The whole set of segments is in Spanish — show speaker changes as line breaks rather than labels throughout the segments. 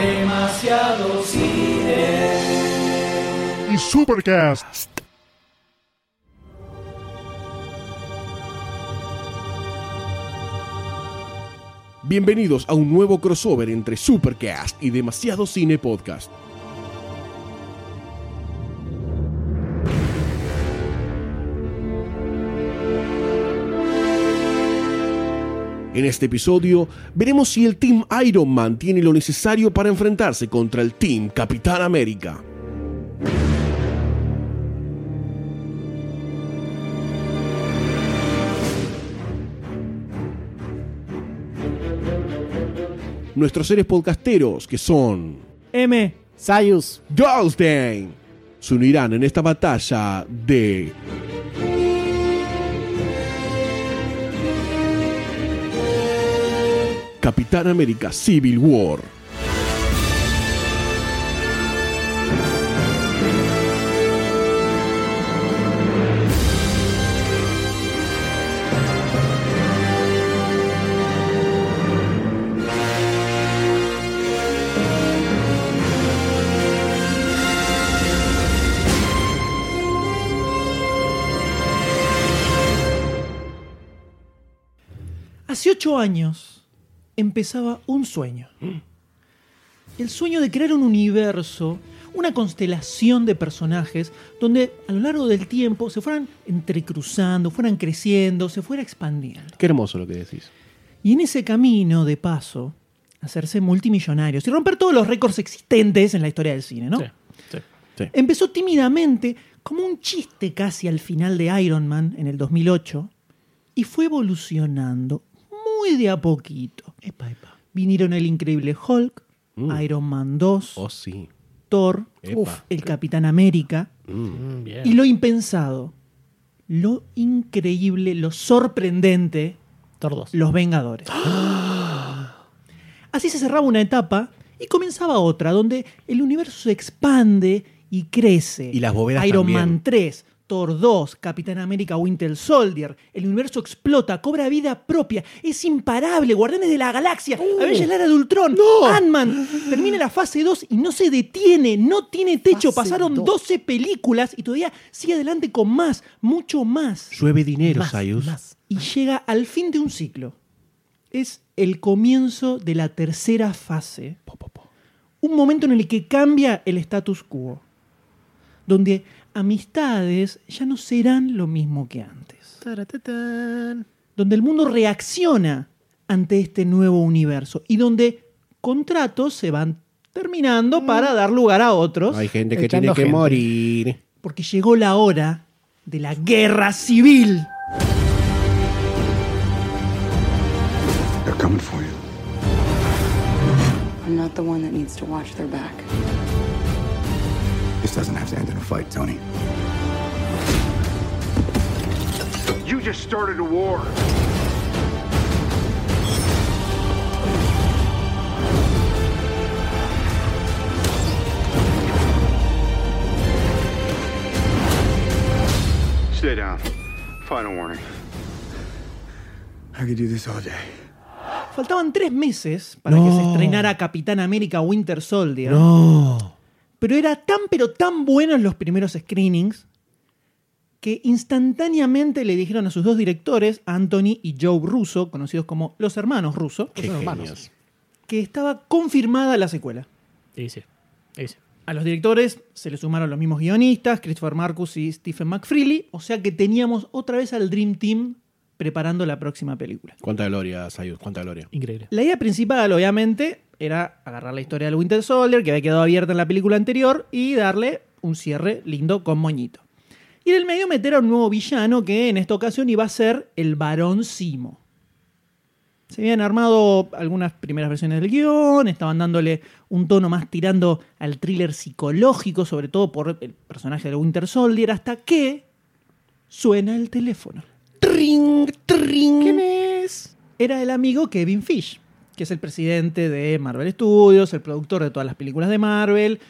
Demasiado cine.
y Supercast. Bienvenidos a un nuevo crossover entre Supercast y Demasiado Cine Podcast. En este episodio veremos si el Team Iron Man tiene lo necesario para enfrentarse contra el Team Capitán América. Nuestros seres podcasteros, que son
M. Sayus.
Goldstein, se unirán en esta batalla de Capitán América Civil War.
Hace ocho años empezaba un sueño. El sueño de crear un universo, una constelación de personajes donde a lo largo del tiempo se fueran entrecruzando, fueran creciendo, se fuera expandiendo.
Qué hermoso lo que decís.
Y en ese camino, de paso, hacerse multimillonarios y romper todos los récords existentes en la historia del cine, ¿no?
Sí, sí.
Sí.
Empezó tímidamente, como un chiste casi al final de Iron Man en el 2008, y fue evolucionando muy de a poquito. Vinieron el increíble Hulk,
Mm.
Iron Man 2,
Oh, sí.
Thor, uf, el Capitán América,
Mm.
Mm,
y lo impensado, lo increíble, lo sorprendente,
Thor 2.
los Vengadores. Así se cerraba una etapa y comenzaba otra, donde el universo se expande y crece.
Y las bóvedas
Iron
también.
Man 3, Thor 2, Capitán América Winter Soldier. El universo explota, cobra vida propia, es imparable. Guardianes de la Galaxia, Avengers la Era de Ultron, Ant-Man. Termina la fase 2 y no se detiene, no tiene techo.
Fase
Pasaron
2.
12 películas y todavía sigue adelante con más, mucho más
Llueve dinero,
Más,
Sayus.
más.
y llega al fin de un ciclo. Es el comienzo de la tercera fase. Un momento en el que cambia el status quo. Donde amistades ya no serán lo mismo que antes.
Taratatán.
Donde el mundo reacciona ante este nuevo universo. Y donde contratos se van terminando para dar lugar a otros.
Hay gente que tiene que
gente.
morir.
Porque llegó la hora de la guerra civil.
They're coming for you.
I'm not the one that needs to watch their back.
This doesn't have to end in a fight, Tony. You just started a war. Stay down. Final warning. I could do this all day.
Faltaban tres meses para que se estrenara Capitán América Winter Soldier.
No.
Pero era tan pero tan buenos los primeros screenings que instantáneamente le dijeron a sus dos directores, Anthony y Joe Russo, conocidos como los hermanos Russo,
hermanos.
que estaba confirmada la secuela.
Sí, sí.
A los directores se le sumaron los mismos guionistas, Christopher Marcus y Stephen McFreely, o sea que teníamos otra vez al Dream Team preparando la próxima película.
Cuánta gloria, Sayus, cuánta gloria.
Increíble.
La idea principal, obviamente, era agarrar la historia del Winter Soldier, que había quedado abierta en la película anterior, y darle un cierre lindo con moñito. Y en el medio meter a un nuevo villano que en esta ocasión iba a ser el Barón Simo. Se habían armado algunas primeras versiones del guion, estaban dándole un tono más tirando al thriller psicológico, sobre todo por el personaje del Winter Soldier, hasta que suena el teléfono.
Tring, tring.
¿Quién es? Era el amigo Kevin Fish, que es el presidente de Marvel Studios, el productor de todas las películas de Marvel.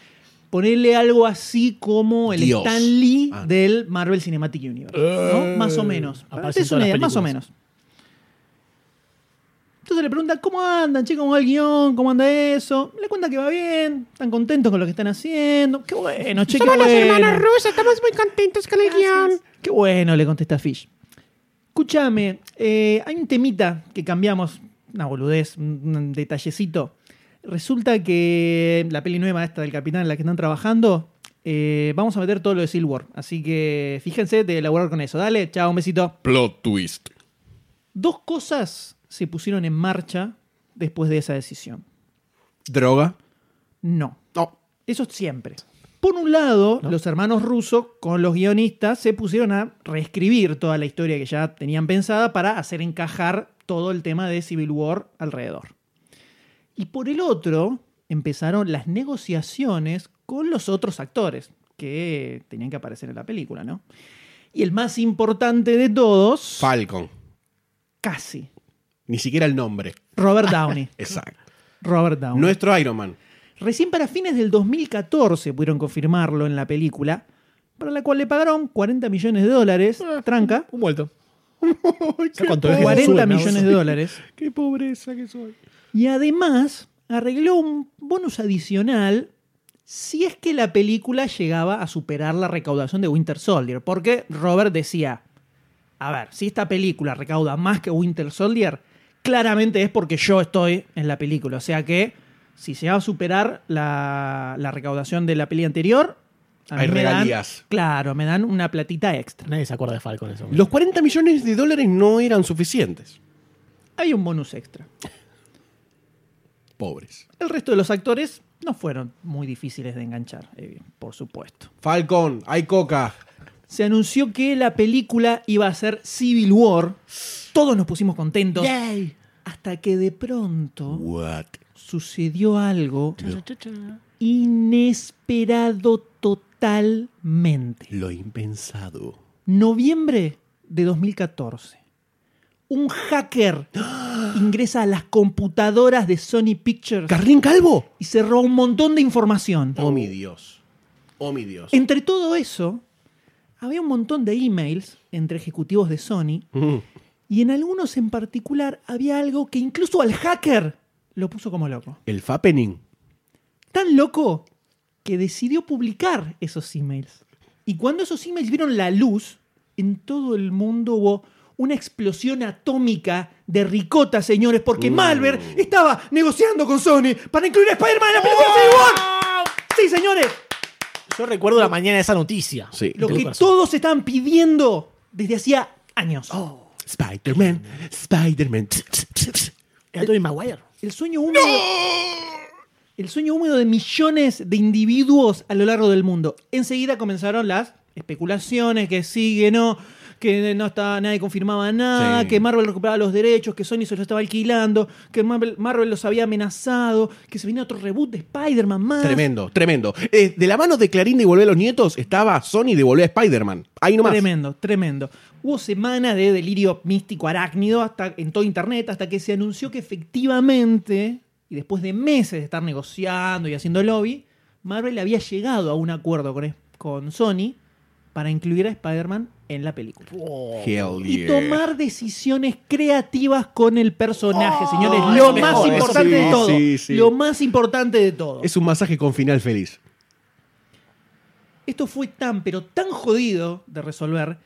Ponerle algo así como el
Dios.
Stan Lee
Ah.
del Marvel Cinematic Universe. ¿no? Más o menos.
Aparece
Es una idea, más o menos. Entonces le pregunta, ¿cómo andan, chicos? ¿Cómo va el guion? ¿Cómo anda eso? Le cuenta que va bien, están contentos con lo que están haciendo. Qué bueno, che, qué
Somos los
bueno.
hermanos Russo, estamos muy contentos con el guion.
Qué bueno, le contesta Fish. Escúchame, eh, hay un temita que cambiamos, una boludez, un, detallecito. Resulta que la peli nueva esta del capitán en la que están trabajando, eh, vamos a meter todo lo de War. Así que fíjense de elaborar con eso. Dale, chao, un besito.
Plot twist.
Dos cosas se pusieron en marcha después de esa decisión.
Droga.
No.
No.
Eso siempre. Por un lado, los hermanos rusos con los guionistas se pusieron a reescribir toda la historia que ya tenían pensada para hacer encajar todo el tema de Civil War alrededor. Y por el otro, empezaron las negociaciones con los otros actores que tenían que aparecer en la película, ¿no? Y el más importante de todos,
Falcon.
casi,
Ni siquiera el nombre.
Robert Downey.
Exacto.
Robert Downey.
Nuestro Iron Man.
Recién para fines del 2014 pudieron confirmarlo en la película, para la cual le pagaron 40 millones de dólares, tranca,
Un vuelto. ¿Sabes cuánto es?
40
Sube, me
millones de dólares.
Qué pobreza que soy.
Y además arregló un bonus adicional si es que la película llegaba a superar la recaudación de Winter Soldier. Porque Robert decía, a ver, si esta película recauda más que Winter Soldier, claramente es porque yo estoy en la película. O sea que si se va a superar la, la recaudación de la peli anterior, a mí
Hay
me dan-
regalías.
claro, me dan una platita extra.
Nadie se acuerda de Falcon eso.
Los 40 millones de dólares no eran suficientes.
Hay un bonus extra.
Pobres.
El resto de los actores no fueron muy difíciles de enganchar, eh, por supuesto.
Falcon, hay coca.
Se anunció que la película iba a ser Civil War. Todos nos pusimos contentos. Hasta que de pronto
What?
Sucedió algo inesperado totalmente.
Lo impensado.
Noviembre de 2014. Un hacker ingresa a las computadoras de Sony Pictures
¿Carlín Calvo?
y se roba un montón de información.
Oh, mi Dios. Oh, mi Dios.
Entre todo eso, había un montón de emails entre ejecutivos de Sony
Mm.
y en algunos en particular había algo que incluso al hacker lo puso como loco.
El Fappening.
Tan loco que decidió publicar esos emails. Y cuando esos emails vieron la luz, en todo el mundo hubo una explosión atómica de ricota, señores, porque Malver estaba negociando con Sony para incluir a Spider-Man en la película Civil War. Sí, señores,
Yo recuerdo la mañana de esa noticia.
Sí.
lo que todos estaban pidiendo desde hacía años.
Spider-Man. Spider-Man.
Era Tobey Maguire.
El sueño húmedo. El sueño húmedo de millones de individuos a lo largo del mundo. Enseguida comenzaron las especulaciones, que sí, que no, que no estaba, nadie confirmaba nada,
Sí.
que Marvel recuperaba los derechos, que Sony se los estaba alquilando, que Marvel, Marvel los había amenazado, que se venía otro reboot de Spider-Man más.
Tremendo, tremendo. Eh, de la mano de Clarín de Volver a los Nietos estaba Sony de Volver a Spider-Man. Ahí nomás.
Tremendo, tremendo. Hubo semanas de delirio místico arácnido hasta, en todo internet hasta que se anunció que efectivamente, y después de meses de estar negociando y haciendo lobby, Marvel había llegado a un acuerdo con, con Sony para incluir a Spider-Man en la película.
Hell
Y tomar decisiones creativas con el personaje, señores.
es
Lo más importante
sí,
de todo.
sí, sí.
Lo más importante de todo.
Es un masaje con final feliz.
Esto fue tan, pero tan jodido de resolver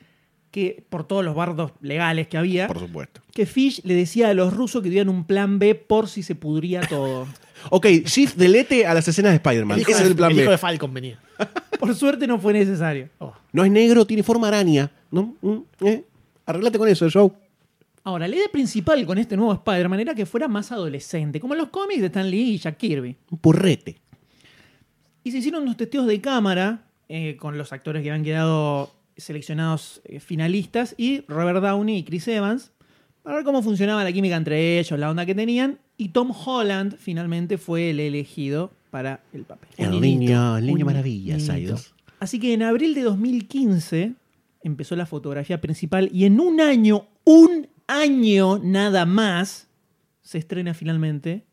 que por todos los bardos legales que había,
Por supuesto.
que Fish le decía a los rusos que tuvieran un plan B por si se pudría todo.
Ok, shift delete a las escenas de Spider-Man.
El hijo
Ese
de-
es el plan
el hijo de Falcon venía.
Por suerte no fue necesario.
No es negro, tiene forma araña. ¿No? Mm, ¿Eh? Arreglate con eso, Joe.
Ahora, la idea principal con este nuevo Spider-Man era que fuera más adolescente, como en los cómics de Stan Lee y Jack Kirby.
Un purrete.
Y se hicieron unos testeos de cámara eh, con los actores que habían quedado seleccionados eh, finalistas y Robert Downey y Chris Evans para ver cómo funcionaba la química entre ellos, la onda que tenían. Y Tom Holland finalmente fue el elegido para el papel.
El
Un
niño, el niño maravilla.
Así que en abril de 2015 empezó la fotografía principal y en un año, un año nada más, se estrena finalmente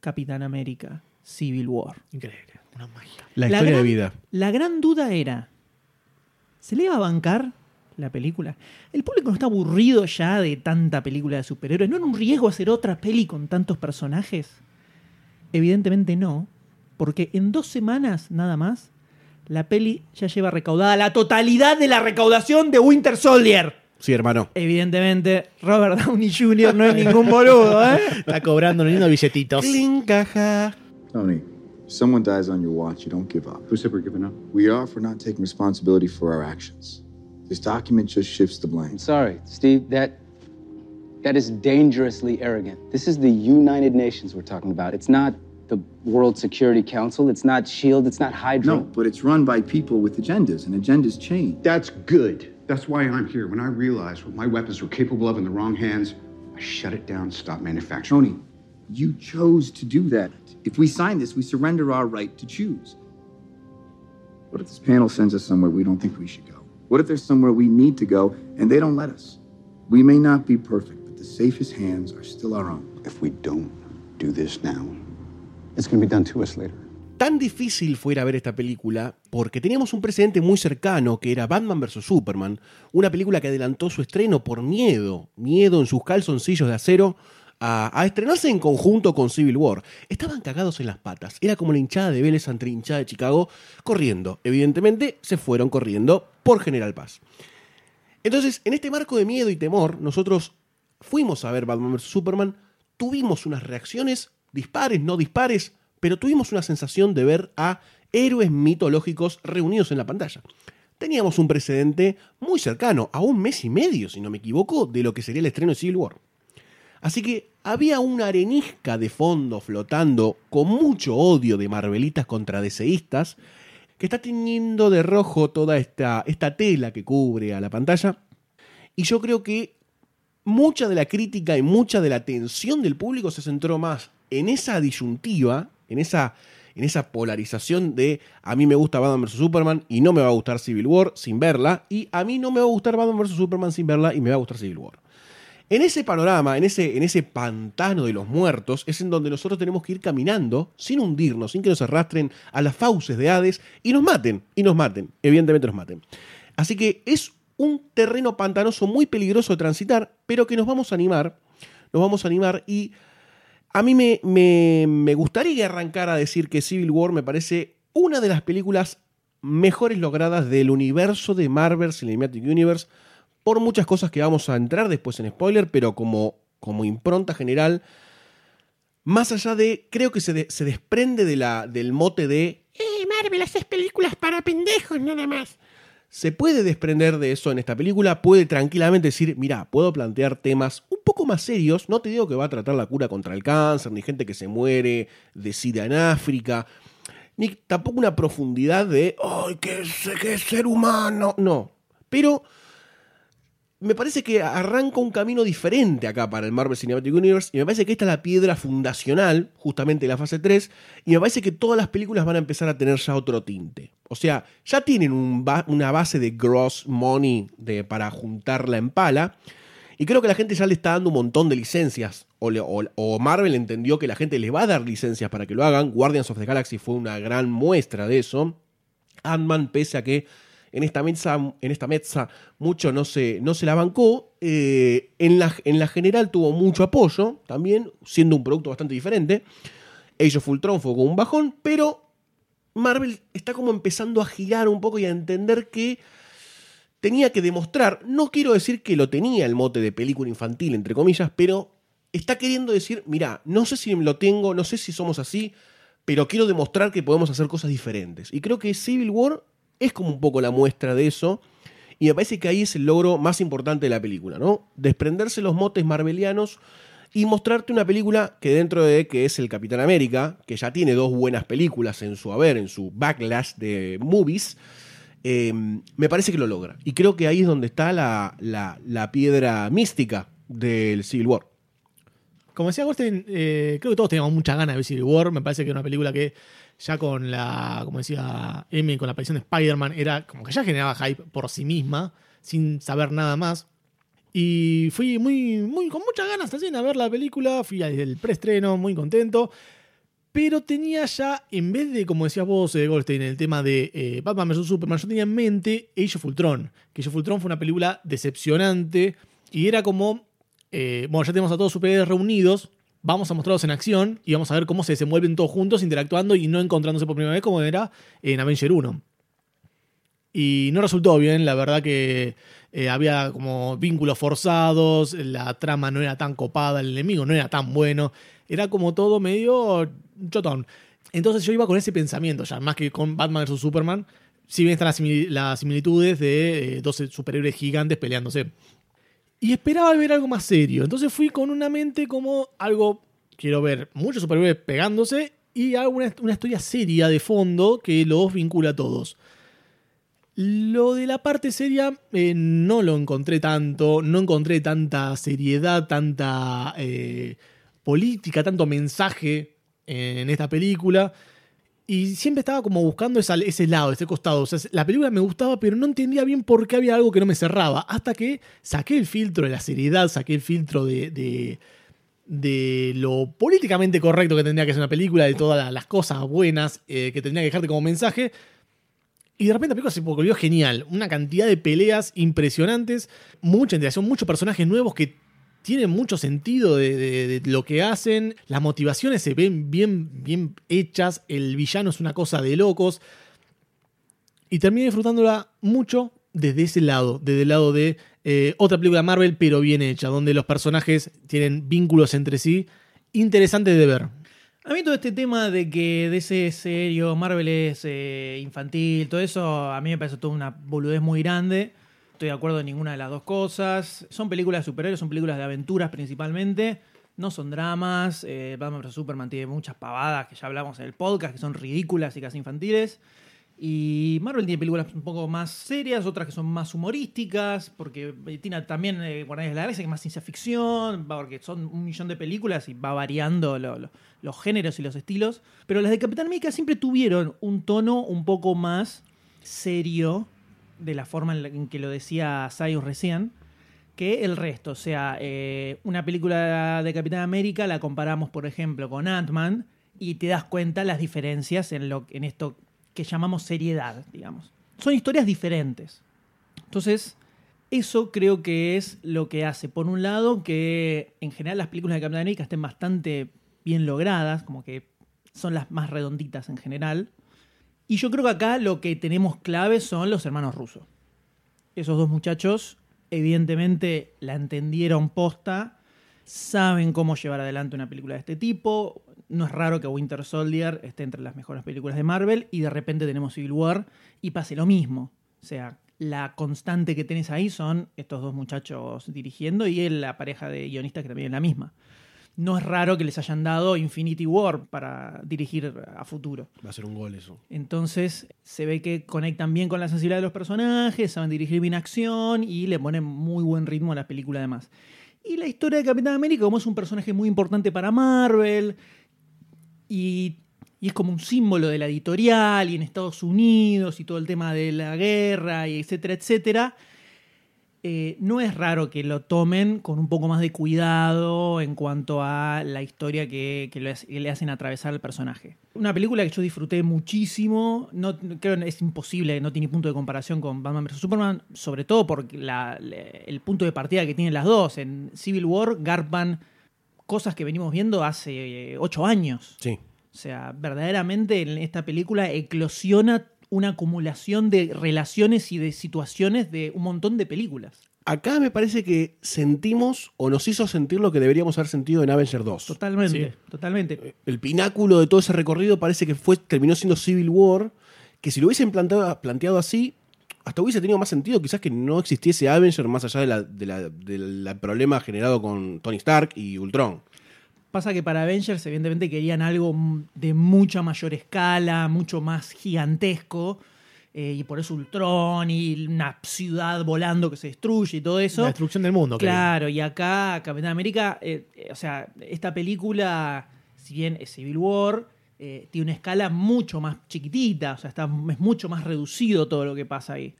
Capitán América Civil War.
Increíble. Una magia.
La historia
gran,
de vida.
La gran duda era, ¿se le iba a bancar la película. ¿El público no está aburrido ya de tanta película de superhéroes? ¿No era un riesgo hacer otra peli con tantos personajes? Evidentemente no, porque en dos semanas nada más, la peli ya lleva recaudada la totalidad de la recaudación de Winter Soldier.
Sí, hermano.
Evidentemente, Robert Downey Jr. no es ningún boludo, ¿eh?
Está cobrando los lindos billetitos.
Cling, caja.
Tony, if someone dies on your watch, you don't give up.
Who said we're giving up?
We are for not taking responsibility for our actions. This document just shifts the blame.
I'm sorry, Steve. That that is dangerously arrogant. This is the United Nations we're talking about. It's not the World Security Council. It's not Shield. It's not Hydra.
No, but it's run by people with agendas, and agendas change.
That's good. That's why I'm here. When I realized what my weapons were capable of in the wrong hands, I shut it down, stopped manufacturing.
Tony, you chose to do that. If we sign this, we surrender our right to choose. What if this panel sends us somewhere we don't think we should go? What if there's somewhere we need to go and they don't let us? We may not be perfect, but the safest hands are still our own.
If we don't do this now, it's going to be done to us later.
Tan difícil fue ir a ver esta película porque teníamos un precedente muy cercano que era Batman vs. Superman, una película que adelantó su estreno por miedo, miedo en sus calzoncillos de acero a, estrenarse en conjunto con Civil War. Estaban cagados en las patas, era como la hinchada de Vélez ante la hinchada de Chicago corriendo. Evidentemente se fueron corriendo por General Paz. Entonces, en este marco de miedo y temor, nosotros fuimos a ver Batman vs. Superman, tuvimos unas reacciones dispares, no dispares, pero tuvimos una sensación de ver a héroes mitológicos reunidos en la pantalla. Teníamos un precedente muy cercano, a un mes y medio, si no me equivoco, de lo que sería el estreno de Civil War. Así que había una arenisca de fondo flotando con mucho odio de Marvelitas contra DCistas que está tiñendo de rojo toda esta, esta tela que cubre a la pantalla. Y yo creo que mucha de la crítica y mucha de la atención del público se centró más en esa disyuntiva, en esa, en esa polarización de a mí me gusta Batman vs. Superman y no me va a gustar Civil War sin verla, y a mí no me va a gustar Batman vs. Superman sin verla y me va a gustar Civil War. En ese panorama, en ese, en ese pantano de los muertos, es en donde nosotros tenemos que ir caminando sin hundirnos, sin que nos arrastren a las fauces de Hades y nos maten, y nos maten, evidentemente nos maten. Así que es un terreno pantanoso muy peligroso de transitar, pero que nos vamos a animar, nos vamos a animar y a mí me, me, me gustaría arrancar a decir que Civil War me parece una de las películas mejores logradas del universo de Marvel Cinematic Universe, por muchas cosas que vamos a entrar después en spoiler, pero como, como impronta general, más allá de, creo que se, se desprende de la, del mote de,
Eh, Marvel, haces películas para pendejos nada más.
se puede desprender de eso en esta película, puede tranquilamente decir, mira, puedo plantear temas un poco más serios, no te digo que va a tratar la cura contra el cáncer, ni gente que se muere de sida en África, ni tampoco una profundidad de, ay, qué, qué ser humano, no, pero me parece que arranca un camino diferente acá para el Marvel Cinematic Universe y me parece que esta es la piedra fundacional, justamente la fase 3, y me parece que todas las películas van a empezar a tener ya otro tinte. O sea, ya tienen una base de gross money de, para juntarla en pala, y creo que la gente ya le está dando un montón de licencias, o, o- o Marvel entendió que la gente le va a dar licencias para que lo hagan, Guardians of the Galaxy fue una gran muestra de eso, Ant-Man, pese a que en esta mesa, en esta mesa mucho no se, no se la bancó, eh, en, la, en la general tuvo mucho apoyo, también, siendo un producto bastante diferente. Age of Ultron fue con un bajón, pero Marvel está como empezando a girar un poco y a entender que tenía que demostrar, no quiero decir que lo tenía el mote de película infantil, entre comillas, pero está queriendo decir, mira, no sé si lo tengo, no sé si somos así, pero quiero demostrar que podemos hacer cosas diferentes. Y creo que Civil War es como un poco la muestra de eso. Y me parece que ahí es el logro más importante de la película, ¿no? Desprenderse los motes marvelianos y mostrarte una película que dentro de que es el Capitán América, que ya tiene dos buenas películas en su haber, en su backlash de movies, eh, me parece que lo logra. Y creo que ahí es donde está la, la- piedra mística del Civil War.
Como decía Goldstein, eh, creo que todos teníamos muchas ganas de ver Civil War. Me parece que era una película que ya con la, como decía Emi, con la aparición de Spider-Man, era como que ya generaba hype por sí misma, sin saber nada más. Y fui muy, muy, con muchas ganas también a ver la película. Fui el preestreno, muy contento. Pero tenía ya, en vez de, como decías vos, eh, Goldstein, el tema de eh, Batman vs. Superman, yo tenía en mente Age of Ultron. Que Age of fue una película decepcionante y era como, eh, bueno, ya tenemos a todos superhéroes reunidos, vamos a mostrarlos en acción y vamos a ver cómo se desenvuelven todos juntos, interactuando y no encontrándose por primera vez como era en Avenger 1. Y no resultó bien, la verdad que eh, había como vínculos forzados, la trama no era tan copada, el enemigo no era tan bueno, era como todo medio chotón. Entonces yo iba con ese pensamiento ya, más que con Batman vs. Superman, si bien están las, simili- las similitudes de eh, 12 superhéroes gigantes peleándose. Y esperaba ver algo más serio, entonces fui con una mente como algo, quiero ver muchos superhéroes pegándose y una historia seria de fondo que los vincula a todos. Lo de la parte seria eh, no lo encontré tanto, no encontré tanta seriedad, tanta eh, política, tanto mensaje en esta película. Y siempre estaba como buscando ese lado, ese costado. O sea, la película me gustaba, pero no entendía bien por qué había algo que no me cerraba. Hasta que saqué el filtro de la seriedad, saqué el filtro de, de, de lo políticamente correcto que tendría que ser una película, de todas la- las cosas buenas eh, que tendría que dejarte como mensaje. Y de repente la película se volvió genial. Una cantidad de peleas impresionantes, mucha interacción, muchos personajes nuevos que tienen mucho sentido de, lo que hacen. Las motivaciones se ven bien, bien hechas. El villano es una cosa de locos. Y terminé disfrutándola mucho desde ese lado, desde el lado de eh, otra película Marvel, pero bien hecha, donde los personajes tienen vínculos entre sí interesantes de ver.
A mí todo este tema de que DC serio, Marvel es eh, infantil, todo eso, a mí me parece toda una boludez muy grande. Estoy de acuerdo en ninguna de las dos cosas. Son películas de superhéroes, son películas de aventuras principalmente. No son dramas. Eh, Batman vs. Superman tiene muchas pavadas que ya hablamos en el podcast, que son ridículas y casi infantiles. Y Marvel tiene películas un poco más serias, otras que son más humorísticas, porque tiene también eh, de la Galaxia, que es más ciencia ficción, porque son un millón de películas y va variando lo- lo- los géneros y los estilos. Pero las de Capitán América siempre tuvieron un tono un poco más serio, de la forma en, la- en que lo decía Sayus recién, que el resto. O sea, eh, una película de Capitán América la comparamos, por ejemplo, con Ant-Man y te das cuenta las diferencias en, lo, en esto que llamamos seriedad, digamos. Son historias diferentes. Entonces, eso creo que es lo que hace, por un lado, que en general las películas de Capitán América estén bastante bien logradas, como que son las más redonditas en general. Y yo creo que acá lo que tenemos clave son los hermanos rusos. Esos dos muchachos evidentemente la entendieron posta, saben cómo llevar adelante una película de este tipo. No es raro que Winter Soldier esté entre las mejores películas de Marvel y de repente tenemos Civil War y pase lo mismo. O sea, la constante que tenés ahí son estos dos muchachos dirigiendo y la pareja de guionistas que también es la misma. No es raro que les hayan dado Infinity War para dirigir a futuro.
Va a ser un gol eso.
Entonces se ve que conectan bien con la sensibilidad de los personajes, saben dirigir bien acción y le ponen muy buen ritmo a la película además. Y la historia de Capitán América, como es un personaje muy importante para Marvel, y, y es como un símbolo de la editorial, y en Estados Unidos, y todo el tema de la guerra, y etcétera, etcétera, eh, no es raro que lo tomen con un poco más de cuidado en cuanto a la historia que, que le, hace- que le hacen atravesar al personaje. Una película que yo disfruté muchísimo, no, creo que es imposible, no tiene punto de comparación con Batman vs. Superman, sobre todo por la- el punto de partida que tienen las dos. En Civil War garpan cosas que venimos viendo hace eh, ocho años.
Sí.
O sea, verdaderamente en esta película eclosiona una acumulación de relaciones y de situaciones de un montón de películas.
Acá me parece que sentimos o nos hizo sentir lo que deberíamos haber sentido en Avenger 2.
Totalmente,
Sí.
totalmente.
El pináculo de todo ese recorrido parece que fue, terminó siendo Civil War, que si lo hubiesen planteado, planteado así, hasta hubiese tenido más sentido quizás que no existiese Avenger más allá de la- de la- del problema generado con Tony Stark y Ultron.
Pasa que para Avengers evidentemente querían algo de mucha mayor escala, mucho más gigantesco, eh, y por eso Ultron y una ciudad volando que se destruye y todo eso.
La destrucción del mundo.
Claro, y acá Capitán América, eh, eh, o sea, esta película, si bien es Civil War, tiene una escala mucho más chiquitita, o sea, está, es mucho más reducido todo lo que pasa ahí.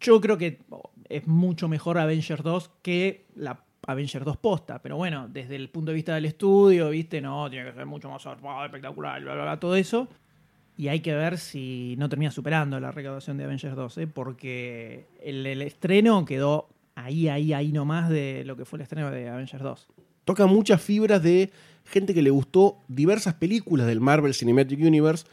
Yo creo que oh, es mucho mejor Avengers 2 que la Avengers 2 posta. Pero bueno, desde el punto de vista del estudio, viste, no, tiene que ser mucho más zarpado, espectacular, bla, bla, bla, todo eso. Y hay que ver si no termina superando la recaudación de Avengers 2, ¿eh? porque el, el estreno quedó ahí, ahí, ahí nomás de lo que fue el estreno de Avengers 2.
Toca muchas fibras de gente que le gustó diversas películas del Marvel Cinematic Universe,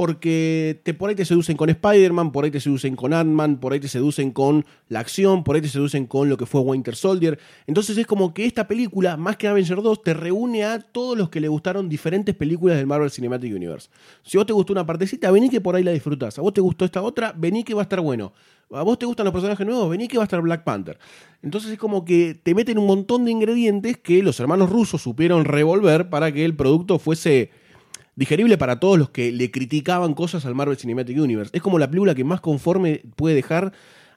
porque te, por ahí te seducen con Spider-Man, por ahí te seducen con Ant-Man, por ahí te seducen con la acción, por ahí te seducen con lo que fue Winter Soldier. Entonces es como que esta película, más que Avengers 2, te reúne a todos los que le gustaron diferentes películas del Marvel Cinematic Universe. Si vos te gustó una partecita, vení que por ahí la disfrutás. A vos te gustó esta otra, vení que va a estar bueno. A vos te gustan los personajes nuevos, vení que va a estar Black Panther. Entonces es como que te meten un montón de ingredientes que los hermanos rusos supieron revolver para que el producto fuese digerible para todos los que le criticaban cosas al Marvel Cinematic Universe. Es como la película que más conforme puede dejar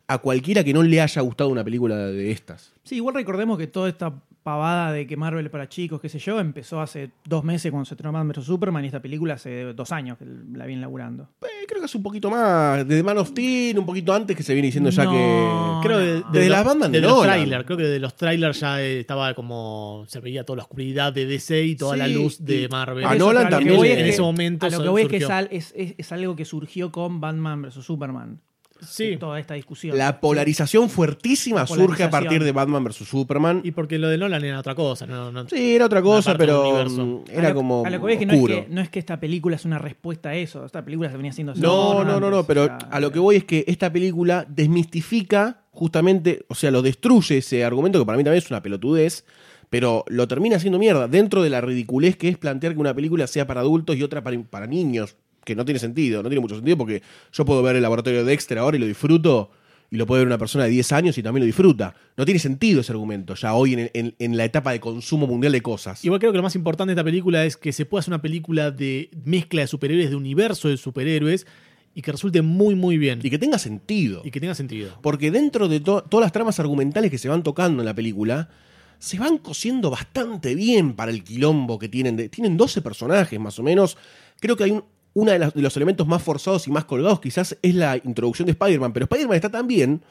a cualquiera que no le haya gustado una película de estas.
Sí, igual recordemos que toda esta pavada de que Marvel para chicos, qué sé yo, empezó hace dos meses cuando se estrenó Batman vs Superman y esta película hace dos años que la vienen laburando.
Eh, creo que es un poquito más. Desde Man of Steel, un poquito antes que se viene diciendo ya
No,
que.
Creo
no.
que de,
Desde las bandas de
los trailers, creo que de los trailers ya estaba como se veía toda la oscuridad de DC y toda
Sí,
la luz de Marvel.
a Nolan también
en ese momento
A lo que voy es que es, es- es algo que surgió con Batman vs Superman.
Sí.
Toda esta discusión.
La polarización fuertísima
La
surge a partir de Batman vs Superman.
Y porque lo de Nolan era otra cosa. No, no-
Sí, era otra cosa, pero
A
era
lo-
como
A lo que voy es que no, es que no es que esta película es una respuesta a eso. Esta película se venía haciendo así
No, no, no, no, pero
o sea,
a lo que voy es que esta película desmistifica justamente, o sea, lo destruye ese argumento que para mí también es una pelotudez, pero lo termina haciendo mierda dentro de la ridiculez que es plantear que una película sea para adultos y otra para, para niños, que no tiene sentido, no tiene mucho sentido porque yo puedo ver el laboratorio de Dexter ahora y lo disfruto y lo puede ver una persona de 10 años y también lo disfruta. No tiene sentido ese argumento ya hoy en, en- en la etapa de consumo mundial de cosas.
Igual creo que lo más importante de esta película es que se pueda hacer una película de mezcla de superhéroes, de universo de superhéroes, y que resulte muy, muy bien.
Y que tenga sentido.
Y que tenga sentido.
Porque dentro de to- todas las tramas argumentales que se van tocando en la película, se van cosiendo bastante bien para el quilombo que tienen. de- tienen 12 personajes más o menos. Creo que hay un, uno de, los elementos más forzados y más colgados quizás es la introducción de Spider-Man. Pero Spider-Man está tan bien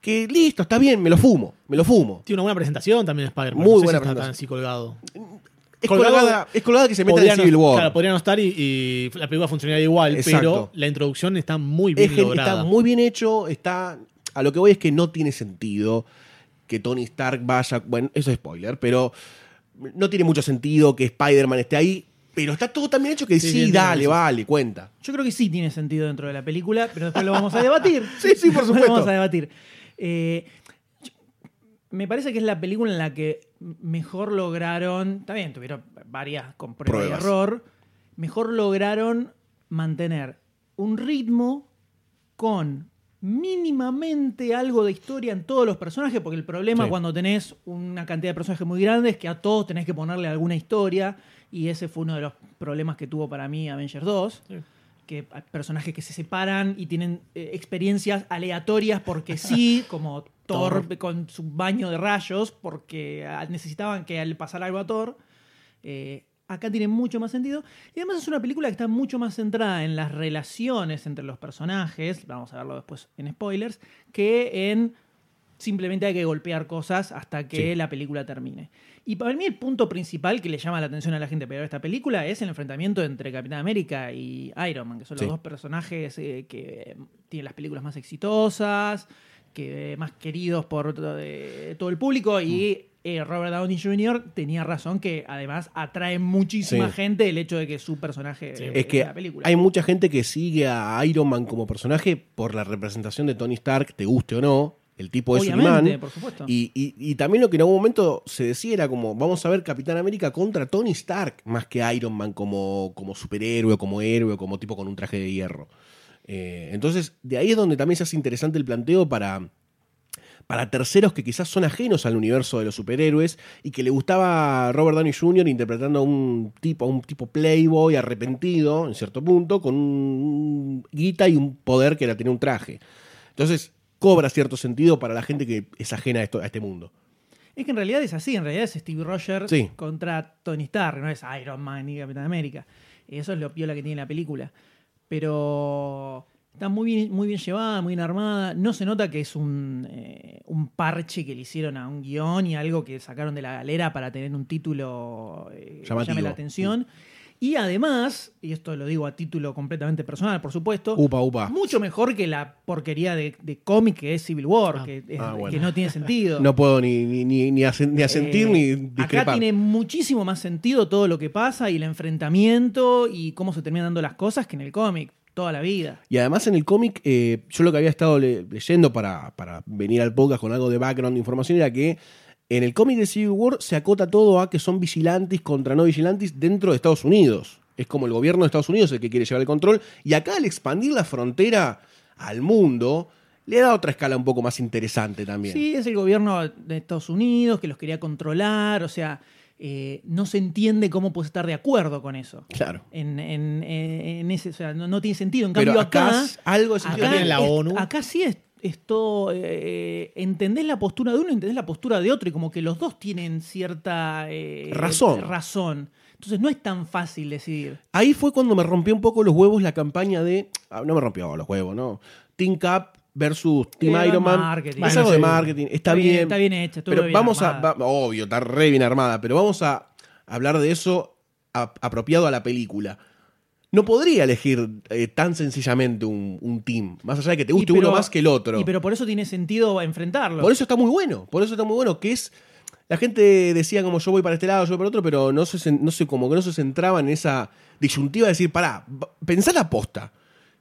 que listo, está bien, me lo fumo, me lo fumo.
Tiene una buena presentación también Spider-Man.
Muy
no sé
buena
si está
presentación.
tan así colgado.
Es colgada, es colgada que se meta en Civil War.
Claro, podría no estar y, y la película funcionaría igual,
Exacto.
pero la introducción está muy bien
Es
lograda.
está muy bien hecho, está... A lo que voy es que no tiene sentido que Tony Stark vaya... Bueno, eso es spoiler, pero no tiene mucho sentido que Spider-Man esté ahí, pero está todo tan bien hecho que
Sí,
sí, dale, vale, cuenta.
Yo creo que sí tiene sentido dentro de la película, pero después lo vamos a debatir.
Sí, sí, por
Lo
supuesto.
vamos a debatir. Eh, me parece que es la película en la que mejor lograron. Bien, tuvieron varias con prueba y error. Mejor lograron mantener un ritmo con mínimamente algo de historia en todos los personajes, porque el problema
Sí.
cuando tenés una cantidad de personajes muy grande es que a todos tenés que ponerle alguna historia, y ese fue uno de los problemas que tuvo para mí Avengers 2
Sí.
que hay personajes que se separan y tienen eh, experiencias aleatorias porque sí, como Thor, con su baño de rayos, porque ah, necesitaban que al pasar algo a Thor. eh, acá tiene mucho más sentido. Y además es una película que está mucho más centrada en las relaciones entre los personajes, vamos a verlo después en spoilers, que en simplemente hay que golpear cosas hasta que
Sí.
la película termine. Y para mí el punto principal que le llama la atención a la gente ver esta película es el enfrentamiento entre Capitán América y Iron Man, que son los
Sí.
dos personajes eh, que tienen las películas más exitosas, que más queridos por to- eh, todo el público y eh, Robert Downey Jr. tenía razón que además atrae muchísima
Sí.
gente el hecho de que su personaje
Sí.
eh,
Es que
la película.
hay mucha gente que sigue a Iron Man como personaje por la representación de Tony Stark, te guste o no. El tipo es un
Obviamente, por supuesto.
Y, y- y también lo que en algún momento se decía era como, vamos a ver Capitán América contra Tony Stark, más que Iron Man como, como superhéroe, como héroe, como tipo con un traje de hierro. Eh, entonces, de ahí es donde también se hace interesante el planteo para, para terceros que quizás son ajenos al universo de los superhéroes y que le gustaba a Robert Downey Jr. interpretando a un tipo, a un tipo playboy arrepentido, en cierto punto, con un guita y un poder que era tener un traje. Entonces, cobra cierto sentido para la gente que es ajena a, esto, a este mundo.
Es que en realidad es así, en realidad es Steve Rogers
Sí.
contra Tony Stark, no es Iron Man ni Capitán América. Eso es lo piola que tiene la película. Pero Está muy bien, muy bien llevada, muy bien armada. No se nota que es un, eh, un parche que le hicieron a un guion y algo que sacaron de la galera para tener un título eh, que llame la atención. Y además, y esto lo digo a título completamente personal, por supuesto,
Upa, upa.
mucho mejor que la porquería de, de cómic que es Civil War, que, es-
Ah, bueno.
que no tiene sentido.
No puedo ni, ni, ni, ni asen- ni asentir
Eh,
ni
Acá
discrepar.
tiene muchísimo más sentido todo lo que pasa y el enfrentamiento y cómo se terminan dando las cosas que en el cómic, toda la vida.
Y además en el cómic, eh, yo lo que había estado le- leyendo para, para venir al podcast con algo de background de información era que en el cómic de Civil War se acota todo a que son vigilantes contra no vigilantes dentro de Estados Unidos. Es como el gobierno de Estados Unidos el que quiere llevar el control. Y acá al expandir la frontera al mundo, le da otra escala un poco más interesante también.
Sí, es el gobierno de Estados Unidos que los quería controlar, o sea, eh, no se entiende cómo puedes estar de acuerdo con eso.
Claro.
En, en- en- ese, o sea, no, no tiene sentido. En
Pero
cambio,
acá
acá,
es algo de sentido
acá,
tiene la
es-
ONU.
acá sí es esto, eh, entendés la postura de uno, entendés la postura de otro, y como que los dos tienen cierta eh,
Razón.
razón. Entonces no es tan fácil decidir.
Ahí fue cuando me rompió un poco los huevos la campaña de. ah, no me rompió los huevos, ¿no? Team Cap versus Team
Eh,
Iron Man.
marketing.
Es algo de marketing. Está,
Está bien,
bien.
está bien hecha,
Pero
bien
vamos
armada.
a. va- obvio, está re bien armada. Pero vamos a hablar de eso a- apropiado a la película. No podría elegir eh, tan sencillamente un, un team. Más allá de que te guste
pero-
uno más que el otro.
Y pero por eso tiene sentido enfrentarlo.
Por eso está muy bueno, por eso está muy bueno, que es... La gente decía como yo voy para este lado, yo voy para otro, pero no se, no sé, como que no se centraba en esa disyuntiva de decir, pará, pensá la posta.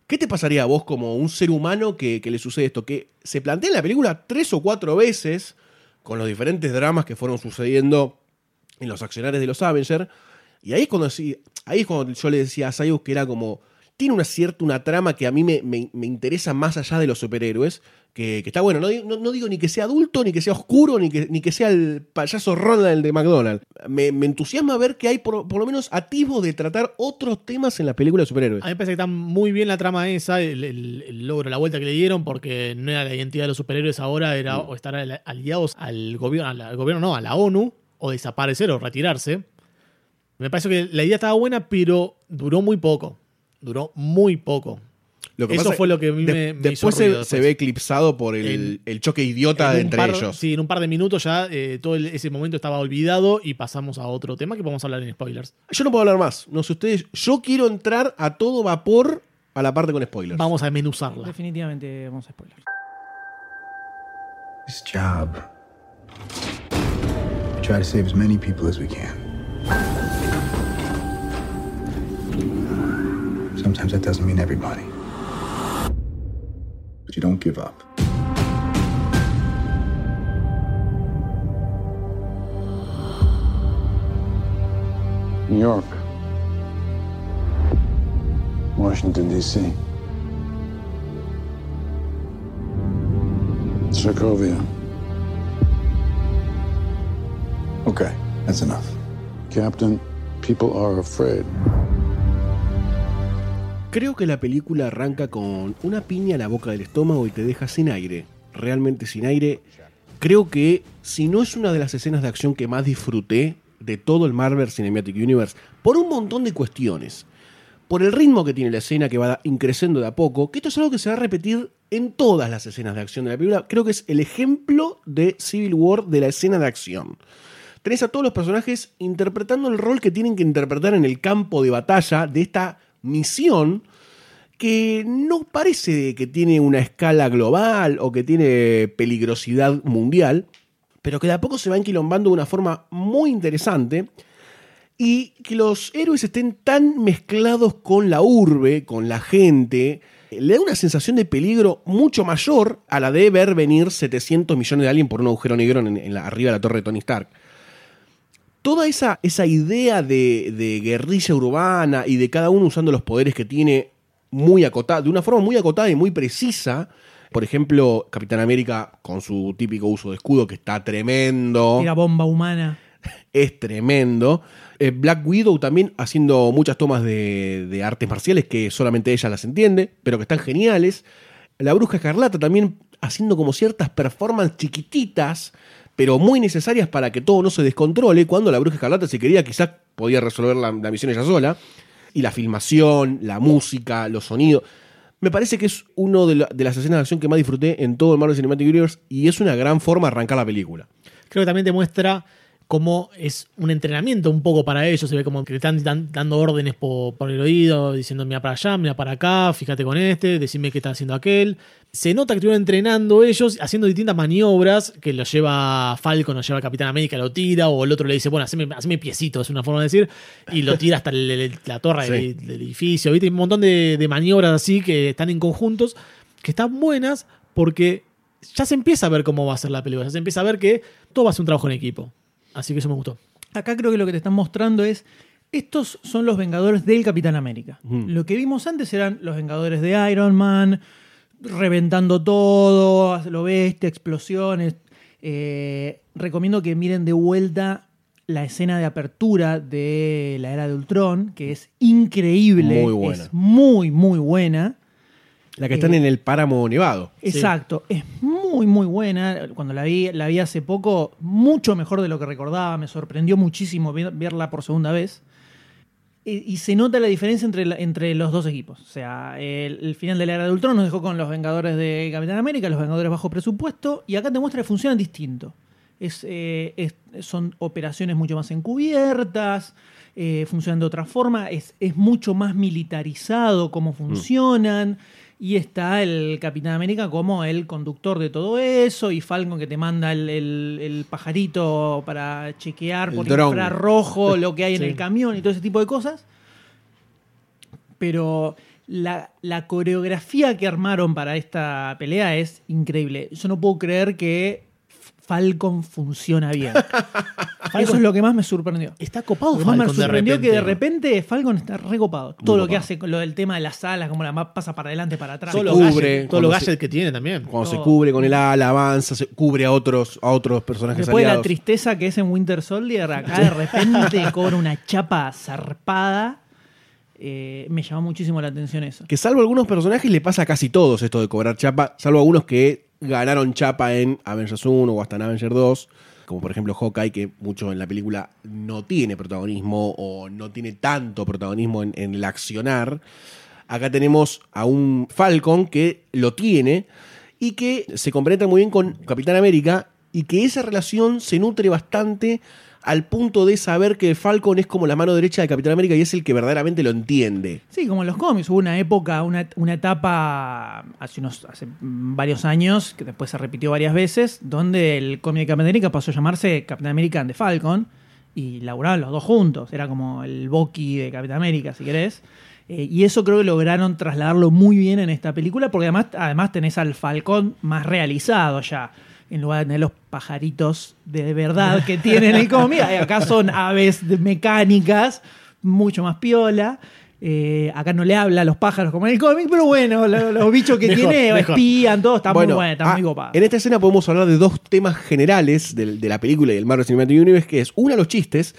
¿Qué te pasaría a vos como un ser humano que, que le sucede esto? Que se plantea en la película tres o cuatro veces, con los diferentes dramas que fueron sucediendo en los accionarios de los Avengers, y ahí es cuando, sí- ahí es cuando yo le decía a Sayus que era como. Tiene una cierta una trama que a mí me, me- me interesa más allá de los superhéroes. Que, que está bueno. No, digo- no- no digo ni que sea adulto, ni que sea oscuro, ni que, ni que sea el payaso Ronald de McDonald's. Me, me entusiasma ver que hay por, por lo menos atisbos de tratar otros temas en las películas de superhéroes.
A mí me parece que está muy bien la trama esa, el, el- el logro, la vuelta que le dieron, porque no era la identidad de los superhéroes ahora, era o estar al- aliados al gobierno, al, al gobierno no, a la ONU, o desaparecer o retirarse. Me parece que la idea estaba buena, pero duró muy poco. Duró muy poco.
Lo que
Eso
pasa-
fue lo que a mí
de-
me- me
después se,
ruido
se
después.
ve eclipsado por el,
En-
el choque idiota
En
entre
par-
ellos.
Sí, en un par de minutos ya eh, todo el- ese momento estaba olvidado y pasamos a otro tema que podemos hablar en spoilers.
Yo no puedo hablar más. No sé ustedes. Yo quiero entrar a todo vapor a la parte con spoilers.
Vamos a desmenuzarla.
Definitivamente vamos a spoiler.
This job. We try to save as many people as we can. Sometimes that doesn't mean everybody. But you don't give up.
New York. Washington, D.C. Sokovia.
Okay, that's enough.
Captain, people are afraid.
Creo que la película arranca con una piña en la boca del estómago y te deja sin aire. Realmente sin aire. Creo que si no es una de las escenas de acción que más disfruté de todo el Marvel Cinematic Universe, por un montón de cuestiones. Por el ritmo que tiene la escena que va increciendo de a poco, que esto es algo que se va a repetir en todas las escenas de acción de la película. Creo que es el ejemplo de Civil War de la escena de acción. Tenés a todos los personajes interpretando el rol que tienen que interpretar en el campo de batalla de esta misión que no parece que tiene una escala global o que tiene peligrosidad mundial, pero que de a poco se va enquilombando de una forma muy interesante y que los héroes estén tan mezclados con la urbe, con la gente, le da una sensación de peligro mucho mayor a la de ver venir 700 millones de aliens por un agujero negro en, arriba de la torre de Tony Stark. Toda esa, esa idea de, de guerrilla urbana y de cada uno usando los poderes que tiene muy acotada, de una forma muy acotada y muy precisa. Por ejemplo, Capitán América con su típico uso de escudo que está tremendo
Tira bomba humana.
es tremendo. Eh, Black Widow también haciendo muchas tomas de, de artes marciales que solamente ella las entiende, pero que están geniales. La Bruja Escarlata también haciendo como ciertas performances chiquititas, pero muy necesarias para que todo no se descontrole. Cuando la Bruja Escarlata, si quería, quizás podía resolver la, misión ella sola. Y la filmación, la música, los sonidos. Me parece que es una de, de las escenas de acción que más disfruté en todo el Marvel Cinematic Universe y es una gran forma de arrancar la película.
Creo que también te muestra cómo es un entrenamiento un poco para ellos. Se ve como que le están dan- dando órdenes po- por, el oído, diciendo mira para allá, mira para acá, fíjate con este, decime qué está haciendo aquel. Se nota que estuvieron entrenando ellos, haciendo distintas maniobras que lo lleva Falcon, lo lleva Capitán América, lo tira, o el otro le dice, bueno, haceme, haceme piecito, es una forma de decir, y lo tira hasta el- el- la torre
Sí.
del, del edificio. ¿viste? Hay un montón de, de maniobras así que están en conjuntos, que están buenas porque ya se empieza a ver cómo va a ser la película, ya se empieza a ver que todo va a ser un trabajo en equipo. Así que eso me gustó.
Acá creo que lo que te están mostrando es. Estos son los Vengadores del Capitán América. Lo que vimos antes eran los Vengadores de Iron Man, reventando todo, lo bestia, explosiones. Eh, recomiendo que miren de vuelta la escena de apertura de la era de Ultron, que es increíble.
Muy buena.
Es muy, muy buena.
La que están
Eh,
en el páramo nevado.
Exacto, es muy muy buena. Cuando la vi, la vi hace poco, mucho mejor de lo que recordaba, me sorprendió muchísimo ver- verla por segunda vez. Y, y se nota la diferencia entre, la- entre los dos equipos. O sea, el, el final de la era de Ultron nos dejó con los Vengadores de Capitán América, los Vengadores bajo presupuesto, y acá te muestra que funcionan distinto. Es, eh, es- son operaciones mucho más encubiertas, eh, funcionan de otra forma, es, es mucho más militarizado cómo funcionan. Y está el Capitán América como el conductor de todo eso. Y Falcon que te manda el, el- el pajarito para chequear
El
por
dron.
infrarrojo lo que hay en el camión y todo ese tipo de cosas. Pero la, la coreografía que armaron para esta pelea es increíble. Yo no puedo creer que Falcon funciona bien. Eso es lo que más me sorprendió.
Está copado
me
Falcon de
sorprendió que de repente Falcon está recopado. Todo lo que hace con lo del tema de las alas, como la ma- pasa para adelante, para atrás.
Todo lo
cubre,
gadget, todo lo
cuando se-
gadget que tiene también.
Cuando se cubre con el ala, avanza, se cubre a otros, a otros personajes
Después de la
aliados.
tristeza que es en Winter Soldier, acá de repente cobra una chapa zarpada. Eh, me llamó muchísimo la atención eso.
Que salvo algunos personajes le pasa a casi todos esto de cobrar chapa, salvo algunos que ganaron chapa en Avengers 1 o hasta en Avengers 2, como por ejemplo Hawkeye, que mucho en la película no tiene protagonismo o no tiene tanto protagonismo en, en el accionar. Acá tenemos a un Falcon que lo tiene y que se compromete muy bien con Capitán América y que esa relación se nutre bastante al punto de saber que Falcon es como la mano derecha de Capitán América y es el que verdaderamente lo entiende.
Sí, como en los cómics. Hubo una época, una, una etapa hace, unos, hace varios años, que después se repitió varias veces, donde el cómic de Capitán América pasó a llamarse Capitán América de Falcon y laburaban los dos juntos. Era como el Bucky de Capitán América, si querés. Eh, y eso creo que lograron trasladarlo muy bien en esta película, porque además, además tenés al Falcón más realizado ya. En lugar de tener los pajaritos de verdad que tiene en el cómic, acá son aves de- mecánicas, mucho más piola. Eh, acá no le habla a los pájaros como en el cómic, pero bueno, lo- los, bichos que
Mejor,
tiene
mejor.
espían, todo está
Bueno,
muy bueno, está
ah,
muy copado.
En esta escena podemos hablar de dos temas generales del- de, la película y del Marvel Cinematic Universe, que es una, los chistes,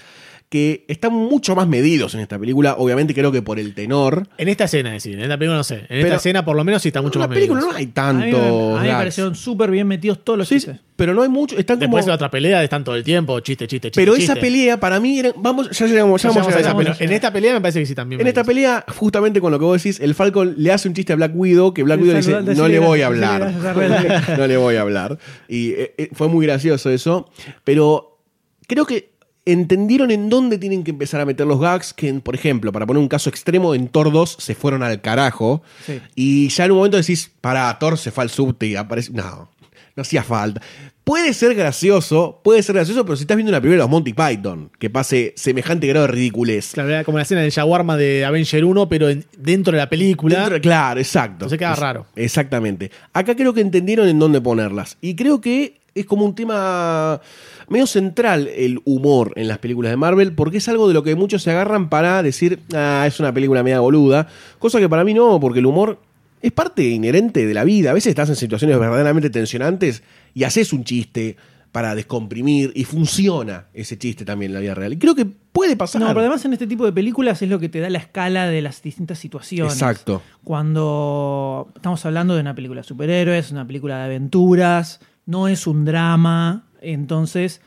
que están mucho más medidos en esta película, obviamente creo que por el tenor.
En esta escena, es decir, en esta película no sé. En
Pero-
esta escena por lo menos sí está mucho
en la
más
película
medido.
no hay
a mí,
tanto.
me, a mí me parecieron súper bien metidos todos los
Sí,
chistes.
pero no hay mucho, están como...
Después de la otra pelea están todo el tiempo, chiste, chiste, chiste.
pero
chiste.
esa pelea para mí era, vamos, ya llegamos, ya
Ya
vamos a
esa,
llegar a
pero
esa.
en esta pelea me parece que sí también.
En esta pelea, justamente con lo que vos decís, el Falcon le hace un chiste a Black Widow, que Black Widow le dice, no le voy a hablar. no le voy a hablar. Y eh, eh, fue muy gracioso eso. Pero creo que entendieron en dónde tienen que empezar a meter los gags, que por ejemplo, para poner un caso extremo, en Thor 2 se fueron al carajo.
Sí.
Y ya en un momento decís, para, Thor se fue al subte y aparece... No, no hacía falta. Puede ser gracioso, puede ser gracioso, pero si estás viendo una película de los Monty Python, que pase semejante grado de ridiculez.
Claro, era como la escena del Jaguarma de Avenger 1, pero en- dentro de la película.
Claro, exacto.
Entonces queda
Es-
raro.
Exactamente. Acá creo que entendieron en dónde ponerlas. Y creo que es como un tema medio central el humor en las películas de Marvel, porque es algo de lo que muchos se agarran para decir, ah, es una película media boluda. Cosa que para mí no, porque el humor es parte inherente de la vida. A veces estás en situaciones verdaderamente tensionantes y haces un chiste para descomprimir y funciona ese chiste también en la vida real. Y creo que puede pasar.
No, pero además en este tipo de películas es lo que te da la escala de las distintas situaciones.
Exacto.
Cuando estamos hablando de una película de superhéroes, una película de aventuras, no es un drama, entonces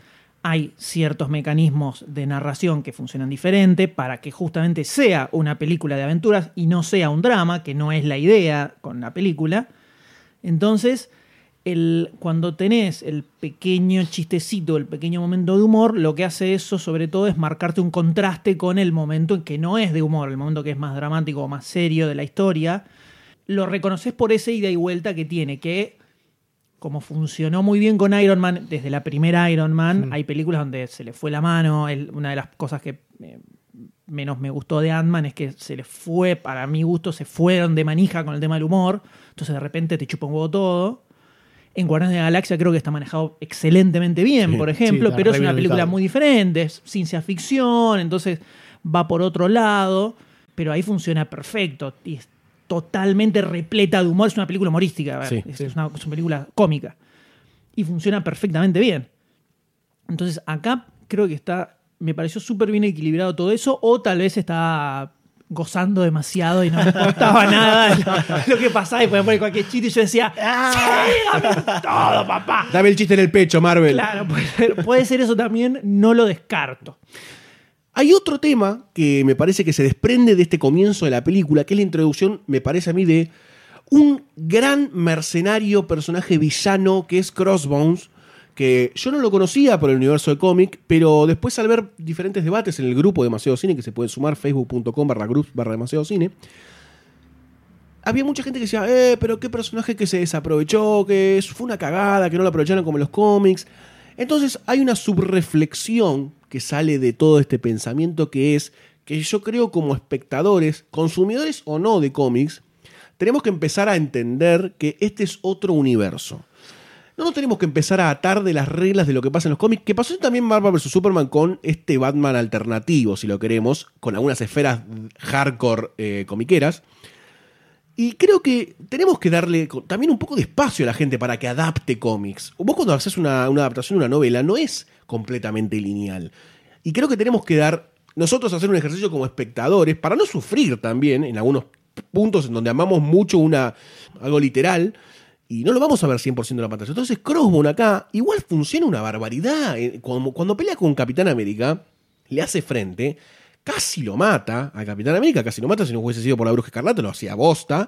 hay ciertos mecanismos de narración que funcionan diferente para que justamente sea una película de aventuras y no sea un drama, que no es la idea con la película. Entonces, el, cuando tenés el pequeño chistecito, el pequeño momento de humor, lo que hace eso sobre todo es marcarte un contraste con el momento en que no es de humor, el momento que es más dramático o más serio de la historia. Lo reconoces por esa ida y vuelta que tiene, que como funcionó muy bien con Iron Man, desde la primera Iron Man, hay películas donde se le fue la mano. El- una de las cosas que eh, menos me gustó de Ant-Man es que se le fue, para mi gusto, se fueron de manija con el tema del humor. Entonces de repente te chupa un huevo todo. En Guardianes de la Galaxia creo que está manejado excelentemente bien,
Sí,
por ejemplo, pero es una película muy diferente, es ciencia ficción, entonces va por otro lado, pero ahí funciona perfecto y es totalmente repleta de humor, es una película humorística,
Sí,
es,
sí.
una, es una película cómica y funciona perfectamente bien. Entonces acá creo que está, me pareció súper bien equilibrado todo eso, o tal vez está gozando demasiado y no me importaba nada lo, lo que pasaba y podía poner cualquier chiste y yo decía, ¡Sí, dame todo, papá!
Dame el chiste en el pecho, Marvel.
Claro, puede ser, puede ser eso también, no lo descarto.
Hay otro tema que me parece que se desprende de este comienzo de la película, que es la introducción, me parece a mí, de un gran mercenario, personaje villano, que es Crossbones, que yo no lo conocía por el universo de cómic, pero después al ver diferentes debates en el grupo de Demasiado Cine, que se pueden sumar, facebook.com barra groups barra Demasiado Cine, había mucha gente que decía, eh, pero qué personaje que se desaprovechó, que fue una cagada, que no lo aprovecharon como los cómics. Entonces hay una subreflexión que sale de todo este pensamiento que es que yo creo como espectadores, consumidores o no de cómics, tenemos que empezar a entender que este es otro universo. No nos tenemos que empezar a atar de las reglas de lo que pasa en los cómics, que pasó también Marvel vs. Superman con este Batman alternativo, si lo queremos, con algunas esferas hardcore eh, comiqueras. Y creo que tenemos que darle también un poco de espacio a la gente para que adapte cómics. Vos cuando haces una, una adaptación de una novela no es completamente lineal. Y creo que tenemos que dar, nosotros hacer un ejercicio como espectadores, para no sufrir también en algunos puntos en donde amamos mucho una, algo literal, y no lo vamos a ver 100% en la pantalla. Entonces Crossbone acá igual funciona una barbaridad. Eh, Cuando, cuando pelea con Capitán América, le hace frente, casi lo mata a Capitán América, casi lo mata si no hubiese sido por la Bruja Escarlata, lo hacía bosta.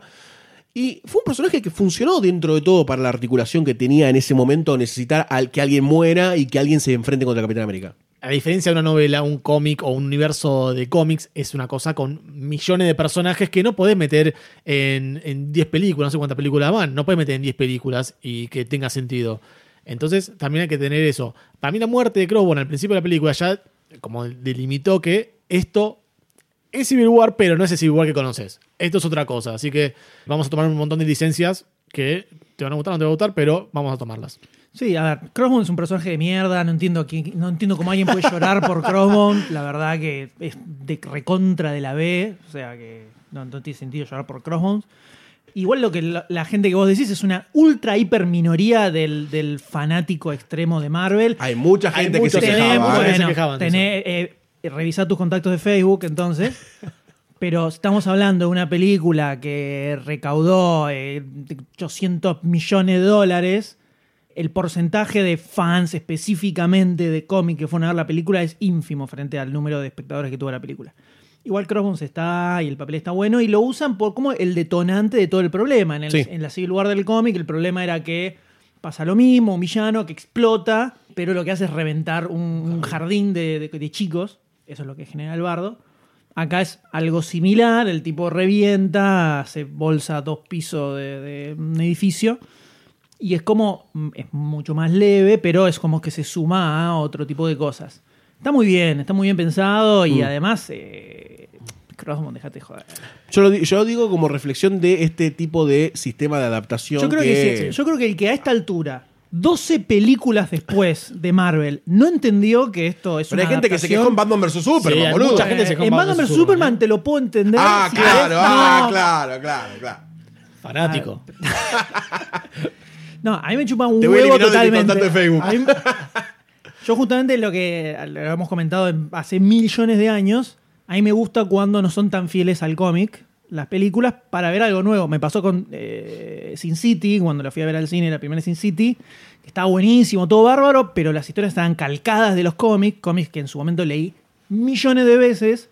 Y fue un personaje que funcionó dentro de todo para la articulación que tenía en ese momento necesitar al que alguien muera y que alguien se enfrente contra Capitán América.
A diferencia de una novela, un cómic o un universo de cómics, es una cosa con millones de personajes que no podés meter en en 10 películas, no sé cuántas películas van, no podés meter en 10 películas y que tenga sentido. Entonces también hay que tener eso. Para mí la muerte de Crossbone al principio de la película ya como delimitó que esto es Civil War, pero no es el Civil War que conoces. Esto es otra cosa. Así que vamos a tomar un montón de licencias que te van a gustar o no te van a gustar, pero vamos a tomarlas.
Sí, a ver, Crossbone es un personaje de mierda, no entiendo, quién- no entiendo cómo alguien puede llorar por Crossbone, la verdad que es de recontra de la B, o sea que no, no tiene sentido llorar por Crossbones. Igual lo que la, la gente que vos decís es una ultra hiper minoría del, del fanático extremo de Marvel.
Hay mucha
Hay
gente que se
Tenés,
quejaba. ¿eh?
se
bueno,
quejaban
tenés, eh, revisá tus contactos de Facebook entonces. Pero estamos hablando de una película que recaudó eh, 800 millones de dólares. El porcentaje de fans específicamente de cómic que fueron a ver la película es ínfimo frente al número de espectadores que tuvo la película. Igual Crossbones está y el papel está bueno y lo usan por como el detonante de todo el problema. En, el-
Sí.
en la Civil War del cómic el problema era que pasa lo mismo, un villano que explota, pero lo que hace es reventar un, un jardín de, de- de chicos. Eso es lo que genera el bardo. Acá es algo similar, el tipo revienta, hace bolsa dos pisos de, de un edificio. Y es como, es mucho más leve, pero es como que se suma a otro tipo de cosas. Está muy bien, está muy bien pensado y
Mm.
además, eh, Crossbone, déjate joder.
Yo lo, di- yo lo digo como reflexión de este tipo de sistema de adaptación.
Yo creo que, sí, sí. Yo creo que el que a esta altura, 12 películas después de Marvel, no entendió que esto es
Pero hay
una
gente que se quejó en Batman vs. Superman,
Sí,
boludo.
mucha gente se quejó
en Batman vs Superman,
¿eh?
te lo puedo entender.
Ah,
si
claro,
querés.
ah,
No,
claro, claro, claro.
Fanático.
No, a mí me chupa un
Te voy a
huevo
eliminar de mi
totalmente.
de Facebook.
A mí- yo justamente lo que lo hemos comentado en- hace millones de años, a mí me gusta cuando no son tan fieles al cómic. Las películas para ver algo nuevo. Me pasó con eh, Sin City, cuando la fui a ver al cine, la primera Sin City, estaba buenísimo, todo bárbaro, pero las historias estaban calcadas de los cómics, cómics que en su momento leí millones de veces.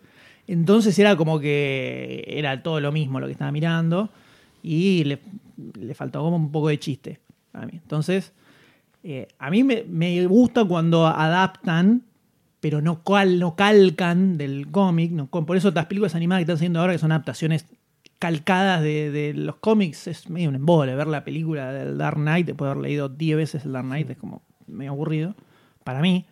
Entonces era como que era todo lo mismo lo que estaba mirando y le, le faltaba como un poco de chiste a mí. Entonces, eh, a mí me, me gusta cuando adaptan, pero no, cal, no calcan del cómic. No, por eso las películas animadas que están haciendo ahora, que son adaptaciones calcadas de, de los cómics, es medio un embole. Ver la película del Dark Knight, después de haber leído 10 veces el Dark Knight, es como medio aburrido para mí.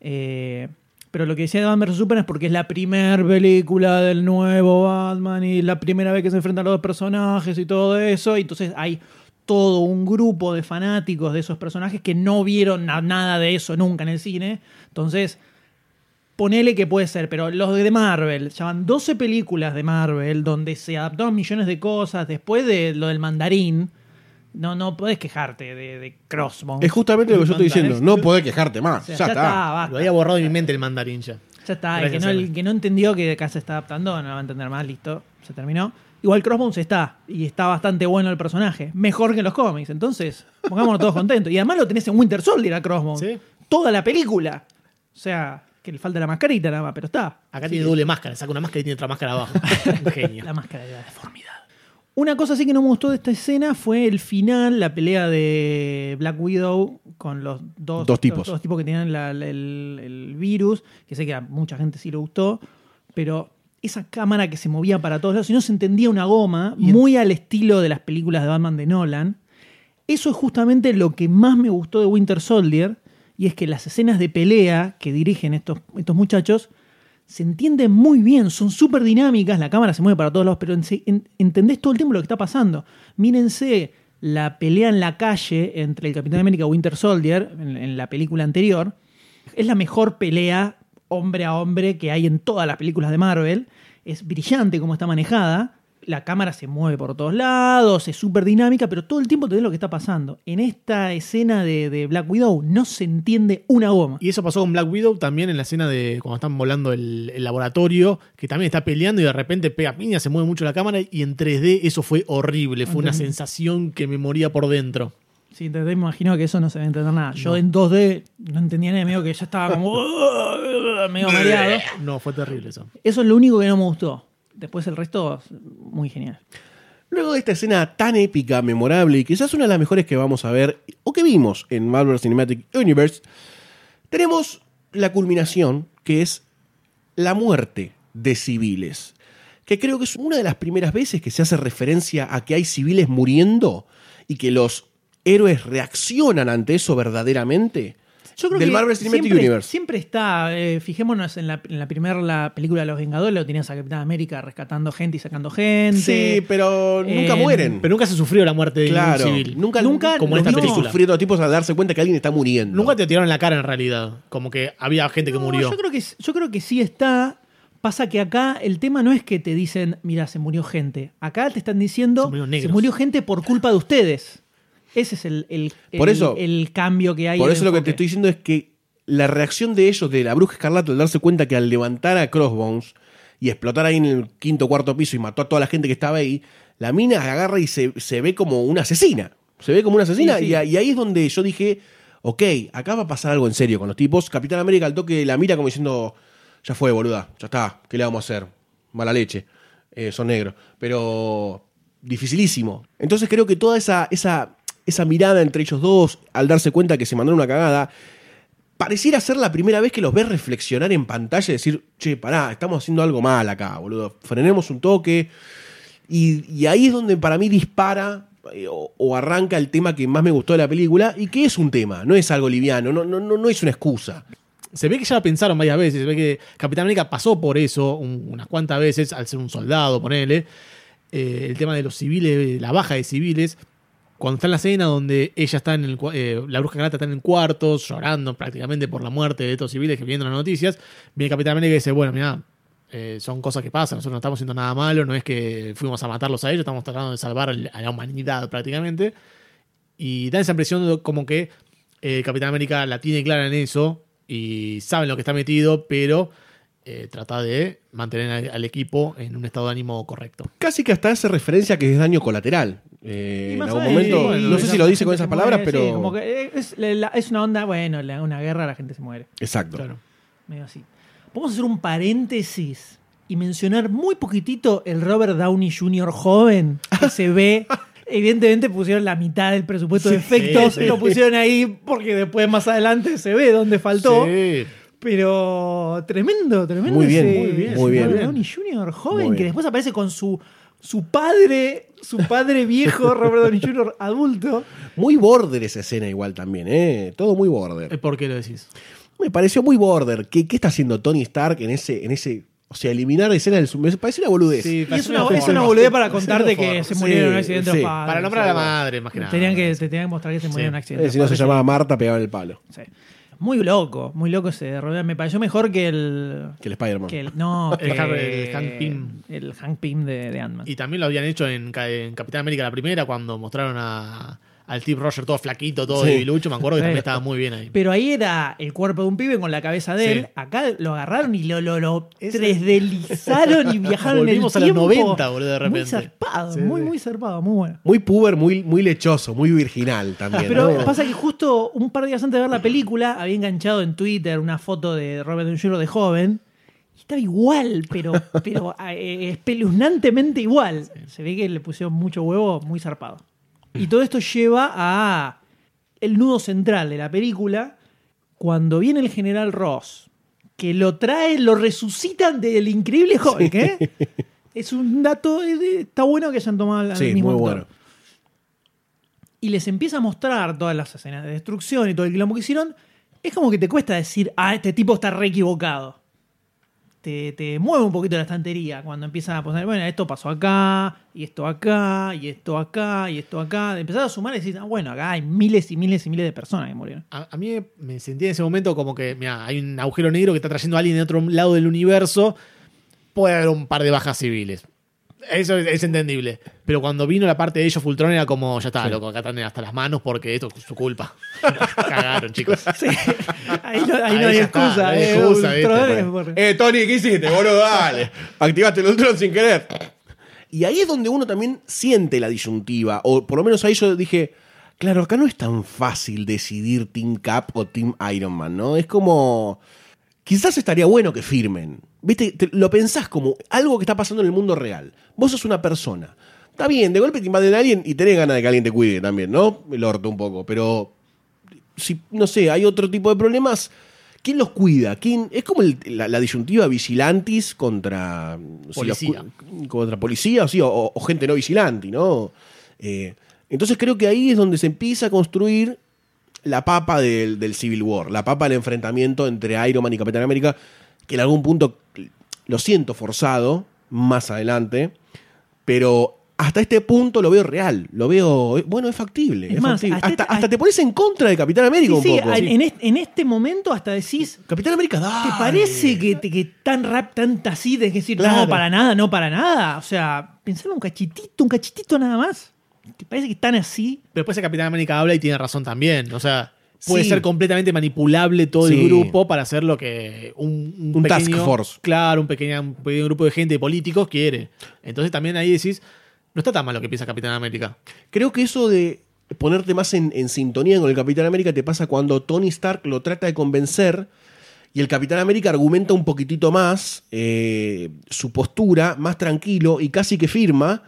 Eh, pero lo que decía de Batman vs. Superman es porque es la primera película del nuevo Batman y la primera vez que se enfrentan los dos personajes y todo eso. Y entonces hay todo un grupo de fanáticos de esos personajes que no vieron na- nada de eso nunca en el cine. Entonces, ponele que puede ser, pero los de Marvel, ya van 12 películas de Marvel donde se adaptaron millones de cosas después de lo del mandarín. No, no podés quejarte de, de Crossbones.
Es justamente lo que yo estoy diciendo. No podés quejarte más.
o sea,
ya, está.
basta.
Lo había borrado de mi mente el mandarín ya.
Ya está, el que, no, el que no entendió que acá se está adaptando no lo va a entender más, listo, se terminó. Igual Crossbones está, y está bastante bueno el personaje, mejor que en los cómics, entonces pongámonos todos contentos. Y además lo tenés en Winter Soldier a Crossbones,
Sí.
toda la película. O sea, que le falta la mascarita nada más, pero está.
Acá tiene doble máscara, saca una máscara y tiene otra máscara abajo. Un genio.
La máscara de la deformidad. Una cosa sí que no me gustó de esta escena fue el final, la pelea de Black Widow con los dos,
Dos tipos.
los dos tipos que tenían la- la- el, el virus, que sé que a mucha gente sí le gustó, pero esa cámara que se movía para todos lados y no se entendía una goma, muy al estilo de las películas de Batman de Nolan. Eso es justamente lo que más me gustó de Winter Soldier, y es que las escenas de pelea que dirigen estos, estos muchachos se entienden muy bien, son súper dinámicas, la cámara se mueve para todos lados, pero en- en- entendés todo el tiempo lo que está pasando. Mírense la pelea en la calle entre el Capitán América y Winter Soldier, en, en la película anterior, es la mejor pelea hombre a hombre que hay en todas las películas de Marvel. Es brillante como está manejada. La cámara se mueve por todos lados, es súper dinámica, pero todo el tiempo te ves lo que está pasando. En esta escena de, de Black Widow no se entiende una goma.
Y eso pasó con Black Widow también en la escena de cuando están volando el, el laboratorio, que también está peleando y de repente pega piña, se mueve mucho la cámara y en 3D eso fue horrible, fue una sensación que me moría por dentro.
Sí, te, te imagino que eso no se va a entender nada. Yo en 2D no entendía nada, medio que ya estaba como medio mareado.
No, fue terrible eso.
Eso es lo único que no me gustó. Después el resto, muy genial.
Luego de esta escena tan épica, memorable y quizás una de las mejores que vamos a ver o que vimos en Marvel Cinematic Universe, tenemos la culminación que es la muerte de civiles. Que creo que es una de las primeras veces que se hace referencia a que hay civiles muriendo y que los héroes reaccionan ante eso verdaderamente.
Yo creo
del
que
Marvel Cinematic
siempre,
Universe.
siempre está, eh, fijémonos en la, en la primera la película de los Vengadores, lo tenías a Capitán América rescatando gente y sacando gente.
Sí, pero nunca
En-
mueren.
Pero nunca se sufrió la muerte de
claro,
ningún civil.
nunca,
Nunca
como
los
esta película. sufriendo a tipos al darse cuenta que alguien está muriendo.
Nunca te tiraron la cara en realidad. Como que había gente que murió.
Yo creo que, yo creo que sí está. Pasa que acá el tema no es que te dicen, mira, se murió gente. Acá te están diciendo,
Se
se murió gente por culpa de ustedes. Ese es el, el-
Por
el-
eso-
el cambio que hay.
Por eso lo que te estoy diciendo es que la reacción de ellos, de la bruja escarlata, al darse cuenta que al levantar a Crossbones y explotar ahí en el quinto cuarto piso y mató a toda la gente que estaba ahí, la mina agarra y se, se ve como una asesina. Se ve como una asesina.
Sí, sí.
Y, a- y ahí es donde yo dije, ok, acá va a pasar algo en serio con los tipos. Capitán América al toque la mira como diciendo, ya fue, boluda, ya está, ¿qué le vamos a hacer? Mala leche, eh, son negros. Pero dificilísimo. Entonces creo que toda esa, esa, esa mirada entre ellos dos, al darse cuenta que se mandaron una cagada, pareciera ser la primera vez que los ves reflexionar en pantalla y decir, che, pará, estamos haciendo algo mal acá, boludo. Frenemos un toque. Y, ahí es donde para mí dispara eh, o, arranca el tema que más me gustó de la película y que es un tema, no es algo liviano, no, no, no, no es una excusa.
Se ve que ya pensaron varias veces. Se ve que Capitán América pasó por eso un- unas cuantas veces al ser un soldado, ponele. Eh, el tema de los civiles, la baja de civiles. Cuando está en la escena donde ella está en el. eh, la bruja Escarlata está en el cuarto, llorando prácticamente por la muerte de estos civiles que viendo las noticias. Viene Capitán América y dice: Bueno, mira, son cosas que pasan. Nosotros no estamos haciendo nada malo. No es que fuimos a matarlos a ellos. Estamos tratando de salvar al- a la humanidad prácticamente. Y da esa impresión como que eh, Capitán América la tiene clara en eso y sabe en lo que está metido, pero eh, trata de mantener al, al equipo en un estado de ánimo correcto.
Casi que hasta hace referencia que es daño colateral. Eh, en algún momento, no sé si lo dice con esas palabras,
muere,
pero.
sí, como que es, la- es una onda, bueno, la- una guerra, la gente se muere.
Exacto.
Claro.
Medio así. Vamos a hacer un paréntesis y mencionar muy poquitito el Robert Downey Jr. joven que se ve. Evidentemente pusieron la mitad del presupuesto de efectos
sí.
y lo pusieron ahí porque después más adelante se ve dónde faltó.
Sí.
Pero tremendo, tremendo.
Muy bien,
ese-
muy bien, muy bien.
Downey Jr. joven que después aparece con su, su padre, su padre viejo, Robert Downey Jr. adulto.
Muy border esa escena igual también, ¿eh? Todo muy border.
Eh, ¿Por qué lo decís?
Me pareció muy border. ¿Qué, qué está haciendo Tony Stark en ese, en ese. O sea, eliminar escenas del. Me parece una boludez.
Y es una, es una boludez para contarte que se
Sí,
murieron en un accidente
sí.
los padres.
Para nombrar a la madre, más que nada.
Tenían que, te tenían que mostrar que se murieron en un accidente.
Eh, si no se llamaba Marta, pegaba el palo.
sí. Muy loco, muy loco ese Robert. Me pareció mejor que el.
Que el Spider-Man.
Que el no,
El
que-
Hank- el Hank Pym.
El Hank Pym de, de Ant-Man.
Y también lo habían hecho en, Ca- en Capitán América la primera, cuando mostraron a, al Steve Roger todo flaquito, todo
Sí.
debilucho. Me acuerdo que también estaba muy bien ahí.
Pero ahí era el cuerpo de un pibe con la cabeza de
Sí.
él. Acá lo agarraron y lo, lo, lo tresdelizaron y viajaron
Volvimos a
en el
los
tiempo.
90, boludo, de repente.
Muy zarpado,
Sí,
muy,
sí.
muy zarpado, muy bueno.
Muy puber, muy, muy lechoso, muy virginal también.
Pero
¿no?
pasa que justo un par de días antes de ver la película había enganchado en Twitter una foto de Robert Downey Jr. de joven. Y estaba igual, pero, pero eh, espeluznantemente igual. Se ve que le pusieron mucho huevo, muy zarpado. Y todo esto lleva a el nudo central de la película, cuando viene el general Ross, que lo trae, lo resucitan del increíble Hulk, ¿eh? Es un dato, eh, está bueno que hayan tomado al
Sí,
mismo
muy
actor
bueno.
y les empieza a mostrar todas las escenas de destrucción y todo el quilombo que hicieron, es como que te cuesta decir, ah, este tipo está re equivocado. Te, mueve un poquito la estantería cuando empiezan a poner, bueno, esto pasó acá, y esto acá, y esto acá, y esto acá. Empezás a sumar y decís, ah, bueno, acá hay miles y miles y miles de personas que murieron.
A, a mí me sentí en ese momento como que, mira, hay un agujero negro que está trayendo a alguien de otro lado del universo. Puede haber un par de bajas civiles. Eso es, es entendible. Pero cuando vino la parte de ellos, Fultron era como, ya está, loco, acá están hasta las manos porque esto es su culpa. Cagaron, chicos.
Sí, ahí no, ahí
Ahí
no hay
está,
excusa.
no hay
eh,
excusa,
por-
Eh, Tony, ¿qué hiciste, boludo? Dale. Activaste el Ultron sin querer. Y ahí es donde uno también siente la disyuntiva. O por lo menos ahí yo dije, claro, acá no es tan fácil decidir Team Cap o Team Iron Man, ¿no? Es como. Quizás estaría bueno que firmen. ¿Viste? Te- lo pensás como algo que está pasando en el mundo real. Vos sos una persona. Está bien, de golpe te invaden a alguien y tenés ganas de que alguien te cuide también, ¿no? El orto un poco. Pero si, no sé, hay otro tipo de problemas, ¿quién los cuida? ¿Quién? Es como el- la, la disyuntiva vigilantis contra si los
Policía.
contra policía sí, o, o gente no vigilante, ¿no? Eh, entonces creo que ahí es donde se empieza a construir la papa del, del Civil War, la papa del enfrentamiento entre Iron Man y Capitán América, que en algún punto lo siento forzado, más adelante, pero hasta este punto lo veo real, lo veo, bueno, es factible.
Es
es
más,
factible.
hasta
hasta,
este-
hasta te pones en contra de Capitán América
Sí,
un
sí,
poco.
en, en este, en este momento hasta decís,
Capitán América, dale.
¿Te parece que, que tan rap, tanta así, de decir,
Claro.
no, para nada, no, para nada? O sea, pensar un cachitito, un cachitito nada más. ¿Te parece que están así?
Pero después el Capitán América habla y tiene razón también. O sea, puede
Sí.
ser completamente manipulable todo
Sí.
el grupo para hacer lo que un,
Un task
pequeño-
force.
Claro, un pequeño, un pequeño grupo de gente, de políticos, quiere. Entonces también ahí decís, no está tan mal lo que piensa Capitán América.
Creo que eso de ponerte más en, en sintonía con el Capitán América te pasa cuando Tony Stark lo trata de convencer y el Capitán América argumenta un poquitito más eh, su postura, más tranquilo y casi que firma.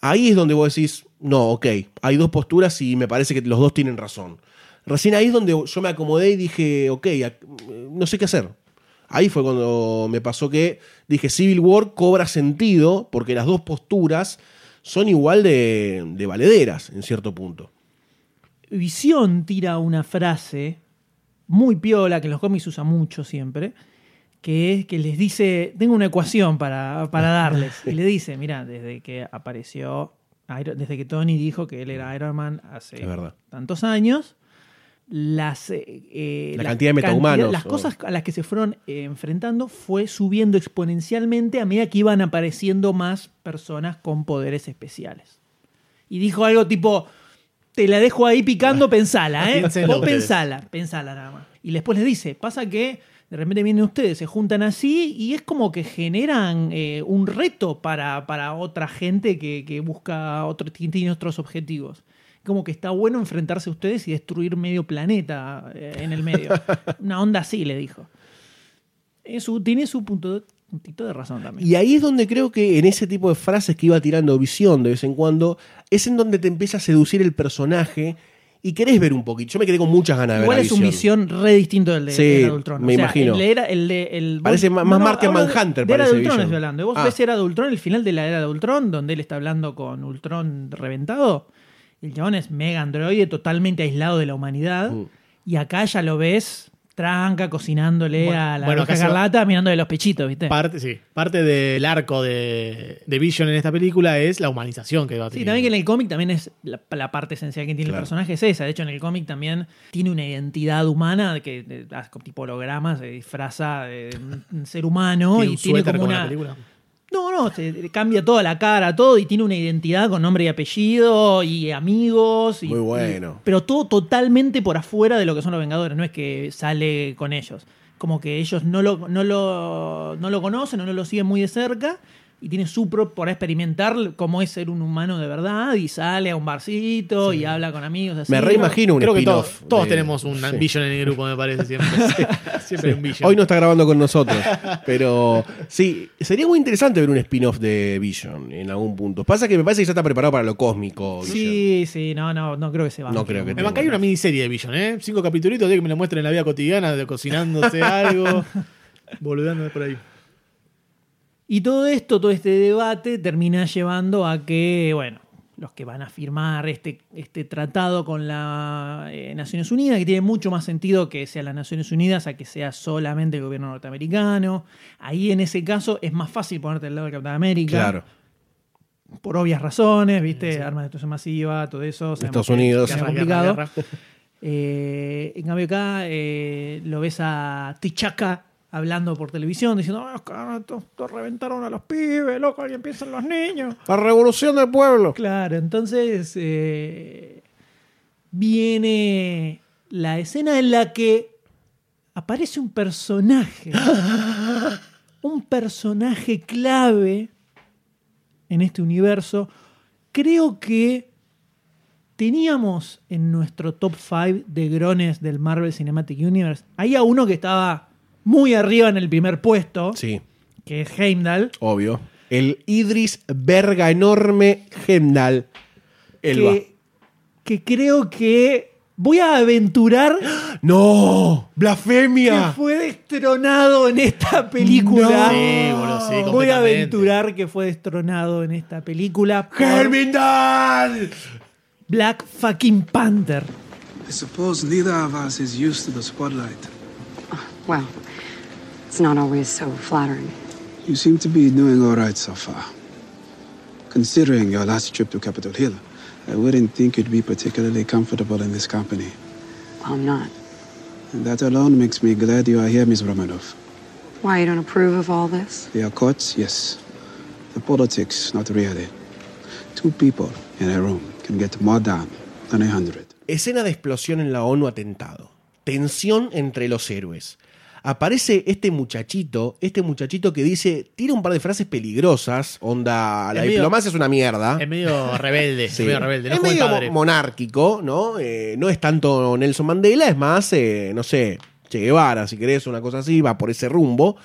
Ahí es donde vos decís, no, ok, hay dos posturas y me parece que los dos tienen razón. Recién ahí es donde yo me acomodé y dije, ok, no sé qué hacer. Ahí fue cuando me pasó que dije, Civil War cobra sentido porque las dos posturas son igual de, de valederas en cierto punto.
Visión tira una frase muy piola, que en los cómics usa mucho siempre, que es que les dice, tengo una ecuación para, para darles, y le dice, mira, desde que apareció, desde que Tony dijo que él era Iron Man hace tantos años, las, eh, eh,
La
las
cantidad de metahumanos,
las
o-
cosas a las que se fueron eh, enfrentando fue subiendo exponencialmente a medida que iban apareciendo más personas con poderes especiales. Y dijo algo tipo, te la dejo ahí picando, pensala, ¿eh? Vos pensala, pensala nada más. Y después les dice, pasa que De repente vienen ustedes, se juntan así y es como que generan eh, un reto para, para otra gente que, que busca otro, tiene otros objetivos. Como que está bueno enfrentarse a ustedes y destruir medio planeta eh, en el medio. Una onda así, le dijo. Eso tiene su punto, puntito de razón también.
Y ahí es donde creo que en ese tipo de frases que iba tirando visión de vez en cuando, es en donde te empieza a seducir el personaje y querés ver un poquito. Yo me quedé con muchas ganas de
Igual
ver.
es su
Visión.
misión re distinto del de,
Sí,
de Era de Ultron.
me imagino.
El de Era- el de- el-
Parece
vos-
más- más Martian
hablo de-
Manhunter,
De Era de
parece
estoy hablando. Vos
Ah.
ves Era de Ultron, el final de la Era de Ultron, donde él está hablando con Ultron reventado. El chabón es mega androide, totalmente aislado de la humanidad.
Mm.
Y acá ya lo ves tranca, cocinándole
Bueno,
a la
bueno, va-
Escarlata, mirándole los pechitos, ¿viste?
Parte, sí, parte del arco de, de Vision en esta película es la humanización que va a
Sí,
tener.
también que en el cómic también es la, la parte esencial que tiene
Claro.
el personaje es esa. De hecho, en el cómic también tiene una identidad humana que de- tipo holograma, se disfraza de un ser humano
Tiene
y tiene como una. No, no, se cambia toda la cara, todo y tiene una identidad con nombre y apellido y amigos. Y,
Muy bueno.
y- pero todo totalmente por afuera de lo que son los Vengadores. No es que sale con ellos. Como que ellos no lo, no lo, no lo conocen o no lo siguen muy de cerca y tiene su propio por experimentar cómo es ser un humano de verdad y sale a un barcito y habla con amigos. Así,
Me reimagino un
Creo que todos,
spin-off.
todos
de-
tenemos un
Sí.
Vision en el grupo, me parece siempre. siempre un Vision.
Hoy no está grabando con nosotros. Pero sí, sería muy interesante ver un spin-off de Vision en algún punto. Pasa que me parece que ya está preparado para lo cósmico. Vision.
Sí, sí, no, no, no creo que se va.
No creo que
Me bancaría una miniserie de Vision, ¿eh? Cinco capítulos de que me lo muestren en la vida cotidiana, de cocinándose algo, boludeando por ahí.
Y todo esto, todo este debate termina llevando a que, bueno, los que van a firmar este, este tratado con las Naciones Unidas, que tiene mucho más sentido que sea las Naciones Unidas a que sea solamente el gobierno norteamericano. Ahí en ese caso es más fácil ponerte al lado del Capitán América.
Claro.
Por obvias razones, ¿viste? Armas de destrucción masiva, todo eso.
Estados Unidos.
Es
Guerra,
complicado.
guerra, guerra.
Eh, en cambio acá eh, lo ves a Tichaca hablando por televisión diciendo "Ah, reventaron a los pibes, loco, alguien piensa en los niños.
La revolución del pueblo.
Claro, entonces eh, viene la escena en la que aparece un personaje, un personaje clave en este universo. Creo que teníamos en nuestro top 5 de grones del Marvel Cinematic Universe, había uno que estaba muy arriba en el primer puesto,
Sí,
que es Heimdall.
obvio. El Idris Verga enorme Gendal. Elba.
que, que creo que voy a aventurar
¡No!
que
¡Blasfemia!
fue destronado en esta película.
Sí, boludo, sí,
voy a aventurar que fue destronado en esta película por
¡Germindal!
Black fucking Panther.
I suppose neither of us is used to the spotlight.
Well, it's not always so flattering.
You seem to be doing all right so far. Considering your last trip to Capitol Hill, I wouldn't think you'd be particularly comfortable in this company.
Well, I'm not.
And that alone makes me glad you are here, Miss Romanov.
Why, you don't approve of all this?
The courts, yes. The politics, not really. Two people in a room can get more done than a hundred.
Escena de explosión en la ONU atentado. Tensión entre los héroes. Aparece este muchachito, este muchachito que dice, tira un par de frases peligrosas, onda, la
Es medio-
diplomacia es una mierda.
Es medio rebelde,
Sí.
medio rebelde. No
es medio
padre.
mo- monárquico, ¿no? Eh, no es tanto Nelson Mandela, es más, eh, no sé, Che Guevara, si querés, una cosa así, va por ese rumbo.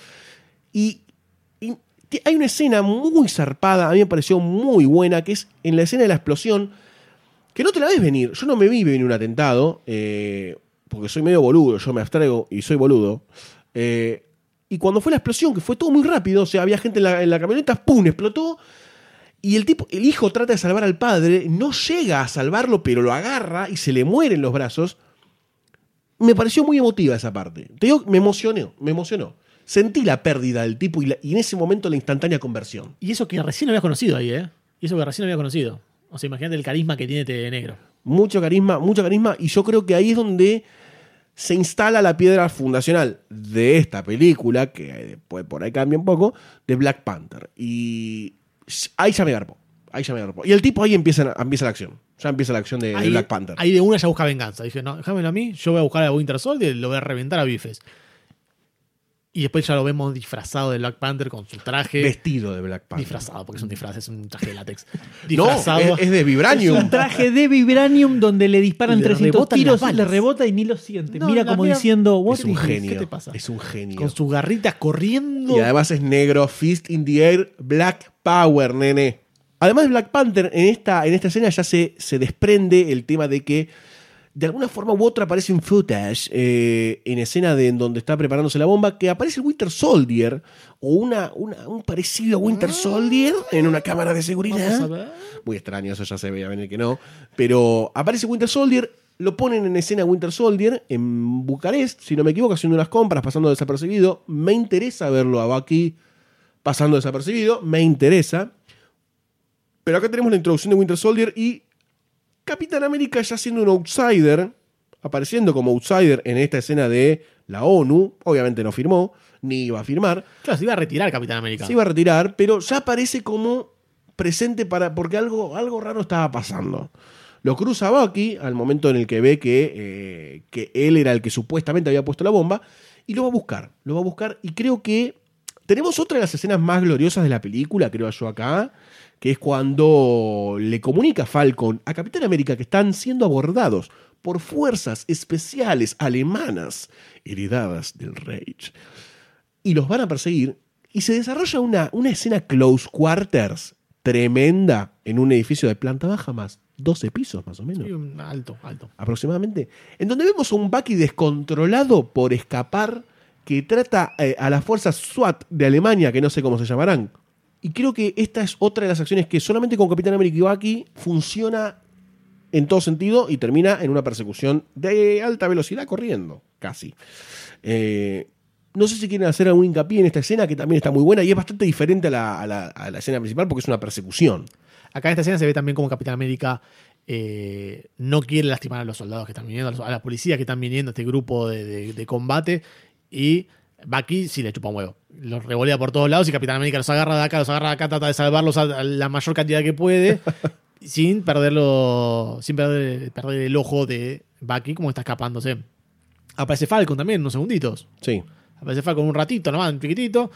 Y, y hay una escena muy zarpada, a mí me pareció muy buena, que es en la escena de la explosión, que no te la ves venir. Yo no me vi venir un atentado, eh, porque soy medio boludo, yo me abstraigo y soy boludo. Eh, y cuando fue la explosión, que fue todo muy rápido, o sea, había gente en la, en la camioneta, ¡pum! explotó. Y el tipo, el hijo trata de salvar al padre, no llega a salvarlo, pero lo agarra y se le muere en los brazos. Me pareció muy emotiva esa parte. Te digo, me emocionó, me emocionó. Sentí la pérdida del tipo y, la- y en ese momento la instantánea conversión.
Y eso que recién lo habías conocido ahí, ¿eh? Y eso que recién lo había conocido. O sea, imagínate el carisma que tiene este negro.
Mucho carisma, mucho carisma. Y yo creo que ahí es donde se instala la piedra fundacional de esta película, que después por ahí cambia un poco, de Black Panther. Y ahí ya me garpó. Ahí ya me garpó. Y el tipo ahí empieza, empieza la acción. Ya empieza la acción de, Black Panther.
ahí de una ya busca venganza. Dije, no, déjamelo a mí, yo voy a buscar a Winter Soldier y lo voy a reventar a bifes. Y después ya lo vemos disfrazado de Black Panther con su traje.
Vestido de Black Panther.
Disfrazado, porque es un disfraz, es un traje de látex.
No,
Disfrazado.
es, es de
Es
Vibranium.
un traje de vibranium donde le disparan
le
300
rebotan
tiros le rebota y ni lo siente.
No,
Mira como
mía-
diciendo, What
Es un genio.
¿Qué te pasa?
Es un genio.
con sus garritas corriendo.
Y además es negro, Fist in the Air, Black Power, nene. Además de Black Panther, en esta, en esta escena ya se, se desprende el tema de que de alguna forma u otra aparece un footage eh, en escena de en donde está preparándose la bomba, que aparece el Winter Soldier o una, una- un parecido a Winter Soldier en una cámara de seguridad. Muy extraño, eso ya se veía venir que no. Pero aparece Winter Soldier, lo ponen en escena Winter Soldier en Bucarest, si no me equivoco, haciendo unas compras, pasando desapercibido. Me interesa verlo a Bucky pasando desapercibido, me interesa. Pero acá tenemos la introducción de Winter Soldier y Capitán América ya siendo un outsider, apareciendo como outsider en esta escena de la ONU, obviamente no firmó, ni iba a firmar,
Claro, se iba a retirar Capitán América.
se iba a retirar, pero ya aparece como presente para. porque algo, algo raro estaba pasando. Lo cruza Bucky al momento en el que ve que, eh, que él era el que supuestamente había puesto la bomba y lo va a buscar. Lo va a buscar y creo que tenemos otra de las escenas más gloriosas de la película, creo yo acá, que es cuando le comunica Falcon a Capitán América que están siendo abordados por fuerzas especiales alemanas heredadas del Reich y los van a perseguir. Y se desarrolla una, una escena close quarters tremenda en un edificio de planta baja más 12 pisos más o menos,
Sí, un alto, alto.
aproximadamente, en donde vemos a un Bucky descontrolado por escapar que trata eh, a las fuerzas SWAT de Alemania, que no sé cómo se llamarán. Y creo que esta es otra de las acciones que solamente con Capitán América y Bucky funciona en todo sentido y termina en una persecución de alta velocidad corriendo, casi. Eh, no sé si quieren hacer algún hincapié en esta escena que también está muy buena y es bastante diferente a la, escena principal porque es una persecución.
Acá en esta escena se ve también como Capitán América eh, no quiere lastimar a los soldados que están viniendo, a la policía que están viniendo, a este grupo de, de- de combate. Y Bucky sí le chupa un huevo. Los revolea por todos lados y Capitán América los agarra de acá, los agarra de acá, trata de salvarlos a, la mayor cantidad que puede. sin perderlo. Sin perder, perder el ojo de Bucky como está escapándose. Aparece Falcon también, unos segunditos.
Sí.
Aparece Falcon un ratito nomás, un chiquitito.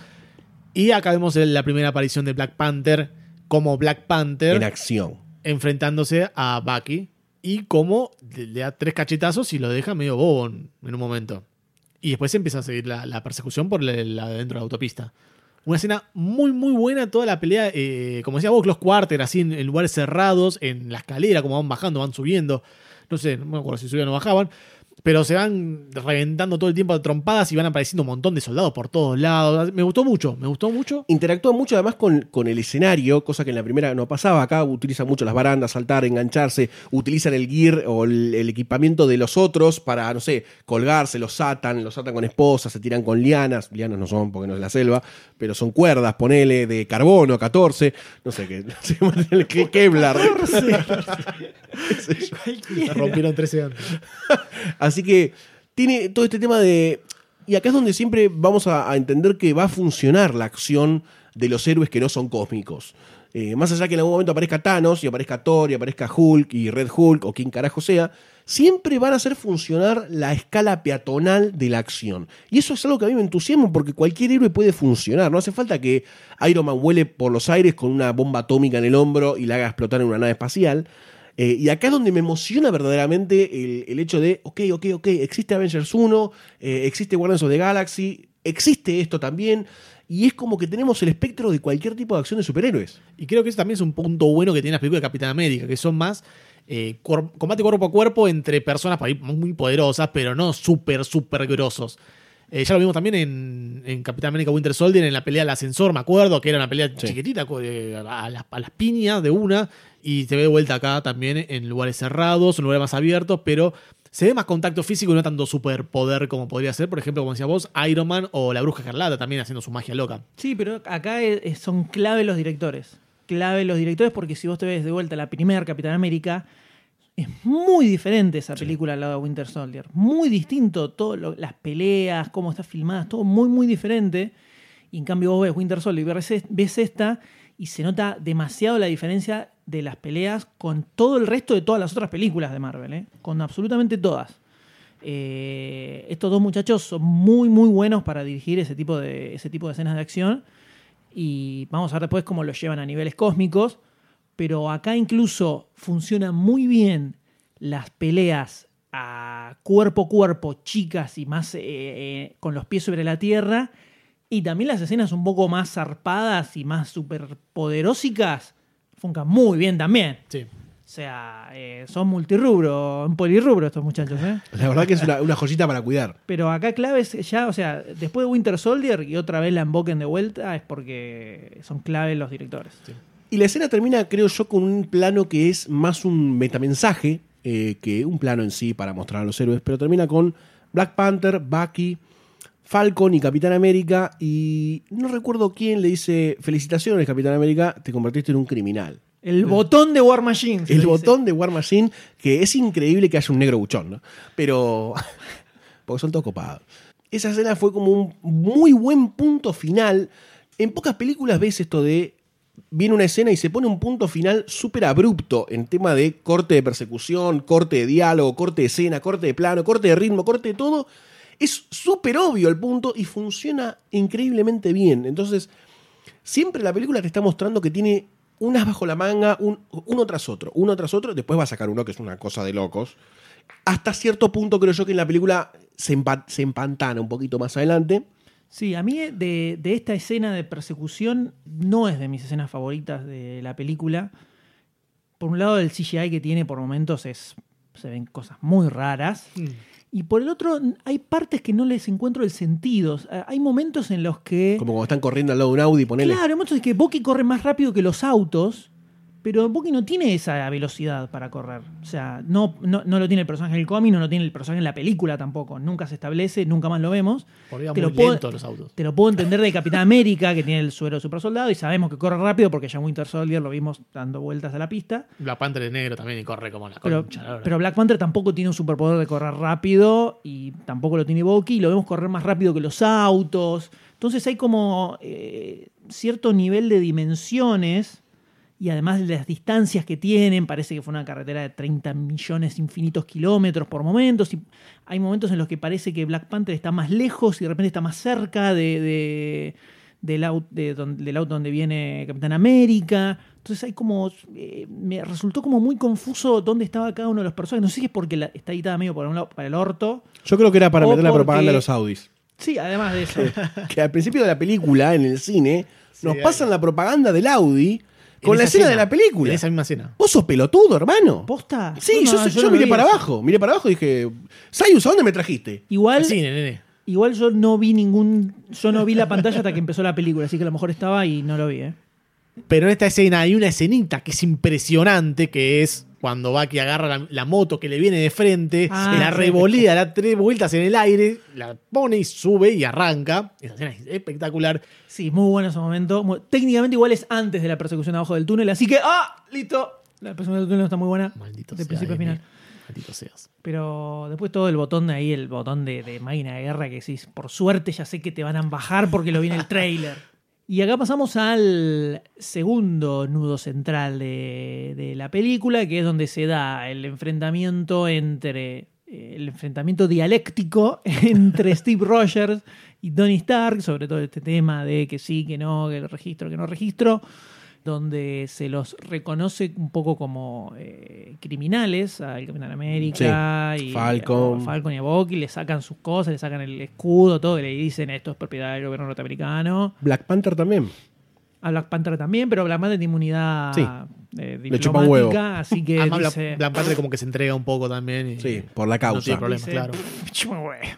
Y acá vemos la primera aparición de Black Panther como Black Panther
En acción.
enfrentándose a Bucky y como le, da tres cachetazos y lo deja medio bobo en un momento. Y después empieza a seguir la, persecución por la, la de dentro de la autopista. Una escena muy, muy buena, toda la pelea, eh, como decía vos, los quarter, así en, en lugares cerrados, en la escalera, como van bajando, van subiendo. No sé, no me acuerdo si subían o bajaban. Pero se van reventando todo el tiempo de trompadas y van apareciendo un montón de soldados por todos lados. Me gustó mucho, me gustó mucho.
Interactúa mucho además con, con el escenario, cosa que en la primera no pasaba. Acá utilizan mucho las barandas, saltar, engancharse, utilizan el gear o el, el equipamiento de los otros para, no sé, colgarse, los atan, los atan con esposas, se tiran con lianas. Lianas no son porque no es la selva, pero son cuerdas, ponele, de carbono, 14, no sé qué, no sé, Kevlar.
Rompieron 13 antes.
Así que tiene todo este tema de. Y acá es donde siempre vamos a, a entender que va a funcionar la acción de los héroes que no son cósmicos. Eh, más allá que en algún momento aparezca Thanos y aparezca Thor y aparezca Hulk y Red Hulk o quien carajo sea, siempre van a hacer funcionar la escala peatonal de la acción. Y eso es algo que a mí me entusiasma porque cualquier héroe puede funcionar. No hace falta que Iron Man vuele por los aires con una bomba atómica en el hombro y la haga explotar en una nave espacial. Eh, y acá es donde me emociona verdaderamente el, el hecho de, ok, ok, ok, existe Avengers 1, eh, existe Guardians of the Galaxy, existe esto también, y es como que tenemos el espectro de cualquier tipo de acción de superhéroes.
Y creo que eso también es un punto bueno que tiene las películas de Capitán América, que son más eh, combate cuerpo a cuerpo entre personas muy poderosas, pero no súper, súper grosos. Eh, ya lo vimos también en, en Capitán América Winter Soldier, en la pelea del ascensor, me acuerdo, que era una pelea chiquitita, eh, a, las, a las piñas de una, y se ve de vuelta acá también en lugares cerrados, en lugares más abiertos, pero se ve más contacto físico y no tanto superpoder como podría ser, por ejemplo, como decía vos, Iron Man o la Bruja Escarlata también haciendo su magia loca.
Sí, pero acá es- es- son clave los directores. Clave los directores porque si vos te ves de vuelta la primera Capitán América, es muy diferente esa película al lado de Winter Soldier. Muy distinto, todo las peleas, cómo está filmada, todo muy, muy diferente. Y en cambio vos ves Winter Soldier y ves, es- ves esta y se nota demasiado la diferencia de las peleas con todo el resto de todas las otras películas de Marvel, ¿eh? con absolutamente todas. Eh, estos dos muchachos son muy, muy buenos para dirigir ese tipo de, ese tipo de escenas de acción. Y vamos a ver después cómo lo llevan a niveles cósmicos. Pero acá incluso funcionan muy bien las peleas a cuerpo a cuerpo, chicas y más eh, eh, con los pies sobre la tierra. Y también las escenas un poco más zarpadas y más superpoderósicas funcan muy bien también.
Sí.
O sea, eh, son multirrubro, un polirrubro estos muchachos, ¿eh?
La verdad que es una, una joyita para cuidar.
Pero acá claves ya, o sea, después de Winter Soldier y otra vez la emboquen de vuelta es porque son claves los directores.
Y la escena termina, creo yo, con un plano que es más un metamensaje eh, que un plano en sí para mostrar a los héroes, pero termina con Black Panther, Bucky, Falcon y Capitán América. Y no recuerdo quién le dice: Felicitaciones, Capitán América, te convertiste en un criminal.
El botón de War Machine.
El botón de War Machine, que es increíble que haya un negro buchón, ¿no? Pero. porque son todos copados. Esa escena fue como un muy buen punto final. En pocas películas ves esto de. Viene una escena y se pone un punto final súper abrupto en tema de corte de persecución, corte de diálogo, corte de escena, corte de plano, corte de ritmo, corte de todo. Es súper obvio el punto y funciona increíblemente bien. Entonces, siempre la película te está mostrando que tiene unas bajo la manga, un- uno tras otro, uno tras otro, después va a sacar uno que es una cosa de locos. Hasta cierto punto creo yo que en la película se, se empantana un poquito más adelante.
Sí, a mí de, de esta escena de persecución no es de mis escenas favoritas de la película. Por un lado, el CGI que tiene por momentos es. se ven cosas muy raras. Y por el otro, hay partes que no les encuentro el sentido. Hay momentos en los que.
Como cuando están corriendo al lado de un Audi, ponele.
Claro, hay momentos en que Bucky corre más rápido que los autos, pero Bucky no tiene esa velocidad para correr. O sea, no, no, no lo tiene el personaje en el cómic, no lo tiene el personaje en la película tampoco. Nunca se establece, nunca más lo vemos. Te
muy
lo puedo-
los autos.
Te lo puedo entender de Capitán América, que tiene el suero de super soldado, y sabemos que corre rápido porque ya Winter Soldier lo vimos dando vueltas a la pista.
Black Panther es negro también y corre como la
Pero,
concha. la verdad.
pero Black Panther tampoco tiene un superpoder de correr rápido y tampoco lo tiene Bucky y lo vemos correr más rápido que los autos. Entonces hay como eh, cierto nivel de dimensiones y además de las distancias que tienen, parece que fue una carretera de 30 millones infinitos kilómetros por momentos. Y hay momentos en los que parece que Black Panther está más lejos y de repente está más cerca de, de- del, auto, de donde, del auto donde viene Capitán América. Entonces hay como. eh, me resultó como muy confuso dónde estaba cada uno de los personajes. No sé si es porque la- está editada medio por un lado, para el orto.
Yo creo que era para meter la propaganda de los Audis.
Sí, además de eso.
Que al principio de la película, en el cine, nos
hay.
pasan la propaganda del Audi con la escena de la película.
En esa misma escena.
Vos sos pelotudo, hermano.
¿Posta?
Sí,
No,
yo,
no,
yo
no
miré para
eso.
abajo. Miré para abajo y dije, Sayus, ¿a dónde me trajiste?
Igual,
Al cine, nene.
igual yo no vi ningún. Yo no vi la pantalla hasta que empezó la película, así que a lo mejor estaba y no lo vi, ¿eh?
Pero en esta escena hay una escenita que es impresionante, que es cuando Bucky agarra la, la moto que le viene de frente,
Ah,
la revolea, da tres vueltas en el aire, la pone y sube y arranca. Esa escena es espectacular.
Sí, muy bueno ese momento. Muy- técnicamente igual es antes de la persecución abajo del túnel, así que ¡ah! ¡Listo! La persecución del túnel está muy buena.
Maldito
de
sea,
principio a final.
Maldito seas.
Pero después todo el botón de ahí, el botón de, de máquina de guerra que decís, por suerte ya sé que te van a bajar porque lo vi en el trailer. Y acá pasamos al segundo nudo central de, de la película, que es donde se da el enfrentamiento entre. eh, El enfrentamiento dialéctico entre Steve Rogers y Tony Stark, sobre todo este tema de que sí, que no, que registro, que no registro, donde se los reconoce un poco como eh, criminales al Capitán América
Sí.
y
Falcon.
a Falcon y a Bucky, le sacan sus cosas, le sacan el escudo, todo, y le dicen esto es propiedad del gobierno norteamericano.
Black Panther también.
A Black Panther también, pero Black Panther tiene inmunidad
Sí.
eh,
Le huevo.
diplomática, así que
Además,
dice,
Black, Black Panther como que se entrega un poco también. Y,
Sí, por la
No
causa.
tiene problema,
dice.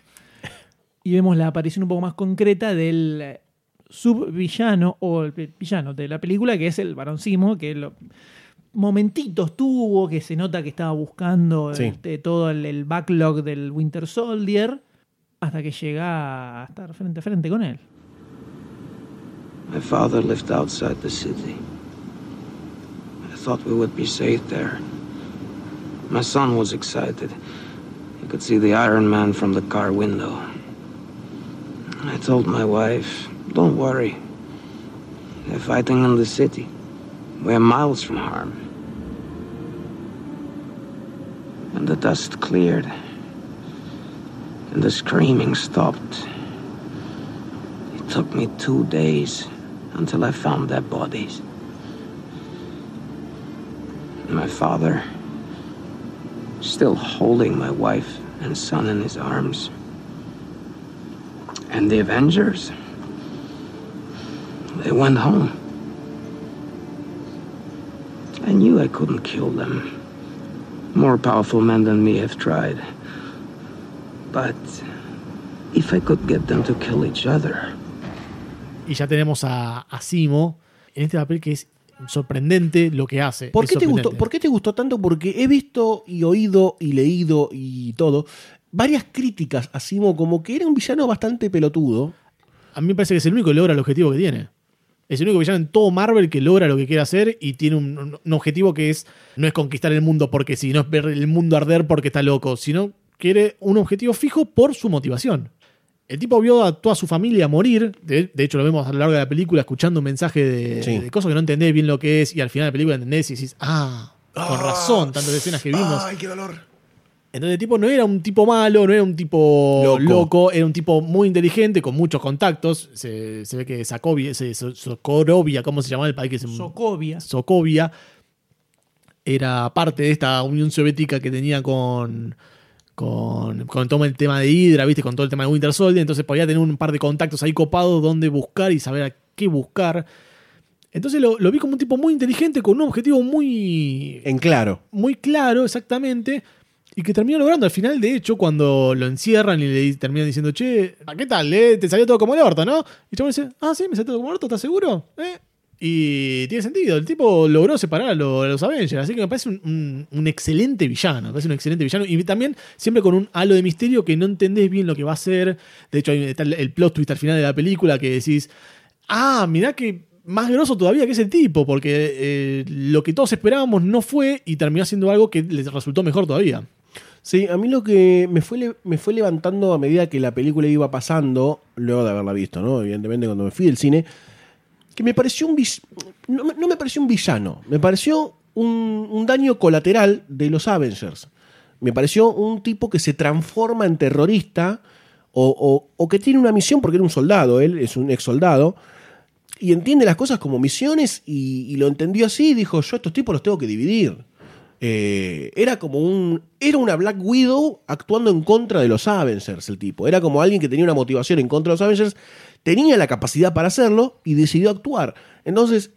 Y vemos la aparición un poco más concreta del subvillano o el villano de la película, que es el Barón Simo, que lo, momentitos tuvo, que se nota que estaba buscando
Sí.
este, todo el, el backlog del Winter Soldier, hasta que llega a estar frente a frente con él.
My father lived outside the city. I thought we would be safe there. My son was excited. He could see the Iron Man from the car window. I told my wife, don't worry. They're fighting in the city. We're miles from harm. And the dust cleared. and the screaming stopped. It took me two days until I found their bodies. My father, still holding my wife and son in his arms. And the Avengers, they went home. I knew I couldn't kill them. More powerful men than me have tried. But if I could get them to kill each other,
Y ya tenemos a, a Simo en este papel que es sorprendente lo que hace.
¿Por qué, te gustó. ¿Por qué te gustó tanto? Porque he visto y oído y leído y todo varias críticas a Simo como que era un villano bastante pelotudo.
A mí me parece que es el único que logra el objetivo que tiene. Es el único villano en todo Marvel que logra lo que quiere hacer y tiene un, objetivo que es no es conquistar el mundo porque sí, no es ver el mundo arder porque está loco, sino quiere un objetivo fijo por su motivación. El tipo vio a toda su familia morir, de, de hecho lo vemos a lo largo de la película escuchando un mensaje de,
Sí.
de cosas que no entendés bien lo que es y al final de la película entendés y decís, ah, con razón, tantas escenas que vimos.
qué dolor!
Entonces el tipo no era un tipo malo, no era un tipo loco,
Loco.
era un tipo muy inteligente, con muchos contactos. Se, se ve que Sokovia, se- So- Sokorovia, ¿cómo se llamaba el país? que se-
Sokovia.
Sokovia era parte de esta Unión Soviética que tenía con, con, con todo el tema de Hydra, ¿viste? con todo el tema de Winter Soldier. Entonces podía tener un par de contactos ahí copados donde buscar y saber a qué buscar. Entonces lo, lo vi como un tipo muy inteligente, con un objetivo muy,
En claro.
muy claro, exactamente, y que terminó logrando. Al final, de hecho, cuando lo encierran y le terminan diciendo, che, ¿a ¿qué tal? eh? Te salió todo como el orto, ¿no? Y chabón dice, ah, sí, me salió todo como el orto, ¿estás seguro? ¿Eh? Y tiene sentido, el tipo logró separar a, lo- a los Avengers, así que me parece un, excelente villano, me parece un excelente villano, y también siempre con un halo de misterio que no entendés bien lo que va a hacer. De hecho, está el, plot twist al final de la película que decís, ah, mirá que más grosso todavía que ese tipo, porque eh, lo que todos esperábamos no fue y terminó siendo algo que les resultó mejor todavía.
Sí, a mí lo que me fue, me fue levantando a medida que la película iba pasando, luego de haberla visto, ¿no? Evidentemente cuando me fui del cine, que me pareció un no, no me pareció un villano, me pareció un, un daño colateral de los Avengers. Me pareció un tipo que se transforma en terrorista o, o- o que tiene una misión porque era un soldado, él es un ex soldado, y entiende las cosas como misiones y, y lo entendió así y dijo, yo a estos tipos los tengo que dividir. Eh, era como un. Era una Black Widow actuando en contra de los Avengers, el tipo. Era como alguien que tenía una motivación en contra de los Avengers, tenía la capacidad para hacerlo y decidió actuar. Entonces,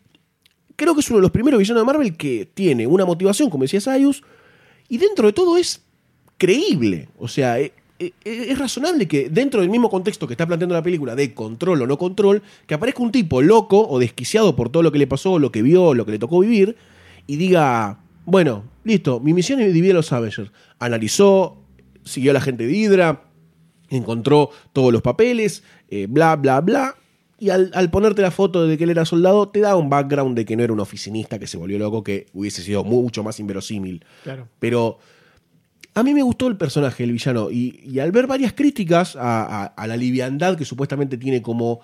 creo que es uno de los primeros villanos de Marvel que tiene una motivación, como decía Sayus, y dentro de todo es creíble. O sea, e- e- es razonable que dentro del mismo contexto que está planteando la película de control o no control, que aparezca un tipo loco o desquiciado por todo lo que le pasó, lo que vio, lo que le tocó vivir, y diga, bueno, listo, mi misión es dividir a los Avengers. Analizó, siguió a la gente de Hydra, encontró todos los papeles, eh, bla, bla, bla. Y al, al ponerte la foto de que él era soldado, te da un background de que no era un oficinista que se volvió loco, que hubiese sido mucho más inverosímil.
Claro.
Pero a mí me gustó el personaje, el villano, y, y al ver varias críticas a, a- a la liviandad que supuestamente tiene como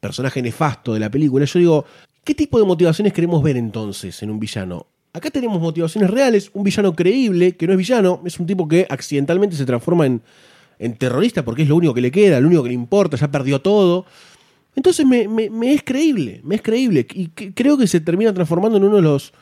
personaje nefasto de la película, yo digo, ¿qué tipo de motivaciones queremos ver entonces en un villano? Acá tenemos motivaciones reales, un villano creíble, que no es villano, es un tipo que accidentalmente se transforma en, en terrorista porque es lo único que le queda, lo único que le importa, ya perdió todo. Entonces me, me- me es creíble, me es creíble. Y que- creo que se termina transformando en uno de los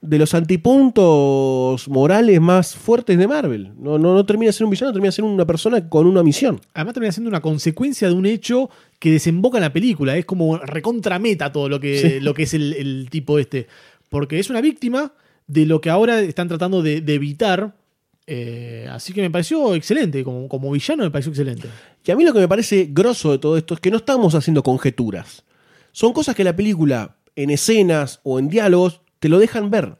de los antipuntos morales más fuertes de Marvel. No, no, no termina de ser un villano, termina de ser una persona con una misión.
Además termina siendo una consecuencia de un hecho que desemboca en la película. Es como recontrameta todo lo que,
Sí.
lo que es el, el tipo este. Porque es una víctima de lo que ahora están tratando de, evitar. Eh, así que me pareció excelente. Como, como villano me pareció excelente.
Y a mí lo que me parece grosso de todo esto es que no estamos haciendo conjeturas. Son cosas que la película, en escenas o en diálogos, te lo dejan ver.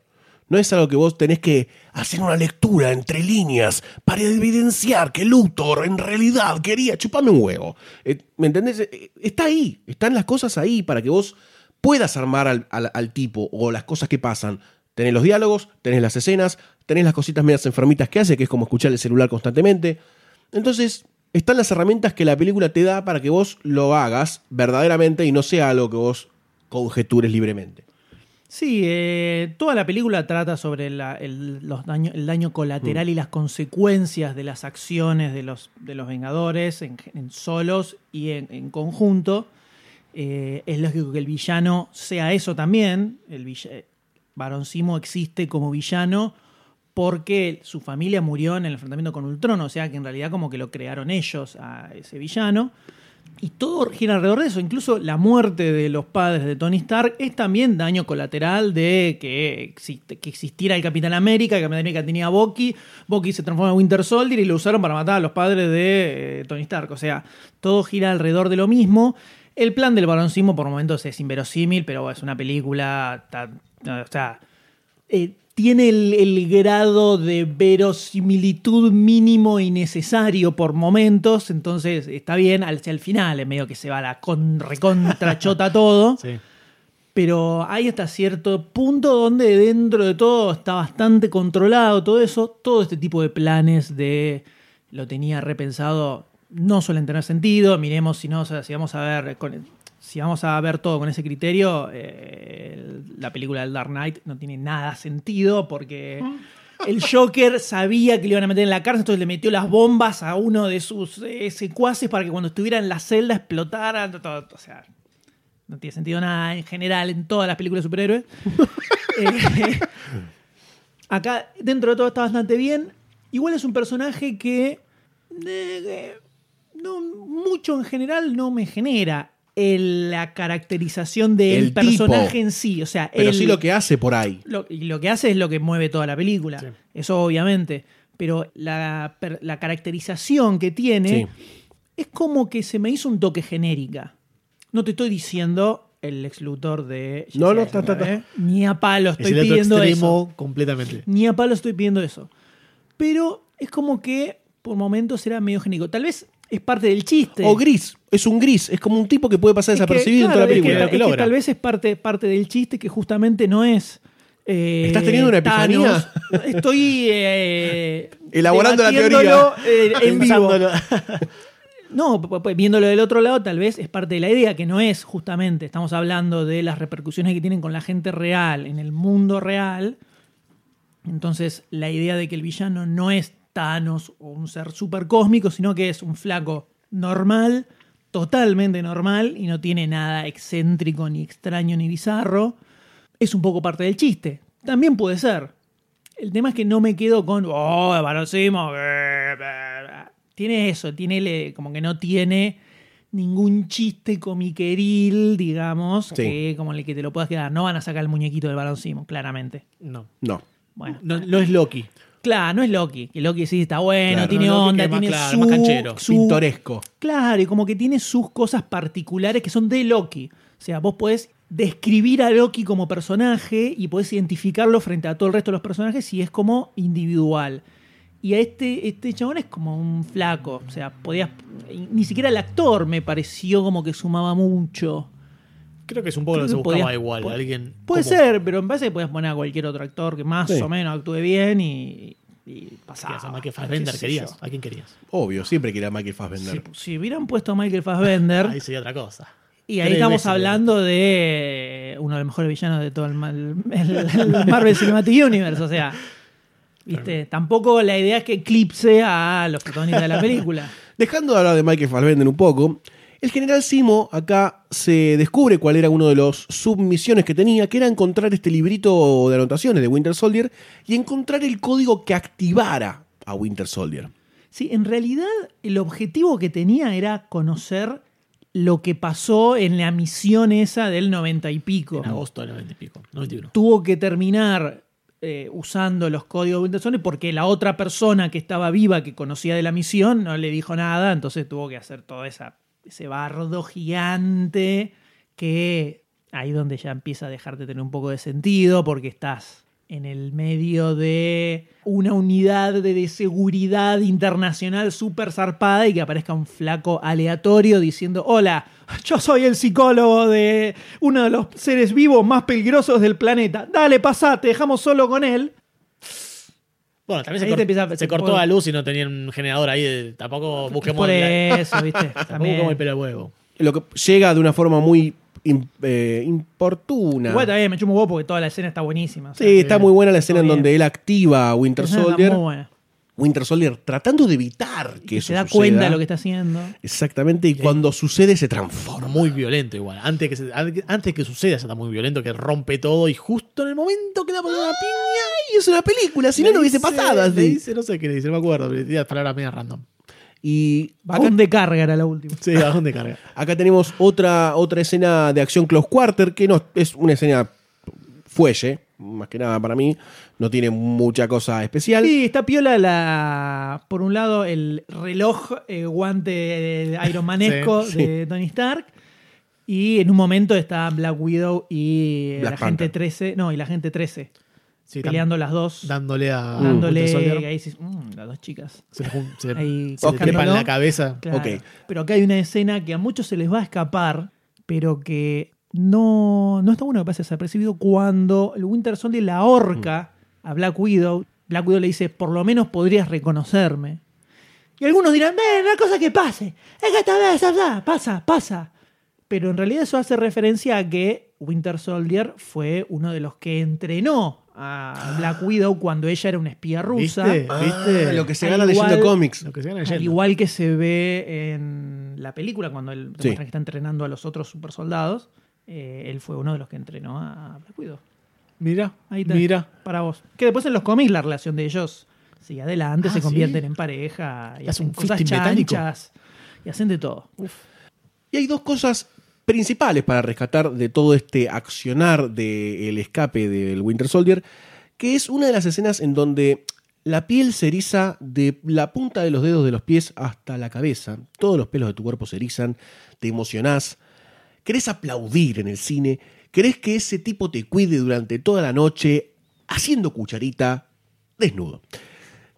No es algo que vos tenés que hacer una lectura entre líneas para evidenciar que Luthor en realidad quería chupame un huevo. Eh, ¿Me entendés? Eh, Está ahí, están las cosas ahí para que vos puedas armar al, al- al tipo o las cosas que pasan. Tenés los diálogos, tenés las escenas, tenés las cositas medias enfermitas que hace, que es como escuchar el celular constantemente. Entonces, están las herramientas que la película te da para que vos lo hagas verdaderamente y no sea algo que vos conjetures libremente.
Sí, eh, toda la película trata sobre la- el, los daño- el daño colateral y las consecuencias de las acciones de los, de los Vengadores en, en solos y en, en conjunto. Eh, es lógico que el villano sea eso también. El eh, Simo existe como villano porque su familia murió en el enfrentamiento con Ultron, o sea que en realidad como que lo crearon ellos a ese villano. Y todo gira alrededor de eso. Incluso la muerte de los padres de Tony Stark es también daño colateral de que existiera el Capitán América. El Capitán América tenía a Bucky. Bucky se transforma en Winter Soldier y lo usaron para matar a los padres de eh, Tony Stark. O sea, todo gira alrededor de lo mismo. El plan del Barón Simo por momentos es inverosímil, pero es una película. ta- o sea, eh, tiene el, el grado de verosimilitud mínimo y necesario por momentos, entonces está bien, hacia el final, en medio que se va la con, recontrachota todo,
Sí.
pero hay hasta cierto punto donde dentro de todo está bastante controlado todo eso, todo este tipo de planes de lo tenía repensado no suelen tener sentido, miremos si no, o sea, si vamos a ver con- si vamos a ver todo con ese criterio, eh, la película del Dark Knight no tiene nada sentido porque el Joker sabía que le iban a meter en la cárcel, entonces le metió las bombas a uno de sus eh, secuaces para que cuando estuviera en la celda explotara. todo- o sea, no tiene sentido nada en general en todas las películas de superhéroes. Eh, acá, dentro de todo, está bastante bien. Igual es un personaje que eh, no, mucho en general no me genera el- la caracterización del
El
personaje
tipo.
en sí. O sea,
Pero
el-
sí lo que hace por ahí.
lo, y lo que hace es lo que mueve toda la película. Eso obviamente. Pero la, per- la caracterización que tiene
Sí.
es como que se me hizo un toque genérica. No te estoy diciendo el ex Luthor de... Jesse
No, no, ta.
¿eh? Ni a palo
Es
estoy pidiendo
extremo
eso.
completamente.
Ni a palo estoy pidiendo eso. Pero es como que por momentos era medio genérico. Tal vez es parte del chiste.
O gris, es un gris, es como un tipo que puede pasar
Es que,
desapercibido en toda la
es que-
película.
es que tal vez es parte, parte del chiste que justamente no es. eh,
¿Estás teniendo una epifanía?
Thanos. Estoy eh,
Elaborando la
debatiéndolo, eh, en vivo. No, viéndolo del otro lado, tal vez es parte de la idea, que no es justamente, estamos hablando de las repercusiones que tienen con la gente real, en el mundo real. Entonces, la idea de que el villano no es Thanos o un ser super cósmico, sino que es un flaco normal, totalmente normal, y no tiene nada excéntrico, ni extraño, ni bizarro, es un poco parte del chiste. También puede ser. El tema es que no me quedo con, oh, Barón Simo, eh, eh". Tiene eso, tiene le- como que no tiene ningún chiste comiqueril, digamos,
Sí.
que como el que te lo puedas quedar. No van a sacar el muñequito del Barón Simo, claramente.
No.
No.
Bueno,
No, no es Loki.
Claro, no es Loki. Que Loki sí está bueno,
Claro,
tiene
no,
onda,
es más
tiene
claro,
su,
más canchero,
su-
Pintoresco.
Claro, y como que tiene sus cosas particulares que son de Loki. O sea, vos podés describir a Loki como personaje y podés identificarlo frente a todo el resto de los personajes y es como individual. Y a este, este chabón es como un flaco. O sea, podías. Ni siquiera el actor me pareció como que sumaba mucho.
Creo que es un poco
Creo
lo que se buscaba
podía-
igual.
puede-
Alguien
Puede
como-
ser, pero me parece que podías poner a cualquier otro actor que más
Sí.
o menos actúe bien y, y pasaba.
Querías a Michael
qué
Fassbender,
sé
querías.
yo.
¿A quién querías?
Obvio, siempre quería Michael Fassbender.
Si, si hubieran puesto a Michael Fassbender.
Ahí sería otra cosa.
Y ahí
Tres
estamos
veces,
hablando de uno de los mejores villanos de todo el- el Marvel Cinematic Universe. O sea, ¿viste? Tampoco la idea es que eclipse a los protagonistas de la película.
Dejando de hablar de Michael Fassbender un poco, el general Simo acá se descubre cuál era uno de los submisiones que tenía, que era encontrar este librito de anotaciones de Winter Soldier y encontrar el código que activara a Winter Soldier.
Sí, en realidad el objetivo que tenía era conocer lo que pasó en la misión esa del 90 y pico.
En agosto del 90 y pico. 91.
tuvo que terminar eh, usando los códigos de Winter Soldier porque la otra persona que estaba viva, que conocía de la misión, no le dijo nada, entonces tuvo que hacer todo esa, ese bardo gigante que ahí donde ya empieza a dejarte tener un poco de sentido porque estás en el medio de una unidad de, seguridad internacional súper zarpada y que aparezca un flaco aleatorio diciendo, hola, yo soy el psicólogo de uno de los seres vivos más peligrosos del planeta. Dale, pasá, te dejamos solo con él.
Bueno, también se, cort-
empieza a-
se
se
cortó
puede-
la luz y no tenían un generador ahí. de- tampoco busquemos,
Por
la-
eso, ¿viste?
tampoco
También.
busquemos el pelo de huevo.
Lo que llega de una forma muy eh, importuna.
Igual también me chumo vos porque toda la escena está buenísima. o sea,
Sí, está muy buena la escena en donde él activa a Winter
Esa está
Soldier.
muy buena.
Winter Soldier tratando de evitar que
Que
eso
se da
suceda.
cuenta de lo que está haciendo.
Exactamente, y cuando sucede se transforma.
Muy violento igual. Antes que, se- antes que suceda ya está muy violento, que rompe todo y justo en el momento que le pone una piña...
Y es una película, si no,
le
no hubiese pasado
le
así.
dice, no sé qué le dice, no me acuerdo, pero dice palabras medio random.
Y
Vagón de carga era la última.
Sí, bajón de carga.
acá tenemos otra, otra escena de acción close quarter, que no es una escena fuelle, más que nada para mí. No tiene mucha cosa especial.
Sí, está piola la. Por un lado, el reloj eh, guante ironmanesco
Sí,
de Tony Stark. Y en un momento está Black Widow y eh,
Black
la gente
Panther.
13. No, y la gente 13.
Sí,
peleando las dos.
Dándole a
dándole. Y ahí dices, "Mm, las dos chicas.
Se le, se
Ahí
le la cabeza.
Claro.
Ok.
Pero acá hay una escena que a muchos se les va a escapar, pero que no, no está bueno que pase desapercibido cuando el Winter Soldier la ahorca a Black Widow. Black Widow le dice, por lo menos podrías reconocerme. Y algunos dirán, ven, no hay cosa que pase. Es que esta vez, ah, pasa, pasa. Pero en realidad eso hace referencia a que Winter Soldier fue uno de los que entrenó a Black Widow cuando ella era una espía rusa.
¿Viste?
Ah,
¿Viste?
lo que se gana
igual-
leyendo cómics.
Lo que se gana leyendo.
igual que se ve en la película, cuando él
Sí.
que está entrenando a los otros super soldados, él fue uno de los que entrenó a Black Widow.
Mira,
Ahí está.
mira.
Para vos. Que después en los cómics la relación de ellos sigue adelante,
Ah,
se
¿sí?
convierten en pareja y
Hace
hacen cosas chanchas y hacen de todo.
Y hay dos cosas principales para rescatar de todo este accionar del escape del Winter Soldier, que es una de las escenas en donde la piel se eriza de la punta de los dedos de los pies hasta la cabeza. Todos los pelos de tu cuerpo se erizan, te emocionás, querés aplaudir en el cine, querés que ese tipo te cuide durante toda la noche haciendo cucharita desnudo.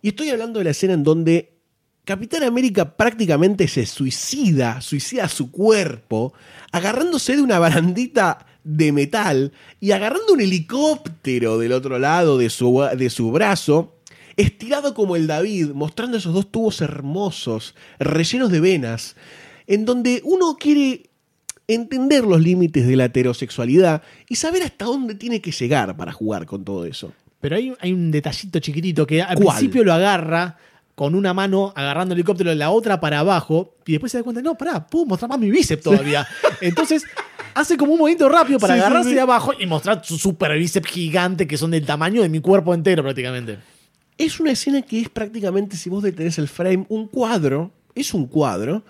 Y estoy hablando de la escena en donde Capitán América prácticamente se suicida, suicida su cuerpo, agarrándose de una barandita de metal y agarrando un helicóptero del otro lado de su, de su brazo, estirado como el David, mostrando esos dos tubos hermosos, rellenos de venas, en donde uno quiere entender los límites de la heterosexualidad y saber hasta dónde tiene que llegar para jugar con todo eso.
Pero hay, hay un detallito chiquitito que al
¿Cuál?
principio lo agarra con una mano agarrando el helicóptero, la otra para abajo, y después se da cuenta, no, pará, puedo mostrar más mi bíceps todavía. Entonces hace como un movimiento rápido para
Sí, sí,
agarrarse
sí.
de abajo y mostrar su super bíceps gigante que son del tamaño de mi cuerpo entero prácticamente.
Es una escena que es prácticamente, si vos detenés el frame, un cuadro. Es un cuadro.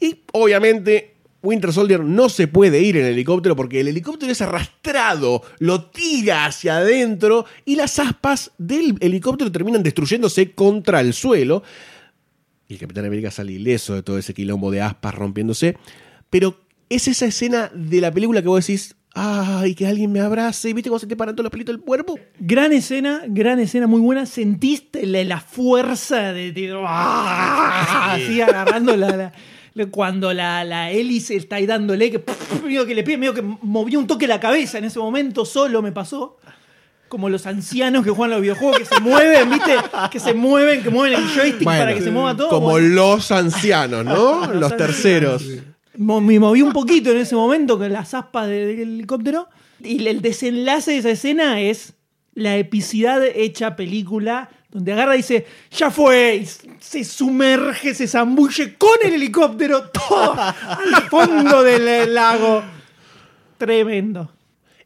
Y obviamente Winter Soldier no se puede ir en el helicóptero porque el helicóptero es arrastrado, lo tira hacia adentro y las aspas del helicóptero terminan destruyéndose contra el suelo. Y el Capitán América sale ileso de todo ese quilombo de aspas rompiéndose. Pero es esa escena de la película que vos decís, ay, que alguien me abrace. ¿Viste cómo se te paran todos los pelitos del cuerpo?
Gran escena, gran escena, muy buena. Sentiste la, la fuerza de. de- ¡ah! Así agarrando la. la- la- cuando la, la hélice está ahí dándole, que, medio que le pide, medio que movió un toque la cabeza en ese momento, solo me pasó. Como los ancianos que juegan los videojuegos, que se mueven, ¿viste? Que se mueven, que mueven el joystick
Bueno,
para que se mueva todo.
Como
Bueno,
los ancianos, ¿no?
Los
los terceros.
me moví un poquito en ese momento con las aspas de- del helicóptero. Y el desenlace de esa escena es la epicidad hecha película, donde agarra y dice, ya fue, y se sumerge, se zambulle con el helicóptero todo al fondo del lago. Tremendo.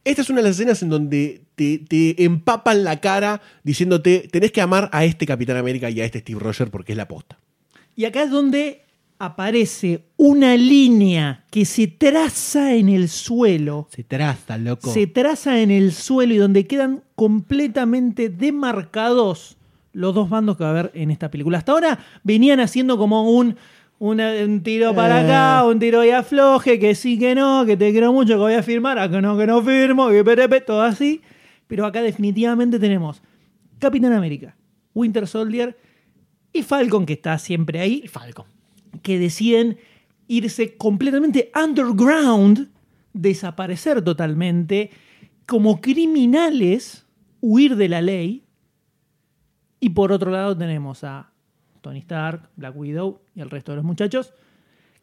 Esta es una de las escenas en donde te, te empapan la cara diciéndote, tenés que amar a este Capitán América y a este Steve Rogers porque es la posta.
Y acá es donde aparece una línea que se traza en el suelo.
Se traza, loco.
se traza en el suelo y donde quedan completamente demarcados los dos bandos que va a haber en esta película. Hasta ahora venían haciendo como un, una- un tiro para acá, un tiro y afloje, que sí, que no, que te quiero mucho, que voy a firmar, a que no, que no firmo, que perepe, todo así. Pero acá definitivamente tenemos Capitán América, Winter Soldier y Falcon, que está siempre ahí
Falcon.
que deciden irse completamente underground, desaparecer totalmente, como criminales, huir de la ley. Y por otro lado tenemos a Tony Stark, Black Widow y el resto de los muchachos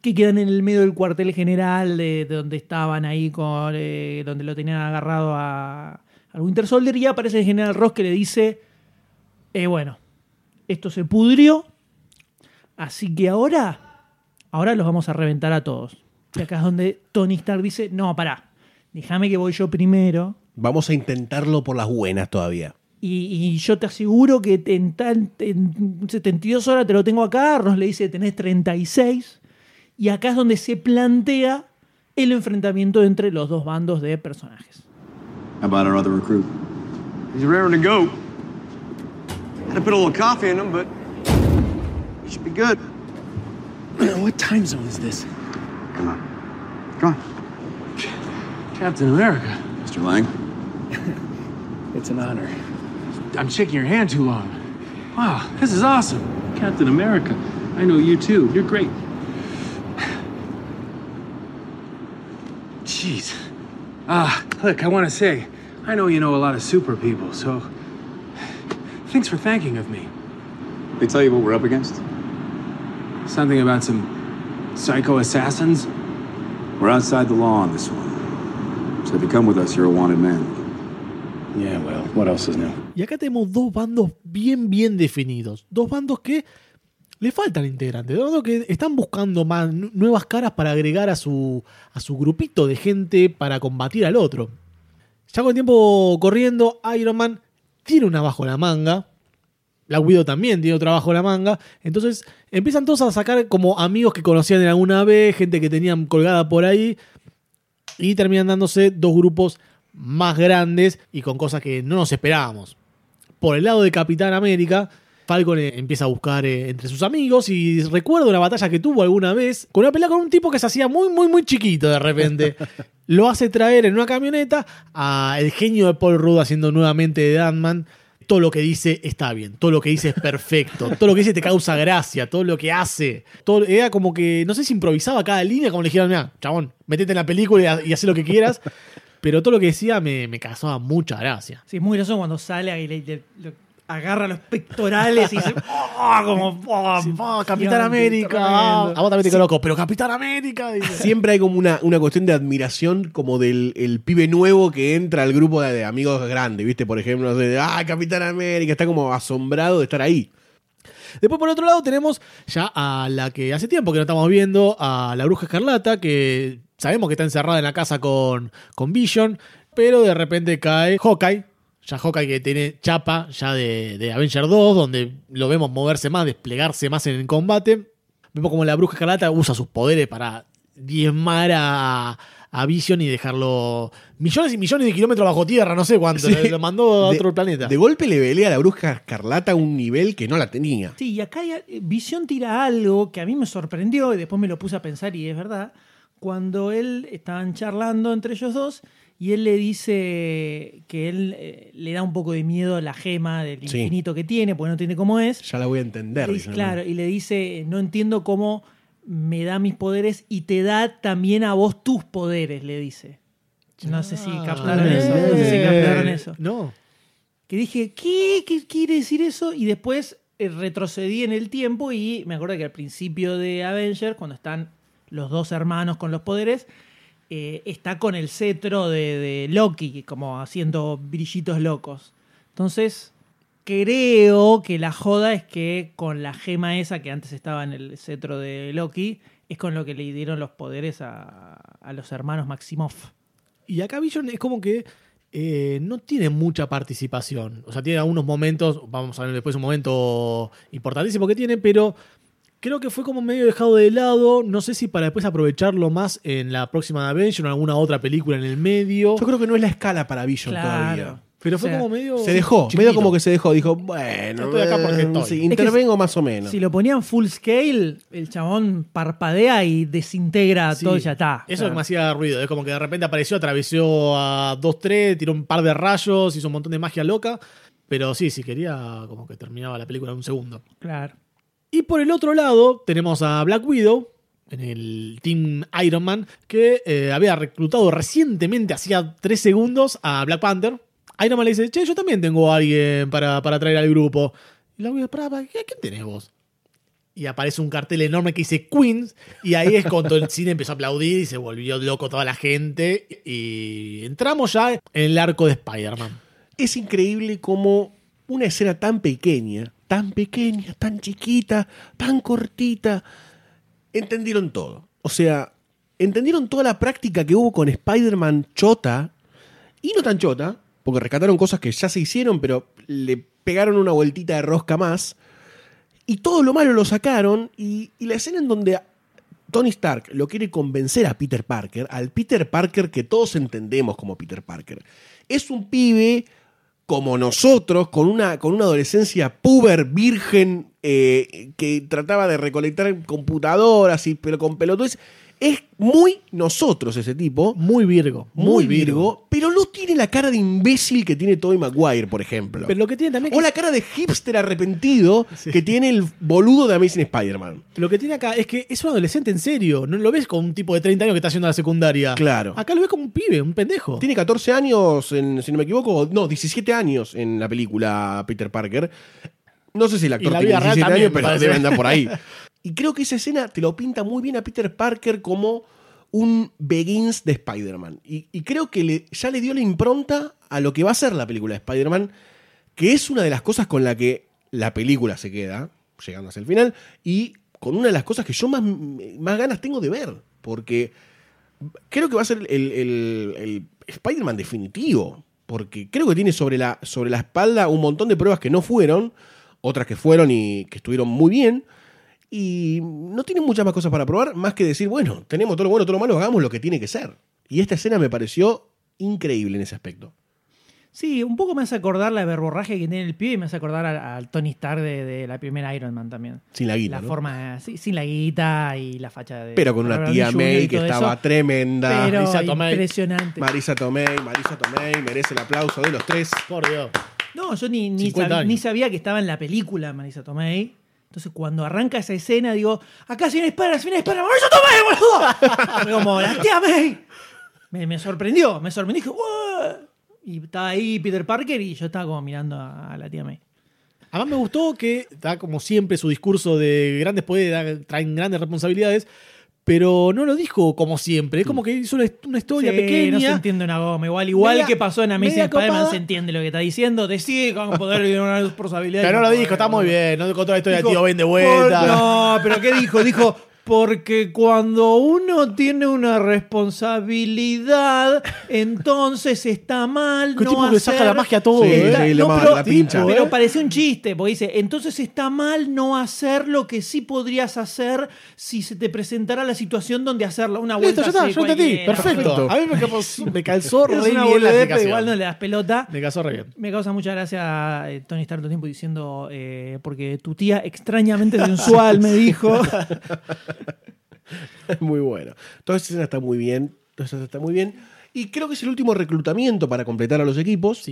que quedan en el medio del cuartel general de, de donde estaban ahí, con, eh, donde lo tenían agarrado a, al Winter Soldier. Y aparece el general Ross que le dice: eh, Bueno, esto se pudrió, así que ahora, ahora los vamos a reventar a todos. Y acá es donde Tony Stark dice: No, pará, déjame que voy yo primero.
Vamos a intentarlo por las buenas todavía.
Y, y yo te aseguro que en, tan- en 72 horas te lo tengo acá. Ross le dice, tenés 36. Y acá es donde se plantea el enfrentamiento entre los dos bandos de personajes.
How about our other recruit?
He's raring to go. Had to put a little coffee in him, but he should be good.
what time zone is this?
Come on. Come on.
Captain America.
Mr. Lang?
It's an honor. I'm shaking your hand too long. Wow, this is awesome. Captain America. I know you too. You're great. Jeez. Ah, look, I want to say, I know you know a lot of super people, so thanks for thanking of me.
They tell you what we're up against?
Something about some psycho assassins?
We're outside the law on this one. So if you come with us, you're a wanted man.
Yeah, well, what else is new?
Y acá tenemos dos bandos bien, bien definidos. Dos bandos que le faltan integrantes. Dos bandos que están buscando más nu- nuevas caras para agregar a su, a su grupito de gente para combatir al otro. Ya con el tiempo corriendo, Iron Man tiene una bajo la manga. Black Widow también tiene otro bajo la manga. Entonces empiezan todos a sacar como amigos que conocían en alguna vez, gente que tenían colgada por ahí. Y terminan dándose dos grupos más grandes y con cosas que no nos esperábamos. Por el lado de Capitán América, Falcon eh, empieza a buscar eh, entre sus amigos y recuerdo una batalla que tuvo alguna vez con una pelea con un tipo que se hacía muy, muy, muy chiquito de repente. Lo hace traer en una camioneta a el genio de Paul Rudd haciendo nuevamente de Ant-Man. Todo lo que dice está bien, todo lo que dice es perfecto, todo lo que dice te causa gracia, todo lo que hace. Todo, era como que, no sé si improvisaba cada línea, como le dijeron, mira, chabón, metete en la película y, y haz lo que quieras. Pero todo lo que decía me, me causaba mucha gracia.
Sí, es muy gracioso cuando sale y le, le- le agarra los pectorales y dice, ¡oh! Como, ¡oh!
Oh, Capitán América. A vos también te coloco, pero Capitán América. dice.
Siempre hay como una, una cuestión de admiración como del el pibe nuevo que entra al grupo de, de amigos grandes, ¿viste? Por ejemplo, de, ah, Capitán América, está como asombrado de estar ahí.
Después, por otro lado, tenemos ya a la que hace tiempo que no estamos viendo, a la Bruja Escarlata, que sabemos que está encerrada en la casa con, con Vision, pero de repente cae Hawkeye. Ya Hawkeye que tiene chapa ya de, de Avenger 2, donde lo vemos moverse más, desplegarse más en el combate. Vemos como la Bruja Escarlata usa sus poderes para diezmar a, a Vision y dejarlo millones y millones de kilómetros bajo tierra, no sé cuánto.
Sí.
Lo mandó a
De-
otro planeta.
De golpe le velea a la bruja escarlata a un nivel que no la tenía.
Sí, y acá Visión tira algo que a mí me sorprendió y después me lo puse a pensar y es verdad. Cuando él estaban charlando entre ellos dos y él le dice que él eh, le da un poco de miedo a la gema del
Sí.
infinito que tiene, porque no tiene cómo es.
Ya la voy a entender.
Le
dice,
dice, claro, y le dice, no entiendo cómo me da mis poderes y te da también a vos tus poderes, le dice. No sé si captaron
Ah,
eso. No sé si captaron eso.
No.
Que dije, ¿qué? ¿Qué quiere decir eso? Y después eh, retrocedí en el tiempo y me acuerdo que al principio de Avengers, cuando están los dos hermanos con los poderes, eh, está con el cetro de, Loki, como haciendo brillitos locos. Entonces, creo que la joda es que con la gema esa que antes estaba en el cetro de Loki, es con lo que le dieron los poderes a, a los hermanos Maximoff.
Y acá Vision es como que eh, no tiene mucha participación. O sea, tiene algunos momentos, vamos a ver después un momento importantísimo que tiene, pero creo que fue como medio dejado de lado. No sé si para después aprovecharlo más en la próxima Avenger o en alguna otra película en el medio.
Yo creo que no es la escala para Vision
Claro.
todavía.
Pero
O
fue
sea,
como medio.
Se dejó, medio como que se dejó. Dijo, bueno,
Estoy acá porque
eh,
estoy.
sí,
Es que
intervengo más o menos.
Si lo ponían full scale, el chabón parpadea y desintegra
Sí.
todo y ya está.
Eso es
O sea,
lo que me hacía ruido. Es como que de repente apareció, atravesó a 2-3, tiró un par de rayos, hizo un montón de magia loca. Pero sí, sí, quería como que terminaba la película en un segundo.
Claro.
Y por el otro lado tenemos a Black Widow en el Team Iron Man que eh, había reclutado recientemente, hacía tres segundos, a Black Panther. Iron Man le dice, che, yo también tengo a alguien para, para traer al grupo. Y Black Widow, pará, ¿qué- ¿quién tenés vos? y aparece un cartel enorme que dice Queens y ahí es cuando el cine empezó a aplaudir y se volvió loco toda la gente y entramos ya en el arco de Spider-Man.
Es increíble como una escena tan pequeña, tan pequeña, tan chiquita, tan cortita, entendieron todo. O sea, entendieron toda la práctica que hubo con Spider-Man chota y no tan chota, porque rescataron cosas que ya se hicieron, pero le pegaron una vueltita de rosca más. Y todo lo malo lo sacaron. Y, y la escena en donde Tony Stark lo quiere convencer a Peter Parker, al Peter Parker que todos entendemos como Peter Parker, es un pibe como nosotros, con una, con una adolescencia puber, virgen, eh, que trataba de recolectar computadoras, y, pero con pelotudes. Es muy nosotros ese tipo.
Muy Virgo.
Muy, virgo, pero no tiene la cara de imbécil que tiene Tobey Maguire, por ejemplo.
Pero lo que tiene también
o la cara de hipster arrepentido que tiene el boludo de Amazing Spider-Man.
Lo que tiene acá es que es un adolescente en serio. No lo ves como un tipo de 30 años que está haciendo la secundaria.
Claro.
Acá lo ves como un pibe, un pendejo.
Tiene 14 años, en- si no me equivoco, no, 17 años en la película Peter Parker. No sé si el actor tiene
vida real
17
también,
años, pero debe andar por ahí. Y creo que esa escena te lo pinta muy bien a Peter Parker como un Begins de Spider-Man. Y, creo que le- ya le dio la impronta a lo que va a ser la película de Spider-Man, que es una de las cosas con la que la película se queda, llegando hacia el final, y con una de las cosas que yo más, más ganas tengo de ver. Porque creo que va a ser el, el- el Spider-Man definitivo. Porque creo que tiene sobre la, sobre la espalda un montón de pruebas que no fueron, otras que fueron y que estuvieron muy bien. Y no tiene muchas más cosas para probar, más que decir, bueno, tenemos todo lo bueno, todo lo malo, hagamos lo que tiene que ser. Y esta escena me pareció increíble en ese aspecto.
Sí, un poco me hace acordar la verborraje que tiene el pibe y me hace acordar al, Tony Stark de, de la primera Iron Man también.
Sin la guita,
La
¿no?
forma, sí, sin la guita y la facha de.
Pero con una
Robert
tía. May que estaba
eso.
tremenda.
Pero
Marisa Tomei.
impresionante.
Marisa Tomei, Marisa Tomei, merece el aplauso de los tres.
Por Dios.
No, yo ni, ni,
50
sab-
años.
ni sabía que estaba en la película Marisa Tomei. Entonces, cuando arranca esa escena, digo, acá se viene Spider, se viene Spider, ¡Marisa Tomei, boludo! Como, la tía. Me, sorprendió, me sorprendió. Dije. Y estaba ahí Peter Parker y yo estaba como mirando a, la tía May.
Además me gustó que da como siempre su discurso de grandes poderes traen grandes responsabilidades, pero no lo dijo como siempre. Es como que hizo una, una historia
Sí,
pequeña.
No se entiende una goma. Igual, igual
Media-
que pasó en Amazing Spider-Man, se entiende lo que está diciendo. Decide con poder y una responsabilidad.
Pero no lo dijo, está muy bien. No contó la historia de tío Ben de vuelta.
Por- no, pero ¿qué dijo? Dijo, porque cuando uno tiene una responsabilidad, entonces está mal
Qué
no
tipo que
hacer...
saca la magia a todo,
Sí,
¿eh?
sí,
No,
ma-
pero,
la pincha.
pero pareció un chiste, porque dice, entonces está mal no hacer lo que sí podrías hacer si se te presentara la situación donde hacerlo. Una
Listo,
vuelta
ya está,
así
yo entendí.
cualquiera.
Perfecto. A mí me, calzó- me calzó re bien la
boludez, pero igual no le das pelota.
Me calzó re bien.
Me causa mucha gracia eh, Tony Stark todo el tiempo diciendo, eh, porque tu tía extrañamente sensual me dijo.
muy bueno. Toda esa escena está muy bien. Toda esa escena está muy bien. Y creo que es el último reclutamiento para completar a los equipos.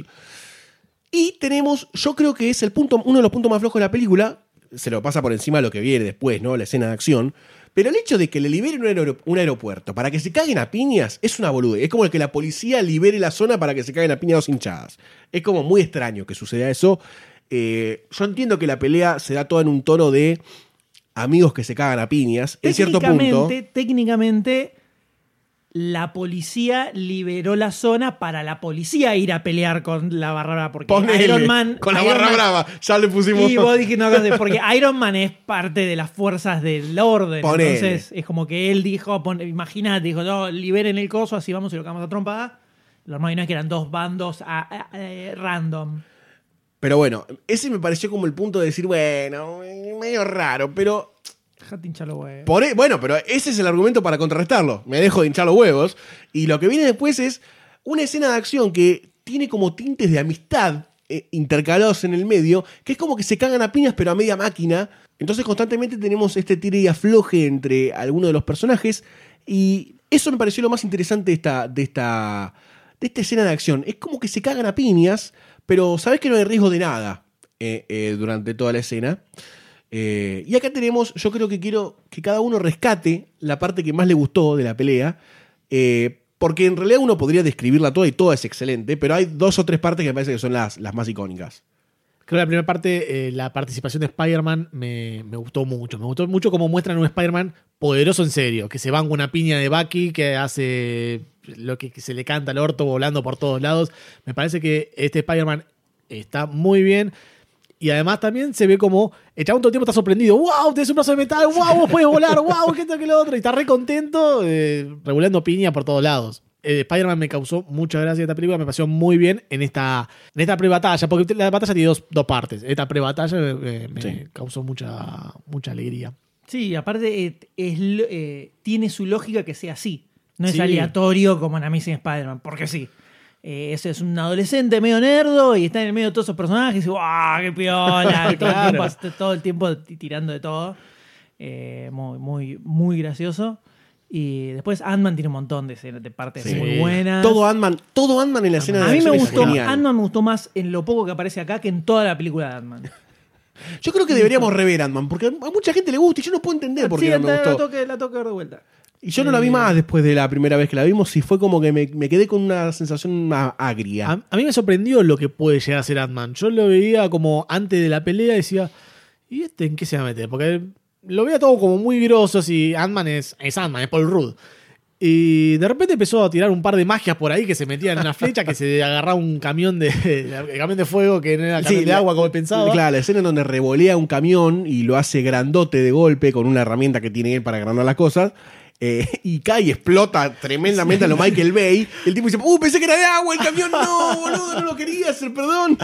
Y tenemos, yo creo que es el punto, uno de los puntos más flojos de la película. Se lo pasa por encima lo que viene después, ¿no? La escena de acción. Pero el hecho de que le liberen un aeropuerto para que se caguen a piñas es una boludez. Es como el que la policía libere la zona para que se caguen a piñas dos hinchadas. Es como muy extraño que suceda eso. Eh, yo entiendo que la pelea se da toda en un tono de amigos que se cagan a piñas. En cierto punto.
Técnicamente, la policía liberó la zona para la policía ir a pelear con la barra brava. Porque
Ponele,
Iron Man.
con la
Iron
barra
Man-
brava. Ya le pusimos.
Y vos dijiste cosa, porque Iron Man es parte de las fuerzas del orden.
Ponele.
Entonces, es como que él dijo, imagínate, dijo, no, liberen el coso, así vamos y lo cagamos a trompada. Lo no es que eran dos bandos a- a- eh, random.
Pero bueno, ese me pareció como el punto de decir, bueno, medio raro, pero.
Dejate hinchar los huevos.
por e- bueno, pero ese es el argumento para contrarrestarlo. Me dejo de hinchar los huevos. Y lo que viene después es una escena de acción que tiene como tintes de amistad eh, intercalados en el medio, que es como que se cagan a piñas, pero a media máquina. Entonces constantemente tenemos este tire y afloje entre algunos de los personajes. Y eso me pareció lo más interesante de esta, de esta, de esta escena de acción. Es como que se cagan a piñas, pero sabes que no hay riesgo de nada eh, eh, durante toda la escena. Eh, y acá tenemos, yo creo que quiero que cada uno rescate la parte que más le gustó de la pelea. porque en realidad uno podría describirla toda y toda es excelente, pero hay dos o tres partes que me parece que son las, las más icónicas.
Creo que la primera parte, la participación de Spider-Man me, me gustó mucho. Me gustó mucho cómo muestran un Spider-Man poderoso en serio, que se van con una piña de Bucky, que hace lo que, se le canta al orto volando por todos lados. Me parece que este Spider-Man está muy bien. Y además también se ve como el chabón todo el tiempo está sorprendido. ¡Wow! Tienes un brazo de metal. ¡Wow! Vos puedes volar. ¡Wow! ¿Qué tal que lo otro? Y está re contento, eh, regulando piña por todos lados. Eh, Spider-Man me causó mucha gracia esta película. Me pareció muy bien en esta, en esta pre-batalla. Porque la batalla tiene dos, dos partes. Esta pre-batalla eh, me
Sí.
causó mucha, mucha alegría.
Sí, aparte eh, es eh, tiene su lógica que sea así. No es
Sí.
aleatorio como en Amazing Spider-Man, porque sí. Eh, ese es un adolescente medio nerdo y está en el medio de todos esos personajes y dice, ¡guau, qué piola! Y todo, el
Claro.
tiempo, está todo el tiempo ti- tirando de todo. Eh, muy, muy, muy gracioso. Y después Ant-Man tiene un montón de, escenas- de partes
Sí.
muy buenas.
Todo Ant-Man, todo Ant-Man en la escena
a
de
mí me gustó. Ant-Man me gustó más en lo poco que aparece acá que en toda la película de Ant-Man.
Yo creo que deberíamos rever Ant-Man, porque a mucha gente le gusta y yo no puedo entender por qué
Sí,
no me
la,
gustó.
toque, la toque de vuelta.
Y yo no la vi
Eh,
más después de la primera vez que la vimos y fue como que me, me quedé con una sensación más agria.
A, a mí me sorprendió lo que puede llegar a ser Ant-Man. Yo lo veía como antes de la pelea y decía, ¿y este en qué se va a meter? Porque lo veía todo como muy grosso y Ant-Man es, es Ant-Man, es Paul Rudd. Y de repente empezó a tirar un par de magias por ahí que se metían en una flecha, que se agarraba un camión de, el camión de fuego que no era camión
Sí,
de
la-
agua como pensaba.
Claro, la escena en donde revolea un camión y lo hace grandote de golpe con una herramienta que tiene él para agrandar las cosas. Eh, y cae y explota tremendamente a lo Michael Bay. El tipo dice, ¡Uh, pensé que era de agua el camión! ¡No, boludo, no lo quería hacer, perdón!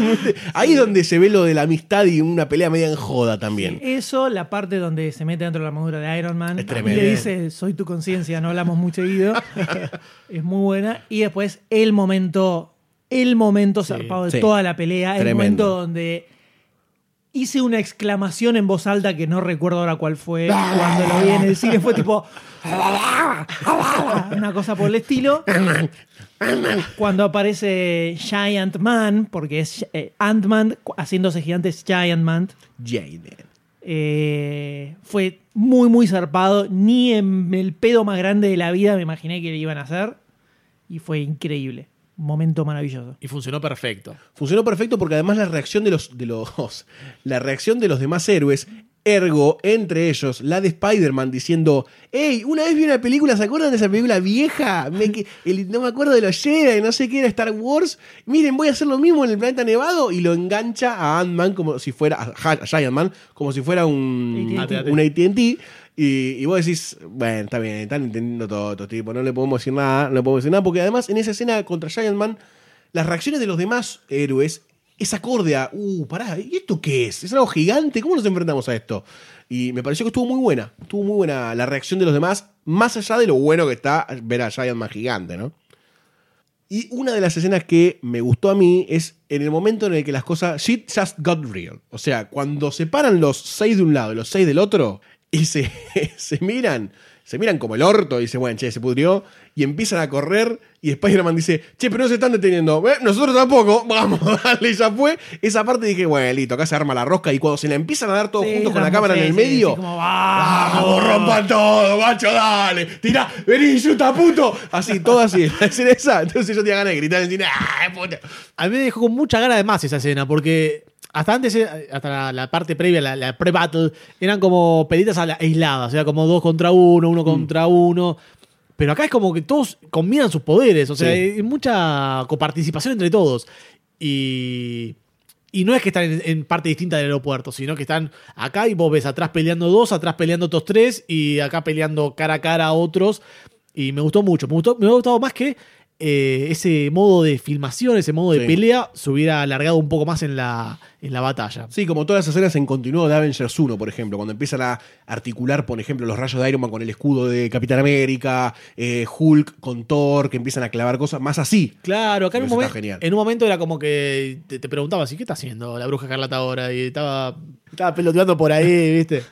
Ahí es donde se ve lo de la amistad y una pelea media en joda también.
Eso, la parte donde se mete dentro de la armadura de Iron Man
Es
y
tremendo.
le dice, soy tu conciencia, no hablamos muy seguido. es muy buena. Y después el momento, el momento zarpado de
sí.
toda la pelea, el momento donde hice una exclamación en voz alta que no recuerdo ahora cuál fue. Cuando lo vi en el cine fue tipo... una cosa por el estilo. Cuando aparece Giant Man, porque es eh, Ant-Man haciéndose gigante es Giant Man.
Jaden.
Eh, fue muy, muy zarpado. Ni en el pedo más grande de la vida me imaginé que le iban a hacer. Y fue increíble. Un momento maravilloso.
Y funcionó perfecto.
Funcionó perfecto porque además la reacción de los, de los la reacción de los demás héroes, ergo, entre ellos, la de Spider-Man diciendo, hey, una vez vi una película, ¿se acuerdan de esa película vieja? Me que- el- no me acuerdo de los Jedi, no sé qué era Star Wars. Miren, voy a hacer lo mismo en el planeta nevado y lo engancha a Ant-Man como si fuera, a, a Giant Man, como si fuera un
AT&T.
un AT&T. Y, y vos decís, bueno, está bien, están entendiendo todo estos tipos, no le podemos decir nada, no le podemos decir nada, porque además en esa escena contra Giant Man, las reacciones de los demás héroes es acorde uh, pará, ¿y esto qué es? ¿Es algo gigante? ¿Cómo nos enfrentamos a esto? Y me pareció que estuvo muy buena, estuvo muy buena la reacción de los demás, más allá de lo bueno que está ver a Giant Man gigante, ¿no? Y una de las escenas que me gustó a mí es en el momento en el que las cosas. Shit just got real. O sea, cuando se paran los seis de un lado y los seis del otro y se, se miran. Se miran como el orto y dicen, bueno, che, se pudrió. Y empiezan a correr. Y Spider-Man dice, che, pero no se están deteniendo. "Eh, nosotros tampoco. Vamos, dale, ya fue. Esa parte dije, bueno, listo, acá se arma la rosca. Y cuando se la empiezan a dar todos
Sí,
juntos con la cámara en el
sí,
medio.
sí, como, "Vamos".
¡Vamos, rompan todo, macho, dale! ¡Tira! ¡Vení, chuta, puto! Así, todo así. La escena esa. Entonces yo tenía ganas de gritar en el cine, ¡ah, puta!
A mí me dejó con mucha gana de más esa escena, porque hasta antes, eh, hasta la, la parte previa, la, la pre-battle, eran como pelitas aisladas, o sea, como dos contra uno, uno contra uno. Pero acá es como que todos combinan sus poderes, o sea,
Sí.
hay mucha coparticipación entre todos. Y. Y no es que están en, en parte distinta del aeropuerto, sino que están acá y vos ves atrás peleando dos, atrás peleando otros tres y acá peleando cara a cara a otros. Y me gustó mucho. Me, gustó, me ha gustado más que eh, ese modo de filmación, ese modo de
Sí.
pelea se hubiera alargado un poco más en la, en la batalla.
Sí, como todas las escenas en continuo de Avengers 1, por ejemplo, cuando empiezan a articular, por ejemplo, los rayos de Iron Man con el escudo de Capitán América, eh, Hulk con Thor, que empiezan a clavar cosas más así.
Claro, acá en un, momento, en un momento era como que te, te preguntabas, ¿y qué está haciendo la bruja escarlata ahora? Y estaba, estaba peloteando por ahí, ¿viste?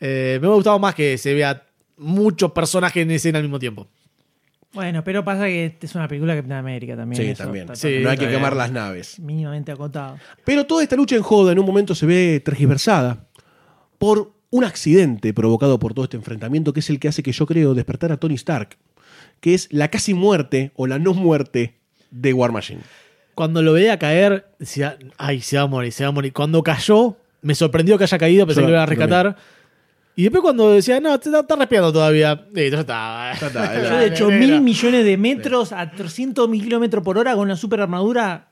Eh, me ha gustado más que se vea muchos personajes en escena al mismo tiempo.
Bueno, pero pasa que esta es una película de Capitán América también.
Sí,
eso
también.
Sí,
no hay que quemar las naves.
Mínimamente acotado.
Pero toda esta lucha en joda en un momento se ve tergiversada por un accidente provocado por todo este enfrentamiento que es el que hace que yo creo despertar a Tony Stark, que es la casi muerte o la no muerte de War Machine.
Cuando lo veía caer, decía, ay, se va a morir, se va a morir. Cuando cayó, me sorprendió que haya caído, pensé
Yo
que lo iba a rescatar. Y después cuando decía, no, está, está respirando todavía. Listo, ya está.
Ya está,
Yo de hecho mil millones de metros a 300 mil kilómetros por hora con una super armadura.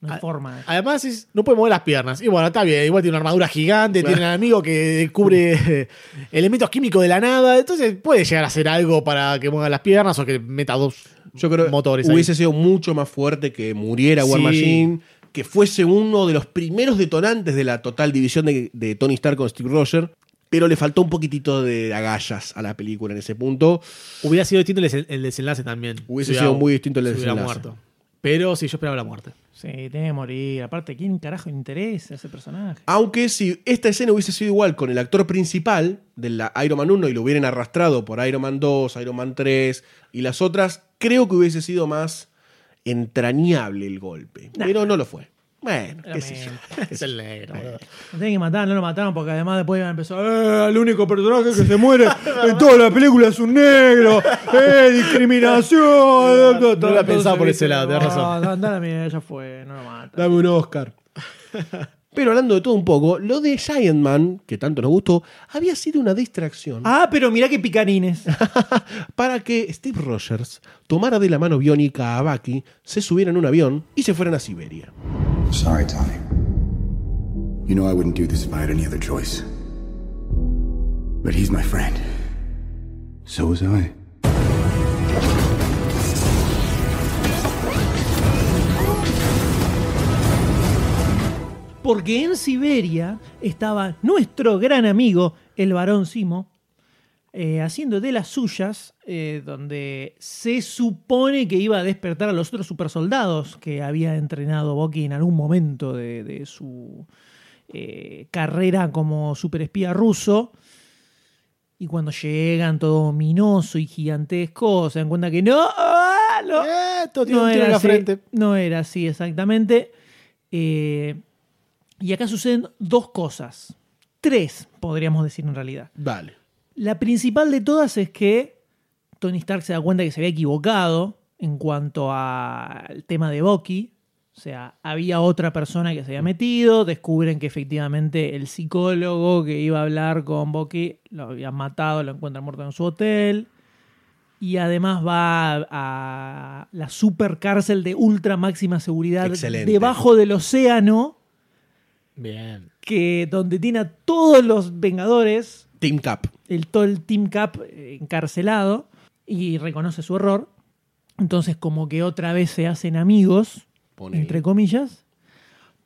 No hay forma.
Además, es- no puede mover las piernas. Y bueno, está bien. Igual tiene una armadura gigante, tiene un enemigo que cubre elementos químicos de la nada. Entonces puede llegar a hacer algo para que mueva las piernas o que meta dos
Yo creo
motores. ahí.
hubiese sido mucho más fuerte que muriera War
Sí.
Machine, que fuese uno de los primeros detonantes de la total división de, de Tony Stark con Steve Rogers, pero le faltó un poquitito de agallas a la película en ese punto.
Hubiera sido distinto el, des- el desenlace también.
Hubiese
Si
sido
hubiera-
muy distinto el
si hubiera
desenlace.
muerto. Pero sí, yo esperaba la muerte.
Sí, tiene que morir. Aparte, ¿quién carajo interesa ese personaje?
Aunque si esta escena hubiese sido igual con el actor principal de la Iron Man 1 y lo hubieran arrastrado por Iron Man 2, Iron Man 3 y las otras, creo que hubiese sido más entrañable el golpe. Pero no lo fue. Bueno, qué sé yo.
Es el negro. boludo.
Lo tienen que matar, no lo mataron porque además después iban a empezar. ¡Eh! El único personaje que se muere en toda la película es un negro. ¡Eh! ¡Discriminación!
No la pensaba por ese lado, tenés razón.
No, anda a la mierda, ya fue, no lo matan.
Dame un Oscar. Pero hablando de todo un poco, lo de Giant Man, que tanto nos gustó, había sido una distracción
Ah, pero mirá qué picarines.
para que Steve Rogers tomara de la mano biónica a Bucky, se subiera en un avión y se fueran a Siberia.
Sorry, Tony. You know I wouldn't do this if I had any other choice. But he's my friend. So was I.
Porque en Siberia estaba nuestro gran amigo, el varón Simo, eh, haciendo de las suyas, eh, donde se supone que iba a despertar a los otros supersoldados que había entrenado Bucky en algún momento de, de su eh, carrera como superespía ruso. Y cuando llegan todo ominoso y gigantesco, se dan cuenta que no, ¡ah! no, no era
la
así.
frente.
No era así exactamente. Eh, y acá suceden dos cosas. Tres, podríamos decir en realidad.
Vale.
La principal de todas es que Tony Stark se da cuenta que se había equivocado en cuanto al tema de Bucky. O sea, había otra persona que se había metido, descubren que efectivamente el psicólogo que iba a hablar con Bucky lo habían matado, lo encuentran muerto en su hotel. Y además va a la super cárcel de ultra máxima seguridad
Excelente.
debajo del océano,
Bien.
que donde tiene a todos los Vengadores
Team Cap.
el, todo el Team Cap eh, encarcelado y reconoce su error. Entonces, como que otra vez se hacen amigos,
Ponele.
entre comillas.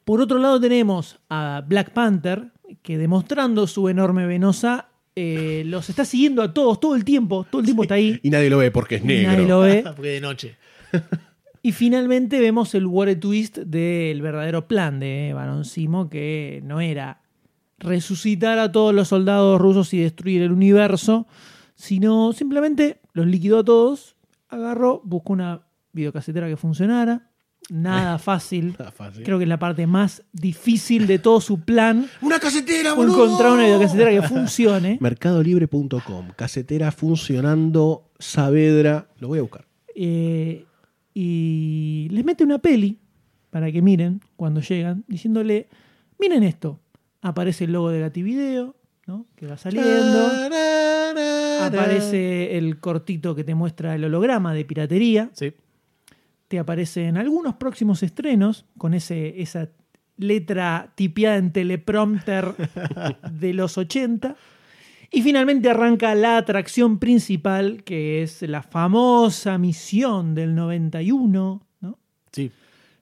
Por otro lado, tenemos a Black Panther, que demostrando su enorme venosa, eh, los está siguiendo a todos todo el tiempo. Todo el tiempo está ahí.
Y nadie lo ve porque es
y
negro.
nadie lo ve.
Porque de noche.
Y finalmente vemos el war twist del verdadero plan de Barón Simo, que no era resucitar a todos los soldados rusos y destruir el universo, sino simplemente los liquidó a todos, agarró, buscó una videocasetera que funcionara. Nada fácil.
Nada fácil.
Creo que es la parte más difícil de todo su plan.
¡Una casetera, boludo!
encontrar una videocasetera que funcione.
Mercadolibre.com. Casetera funcionando. Saavedra. Lo voy a buscar.
Eh, y les mete una peli para que miren cuando llegan, diciéndole, miren esto, aparece el logo de Gativideo, ¿no? que va saliendo, aparece el cortito que te muestra el holograma de piratería,
Sí.
te aparecen algunos próximos estrenos con ese, esa letra tipiada en teleprompter de los 80. Y finalmente arranca la atracción principal, que es la famosa misión del 91, ¿no?
Sí.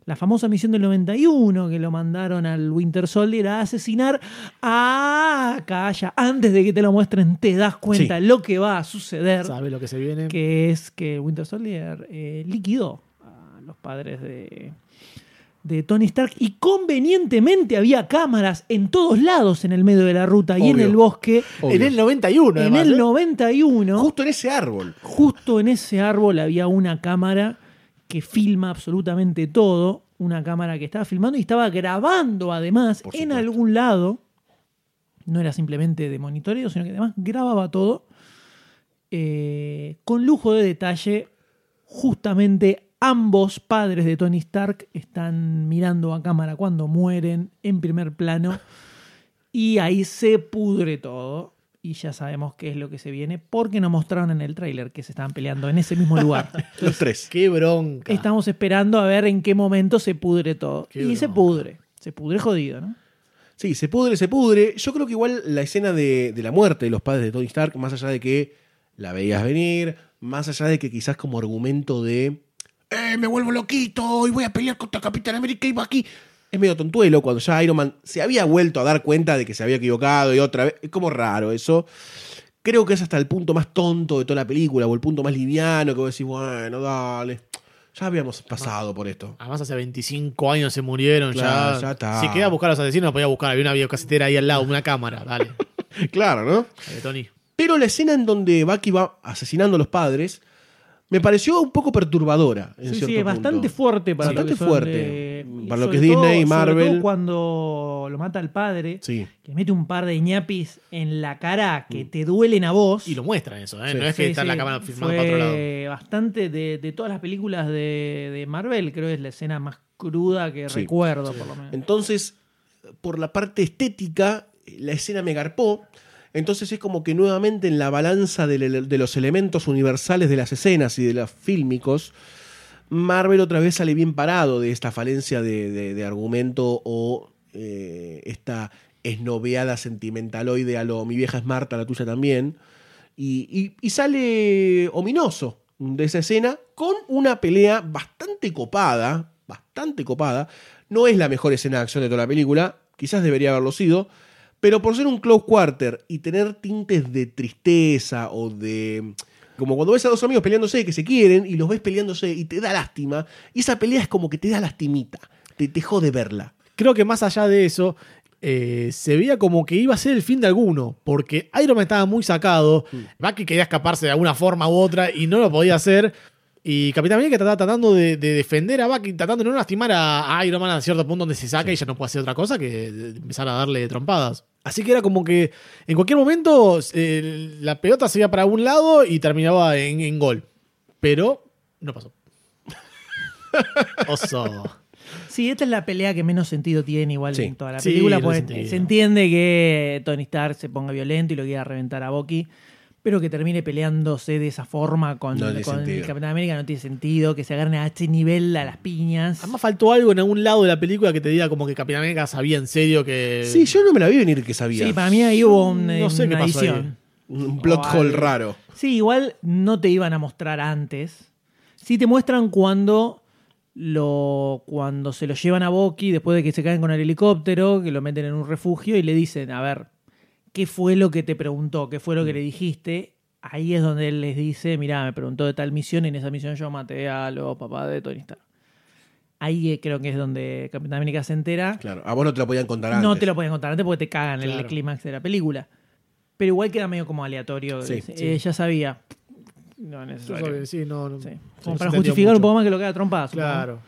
La famosa misión del 91 que lo mandaron al Winter Soldier a asesinar a Calla. Antes de que te lo muestren, te das cuenta
Sí.
lo que va a suceder
Sabe lo que se viene.
que es que Winter Soldier eh, liquidó a los padres de, de Tony Stark y convenientemente había cámaras en todos lados en el medio de la ruta y en el bosque.
Obvio.
En el 91,
En
además,
el
¿eh?
91,
Justo en ese árbol.
justo en ese árbol había una cámara que filma absolutamente todo, una cámara que estaba filmando y estaba grabando además en algún lado, no era simplemente de monitoreo, sino que además grababa todo eh, con lujo de detalle justamente ambos padres de Tony Stark están mirando a cámara cuando mueren en primer plano y ahí se pudre todo y ya sabemos qué es lo que se viene porque nos mostraron en el tráiler que se estaban peleando en ese mismo lugar.
Los tres.
Qué bronca.
Estamos esperando a ver en qué momento se pudre todo.
Qué
y se pudre. Se pudre jodido, ¿no?
Sí, se pudre, se pudre. Yo creo que igual la escena de, de la muerte de los padres de Tony Stark, más allá de que la veías venir, más allá de que quizás como argumento de
Eh, me vuelvo loquito y voy a pelear contra Capitán América y va aquí.
es medio tontuelo cuando ya Iron Man se había vuelto a dar cuenta de que se había equivocado y otra vez. Es como raro eso. Creo que es hasta el punto más tonto de toda la película o el punto más liviano que vos decís, bueno, dale. Ya habíamos pasado por esto.
Además, hace 25 años se murieron
Claro,
ya.
ya está.
Si quería buscar a los asesinos, podía buscar. Había una videocasetera ahí al lado, una cámara. Dale.
Claro, ¿no?
Dale, Tony.
Pero la escena en donde Bucky va asesinando a los padres me pareció un poco perturbadora. En
Sí,
cierto
sí, es bastante
punto.
fuerte para
Bastante
lo que
fuerte.
de-
Para lo
sobre
que es
todo-
Disney y
sobre
Marvel.
todo cuando lo mata el padre,
Sí.
que mete un par de ñapis en la cara que te duelen a vos.
Y lo muestran eso, ¿eh?
Sí.
No es que
Sí,
está en la cámara filmando
fue
para otro lado.
bastante de, de todas las películas de, de Marvel, creo que es la escena más cruda que
Sí.
recuerdo, por lo menos.
Entonces, por la parte estética, la escena me garpó. Entonces es como que nuevamente en la balanza de, los elementos universales de las escenas y de los fílmicos, Marvel otra vez sale bien parado de esta falencia de, argumento o eh, esta esnoveada sentimentaloide a lo mi vieja es Marta, la tuya también. Y, y- y sale ominoso de esa escena con una pelea bastante copada, bastante copada. No es la mejor escena de acción de toda la película, quizás debería haberlo sido, pero por ser un close quarter y tener tintes de tristeza o de... Como cuando ves a dos amigos peleándose que se quieren y los ves peleándose y te da lástima, y esa pelea es como que te da lastimita, te, te jode verla.
Creo que más allá de eso, eh, se veía como que iba a ser el fin de alguno, porque Iron Man estaba muy sacado, Bucky quería escaparse de alguna forma u otra y no lo podía hacer. Y Capitán América estaba tratando de, de defender a Bucky, tratando de no lastimar a, Iron Man a cierto punto donde se saca y ya no puede hacer otra cosa que empezar a darle trompadas. Así que era como que en cualquier momento eh, la pelota se iba para un lado y terminaba en, en gol. Pero no pasó. Oso.
Sí, esta es la pelea que menos sentido tiene igual
Sí.
en toda la
Sí,
película.
no
se entiende que Tony Stark se ponga violento y lo quiera reventar a Bucky, pero que termine peleándose de esa forma con,
No tiene
con el
sentido.
Capitán América no tiene sentido, que se agarren a este nivel a las piñas.
Además faltó algo en algún lado de la película que te diga como que Capitán América sabía en serio que...
Sí, yo no me la vi venir que sabía.
Sí, para mí ahí hubo un-
No sé qué
una
pasó ahí.
edición.
Un plot
O
hole raro.
Sí, igual no te iban a mostrar antes. Sí te muestran cuando lo cuando se lo llevan a Bucky después de que se caen con el helicóptero, que lo meten en un refugio y le dicen, a ver, ¿qué fue lo que te preguntó? ¿Qué fue lo que le dijiste? Ahí es donde él les dice, mira, me preguntó de tal misión y en esa misión yo maté a los papás de Tony Stark. Ahí eh, creo que es donde Capitán América se entera.
Claro, a vos no te lo podían contar antes.
No te lo podían contar antes porque te cagan el clímax de la película. Pero igual queda medio como aleatorio.
Sí,
Eh, Ya sabía. No es necesario.
sí, no, no-
Sí.
sí,
Como para justificar un poco más que lo que trompadas.
Claro.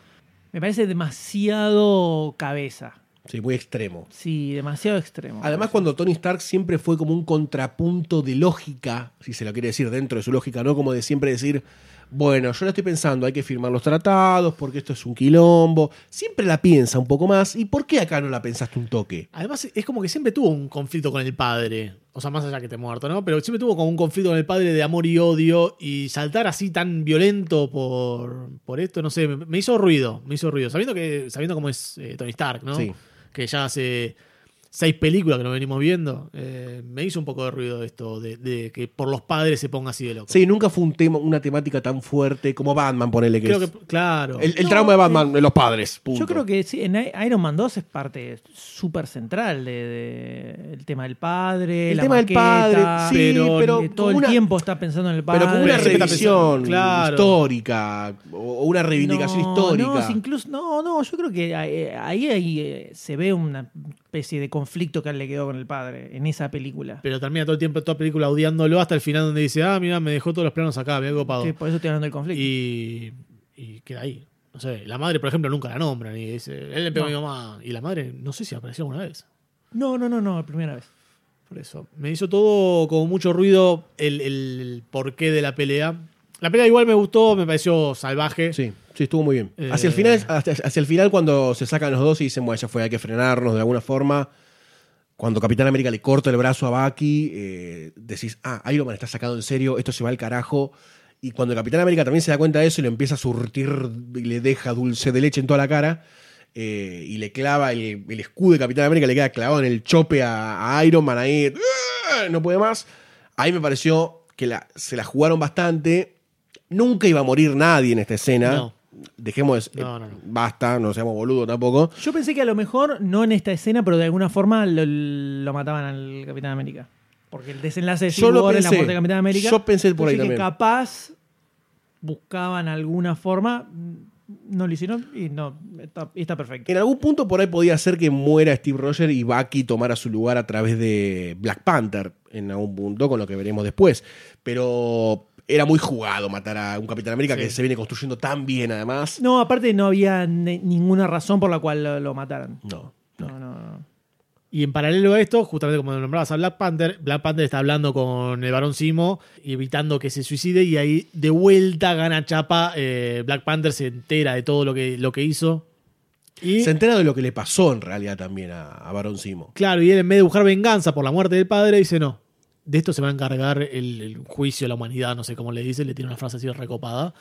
Me parece demasiado cabeza.
Sí, muy extremo.
Sí, demasiado extremo.
Además, cuando Tony Stark siempre fue como un contrapunto de lógica, si se lo quiere decir dentro de su lógica, no como de siempre decir, bueno, yo lo estoy pensando, hay que firmar los tratados porque esto es un quilombo. Siempre la piensa un poco más. ¿Y por qué acá no la pensaste un toque?
Además, es como que siempre tuvo un conflicto con el padre. O sea, más allá que esté muerto, ¿no? Pero siempre tuvo como un conflicto con el padre de amor y odio. Y saltar así tan violento por, por esto, no sé, me, me hizo ruido. Me hizo ruido. Sabiendo que sabiendo cómo es eh, Tony Stark, ¿no?
Sí.
Que ya hace seis películas que nos venimos viendo. eh, me hizo un poco de ruido esto de, de que por los padres se ponga así de loco.
Sí, nunca fue un tema, una temática tan fuerte como Batman, ponele que
Creo
es.
que, claro.
El, el
No,
trauma de Batman,
eh,
de los padres. punto.
Yo creo que sí, en Iron Man 2 es parte súper central de, de- el tema del padre,
El
la
tema del padre, sí,
pero,
pero
que todo el
una-
tiempo está pensando en el padre.
Pero como una revisión
claro.
histórica o una reivindicación
no,
histórica.
No, incluso, no, no, yo creo que ahí, ahí, ahí, eh, se ve una especie de conflicto que a él le quedó con el padre en esa película.
Pero termina todo el tiempo, toda la película odiándolo hasta el final donde dice, ah, mira, me dejó todos los planos acá, me he copado.
Sí, por eso estoy hablando del conflicto.
Y, y queda ahí. No sé, la madre, por ejemplo, nunca la nombra. Ni dice, él le pegó a mi mamá. Y la madre, no sé si apareció alguna vez.
No, no, no, no, primera vez.
Por eso. Me hizo todo como mucho ruido el, el porqué de la pelea. La pelea igual me gustó, me pareció salvaje.
Sí, sí, estuvo muy bien.
Eh,
Hacia el final, hacia, hacia el final cuando se sacan los dos y dicen, bueno, ya fue, hay que frenarnos de alguna forma. Cuando Capitán América le corta el brazo a Bucky, eh, decís, ah, Iron Man está sacado en serio, esto se va al carajo. Y cuando Capitán América también se da cuenta de eso y le empieza a surtir y le deja dulce de leche en toda la cara, eh, y le clava el, el escudo de Capitán América, le queda clavado en el chope a, a Iron Man ahí, ¡ah! no puede más. Ahí me pareció que la- se la jugaron bastante. Nunca iba a morir nadie en esta escena.
No.
Dejemos,
No, no, no.
basta, no seamos boludos tampoco.
Yo pensé que a lo mejor, no en esta escena, pero de alguna forma lo, lo mataban al Capitán América. Porque el desenlace de Civil
lo
War es la
pensé.
muerte de Capitán América.
Yo pensé por ahí también.
capaz buscaban alguna forma, no lo hicieron y no, está, y está perfecto.
En algún punto por ahí podía ser que muera Steve Rogers y Bucky tomara su lugar a través de Black Panther en algún punto, con lo que veremos después. Pero era muy jugado matar a un Capitán América
Sí.
que se viene construyendo tan bien además.
No, aparte no había ninguna razón por la cual lo, lo mataran.
No.
No, no, no.
Y en paralelo a esto, justamente como nombrabas a Black Panther, Black Panther está hablando con el varón Simo y evitando que se suicide y ahí de vuelta gana chapa. eh, Black Panther se entera de todo lo que, lo que hizo. Y,
Se entera de lo que le pasó en realidad también a, a Barón Simo.
claro, y él en vez de buscar venganza por la muerte del padre, dice no. De esto se va a encargar el, el juicio de la humanidad, no sé cómo le dice, le tiene una frase así recopada.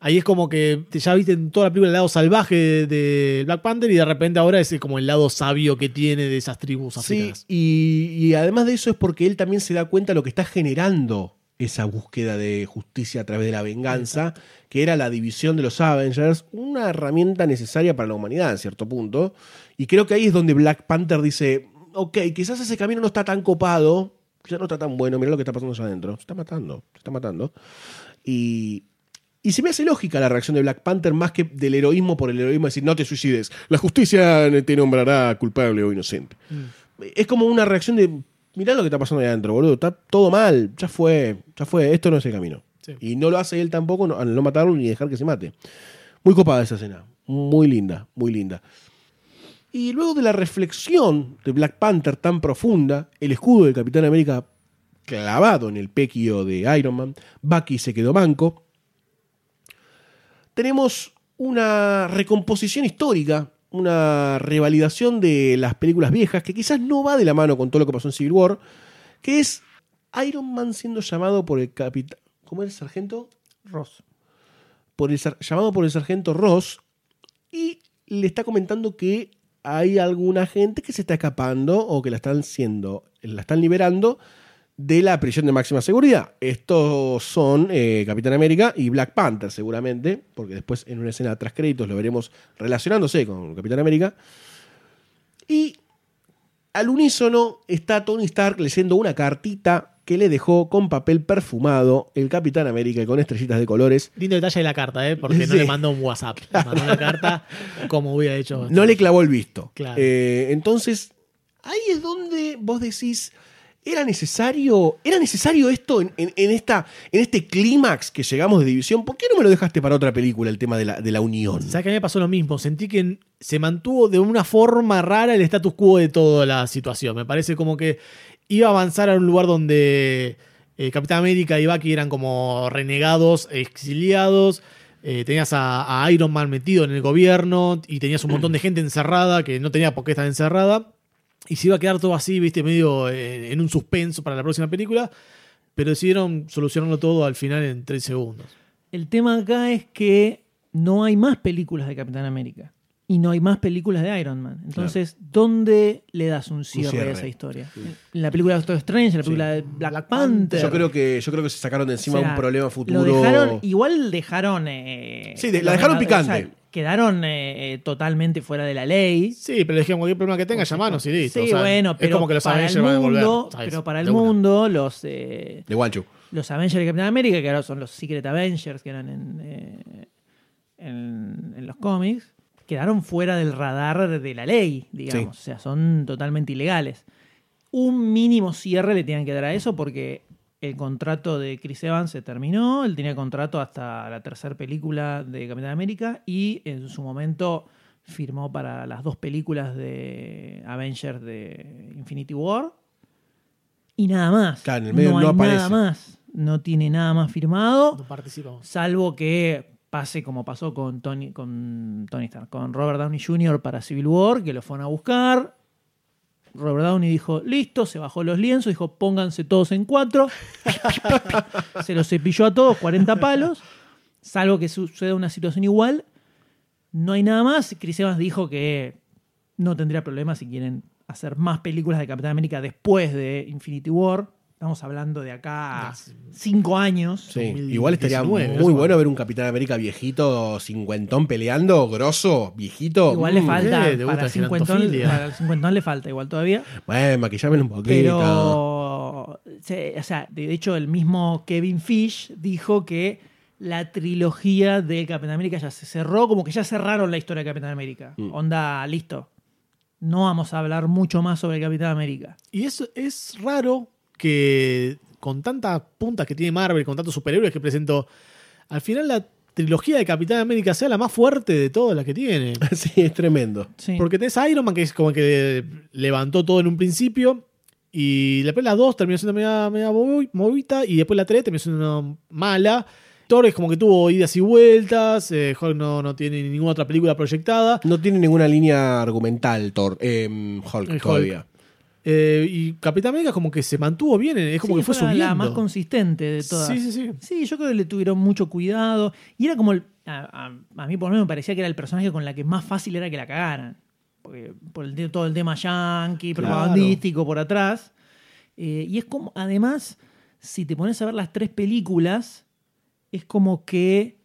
Ahí es como que ya viste en toda la película el lado salvaje de, de Black Panther y de repente ahora es como el lado sabio que tiene de esas tribus
Sí,
africanas.
y, y además de eso es porque él también se da cuenta de lo que está generando esa búsqueda de justicia a través de la venganza, que era la división de los Avengers, una herramienta necesaria para la humanidad en cierto punto. Y creo que ahí es donde Black Panther dice, ok, quizás ese camino no está tan copado, ya no está tan bueno, mira lo que está pasando allá adentro, se está matando, se está matando. Y, y se me hace lógica la reacción de Black Panther más que del heroísmo por el heroísmo, decir, no te suicides, la justicia te nombrará culpable o inocente. Es como una reacción de, mirá lo que está pasando ahí adentro, boludo, está todo mal, ya fue, ya fue, esto no es el camino.
Sí.
Y no lo hace él tampoco no- al no matarlo ni dejar que se mate. Muy copada esa escena, muy linda, muy linda. Y luego de la reflexión de Black Panther tan profunda, el escudo del Capitán América clavado en el pequio de Iron Man, Bucky se quedó manco. Tenemos una recomposición histórica, una revalidación de las películas viejas, que quizás no va de la mano con todo lo que pasó en Civil War, que es Iron Man siendo llamado por el capitán... ¿Cómo es el sargento?
Ross.
Por el llamado por el sargento Ross y le está comentando que hay alguna gente que se está escapando o que la están siendo, la están liberando de la prisión de máxima seguridad. Estos son eh, Capitán América y Black Panther, seguramente, porque después en una escena tras créditos lo veremos relacionándose con Capitán América. Y al unísono está Tony Stark leyendo una cartita que le dejó con papel perfumado el Capitán América y con estrellitas de colores.
Lindo detalle de la carta, ¿eh? porque no
Sí.
le mandó un WhatsApp. Le mandó una carta como hubiera hecho.
No le clavó el visto.
Claro.
Eh, entonces, ahí es donde vos decís, ¿era necesario, ¿era necesario esto en, en- en esta, en este clímax que llegamos de división? ¿Por qué no me lo dejaste para otra película, el tema de la, de la unión?
¿Sabes que a mí me pasó lo mismo? Sentí que se mantuvo de una forma rara el status quo de toda la situación. Me parece como que iba a avanzar a un lugar donde eh, Capitán América y Bucky eran como renegados, exiliados. Eh, tenías a, Iron Man metido en el gobierno y tenías un montón de gente encerrada que no tenía por qué estar encerrada. Y se iba a quedar todo así, viste, medio eh, en un suspenso para la próxima película. Pero decidieron solucionarlo todo al final en tres segundos.
El tema acá es que no hay más películas de Capitán América. Y no hay más películas de Iron Man. Entonces, ¿dónde le das un cierre,
cierre.
a esa historia? En la película de Doctor Strange, en la película de Black, Panther.
Yo creo que, yo creo que se sacaron de encima
O sea,
un problema futuro.
Lo dejaron, igual dejaron. eh,
Sí, de- la dejaron picante.
o sea, quedaron eh, eh, totalmente fuera de la ley.
Sí, pero le dijeron cualquier problema que tenga, llamanos y listo.
Sí,
O sea,
bueno, pero
es como que los
para
Avengers
el
van a volver.
mundo,
¿sabes?
pero para el
De una.
mundo, los eh,
De Guanchu.
los Avengers de Capitán América, que ahora son los Secret Avengers, que eran en, eh, en, en los cómics, quedaron fuera del radar de la ley, digamos.
Sí.
O sea, son totalmente ilegales. Un mínimo cierre le tienen que dar a eso porque el contrato de Chris Evans se terminó, él tenía contrato hasta la tercera película de Capitán América y en su momento firmó para las dos películas de Avengers de Infinity War y nada más.
Claro, en el medio
no,
no
hay
aparece.
nada más. no tiene nada más firmado.
No participamos.
Salvo que pase como pasó con Tony, con Tony Stark, con Robert Downey Jr. para Civil War, que lo fueron a buscar. Robert Downey dijo, listo, se bajó los lienzos, dijo, pónganse todos en cuatro. se los cepilló a todos, 40 palos. Salvo que suceda una situación igual, no hay nada más. Chris Evans dijo que no tendría problema si quieren hacer más películas de Capitán América después de Infinity War. Estamos hablando de acá a cinco años.
Sí, igual estaría muy,
2019,
bueno ver un Capitán América viejito, cincuentón peleando, grosso, viejito.
Igual le
Mm.
falta.
¿Te
para cincuentón, para el cincuentón le falta igual todavía.
Bueno, maquillámelo un poquito.
Pero, o sea, de hecho, el mismo Kevin Fish dijo que la trilogía de Capitán América ya se cerró, como que ya cerraron la historia de Capitán América.
Mm.
Onda, listo. No vamos a hablar mucho más sobre Capitán América.
Y eso es raro que con tantas puntas que tiene Marvel, con tantos superhéroes que presentó, al final la trilogía de Capitán América sea la más fuerte de todas las que tiene.
sí, es tremendo.
Sí.
Porque tenés a Iron Man, que es como que levantó todo en un principio. Y después la 2 terminó siendo media, media movi- movita. Y después la 3 terminó siendo mala. Thor es como que tuvo idas y vueltas. eh, Hulk no, no tiene ninguna otra película proyectada.
No tiene ninguna línea argumental, Thor, eh, Hulk,
El Hulk.
todavía.
Eh, y Capitán América como que se mantuvo bien. Es como
Sí,
que fue subiendo.
la más consistente de todas.
Sí, sí, sí.
Sí, yo creo que le tuvieron mucho cuidado. Y era como. el- a, a- a mí, por lo menos, me parecía que era el personaje con la que más fácil era que la cagaran. Porque por el, todo el tema yankee,
Claro.
propagandístico por atrás. Eh, y es como, además, si te pones a ver las tres películas, es como que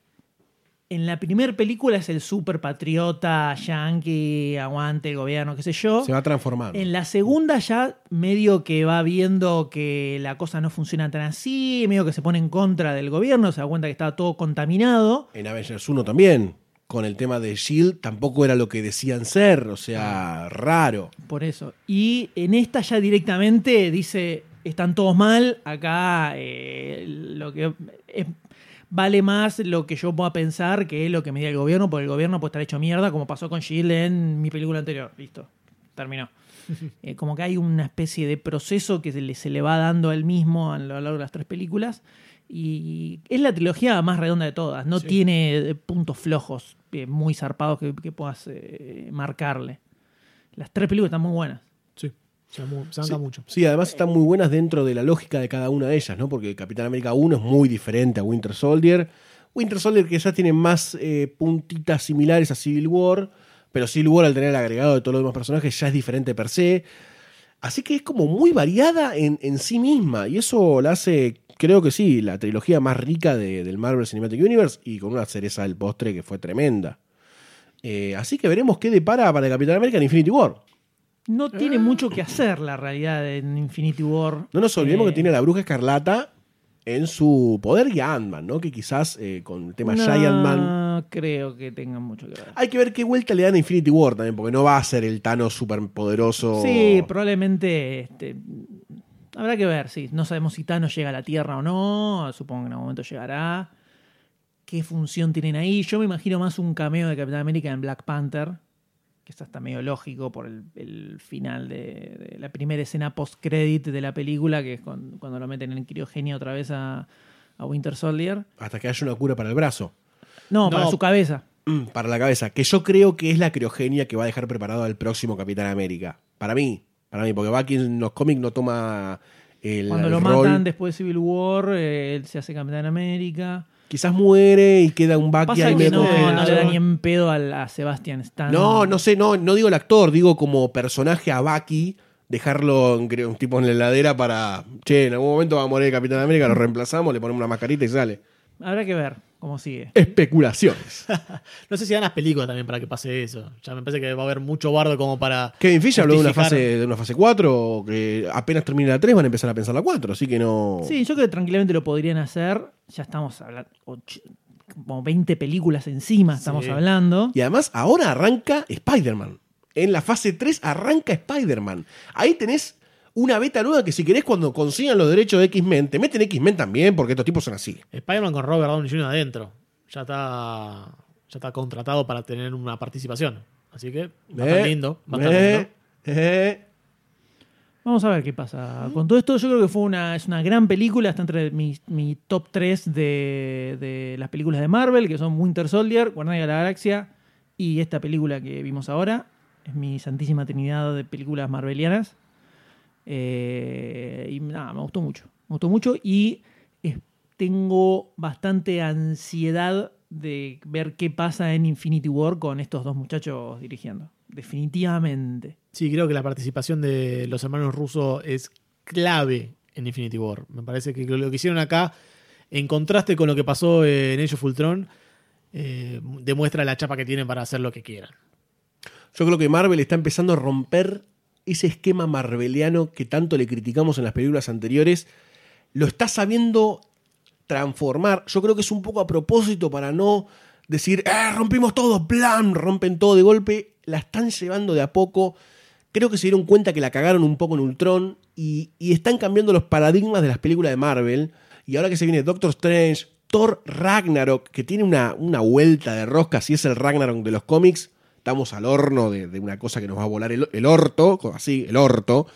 en la primera película es el super patriota yankee, aguante el gobierno, qué sé yo.
Se va transformando.
En la segunda ya medio que va viendo que la cosa no funciona tan así, medio que se pone en contra del gobierno, se da cuenta que está todo contaminado.
En Avengers 1 también. Con el tema de Shield tampoco era lo que decían ser, o sea, raro.
Por eso. Y en esta ya directamente dice, están todos mal, acá eh, lo que es- vale más lo que yo pueda pensar que lo que me diga el gobierno, porque el gobierno puede estar hecho mierda, como pasó con Shield en mi película anterior. Listo, terminó. Eh, como que hay una especie de proceso que se le, se le va dando a él mismo a lo largo de las tres películas. Y es la trilogía más redonda de todas. No tiene eh, puntos flojos eh, muy zarpados que, que puedas eh, marcarle. Las tres películas están muy buenas.
Se,
Sí.
mucho.
Sí, además están muy buenas dentro de la lógica de cada una de ellas, ¿no? Porque Capitán América 1 es muy diferente a Winter Soldier. Winter Soldier que ya tiene más eh, puntitas similares a Civil War, pero Civil War al tener el agregado de todos los demás personajes ya es diferente per se. Así que es como muy variada en, en sí misma y eso la hace, creo que sí, la trilogía más rica de- del Marvel Cinematic Universe y con una cereza del postre que fue tremenda. Eh, así que veremos qué depara para Capitán América en Infinity War.
No tiene mucho que hacer la realidad en Infinity War.
No nos olvidemos
Eh,
que tiene a la bruja escarlata en su poder y a Ant-Man, ¿no? Que quizás eh, con el tema
no
Giant Man.
creo que tengan mucho que ver.
Hay que ver qué vuelta le dan a Infinity War también, porque no va a ser el Thanos superpoderoso.
Sí, probablemente. este, habrá que ver, sí. No sabemos si Thanos llega a la Tierra o no. Supongo que en algún momento llegará. ¿Qué función tienen ahí? Yo me imagino más un cameo de Capitán América en Black Panther. Que está hasta medio lógico por el, el final de, de la primera escena post-credit de la película, que es con- cuando lo meten en criogenia otra vez a, a Winter Soldier.
Hasta que haya una cura para el brazo.
No, para su cabeza.
Mm, Para la cabeza. Que yo creo que es la criogenia que va a dejar preparado al próximo Capitán América. Para mí. Para mí, porque Bucky en los cómics no toma el,
Cuando lo
rol.
matan después de Civil War, eh, él se hace Capitán América.
Quizás muere y queda un Bucky
Pasa
ahí medio
no, no le da ni en pedo al- a, Sebastian Stan.
No, no sé, no, no digo el actor, digo como personaje a Bucky, dejarlo un tipo en la heladera para, che, en algún momento va a morir el Capitán América, lo reemplazamos, le ponemos una mascarita y sale.
Habrá que ver cómo sigue.
Especulaciones.
No sé si dan las películas también para que pase eso. Ya me parece que va a haber mucho bardo como para.
Kevin Fish habló de una fase de una fase 4, que apenas termine la 3 van a empezar a pensar la 4, así que no...
Sí, yo creo que tranquilamente lo podrían hacer. Ya estamos hablando. Como 20 películas encima estamos
Sí.
hablando.
Y además ahora arranca Spider-Man. En la fase 3 arranca Spider-Man. Ahí tenés una beta nueva que si querés cuando consigan los derechos de X-Men, te meten X-Men también, porque estos tipos son así.
Spider-Man con Robert Downey Jr. adentro. Ya está, ya está contratado para tener una participación. Así que va a estar
Eh,
lindo. Va a estar
eh,
lindo.
eh.
Vamos a ver qué pasa. Con todo esto, yo creo que fue una, es una gran película. Está entre mi, mi top 3 de, de las películas de Marvel, que son Winter Soldier, Guardianes de la Galaxia y esta película que vimos ahora. Es mi santísima trinidad de películas marvelianas. Eh, y nada, me gustó mucho. Me gustó mucho y eh, tengo bastante ansiedad de ver qué pasa en Infinity War con estos dos muchachos dirigiendo. Definitivamente.
Sí, creo que la participación de los hermanos rusos es clave en Infinity War. Me parece que lo que hicieron acá, en contraste con lo que pasó en Age of Ultron, eh, demuestra la chapa que tienen para hacer lo que quieran.
Yo creo que Marvel está empezando a romper ese esquema marveliano que tanto le criticamos en las películas anteriores. Lo está sabiendo transformar. Yo creo que es un poco a propósito para no decir, "Ah, rompimos todo, plan, rompen todo de golpe. La están llevando de a poco. Creo que se dieron cuenta que la cagaron un poco en Ultron y, y están cambiando los paradigmas de las películas de Marvel. Y ahora que se viene Doctor Strange, Thor Ragnarok, que tiene una, una vuelta de rosca, si es el Ragnarok de los cómics, estamos al horno de, una cosa que nos va a volar el, el orto, así, el orto.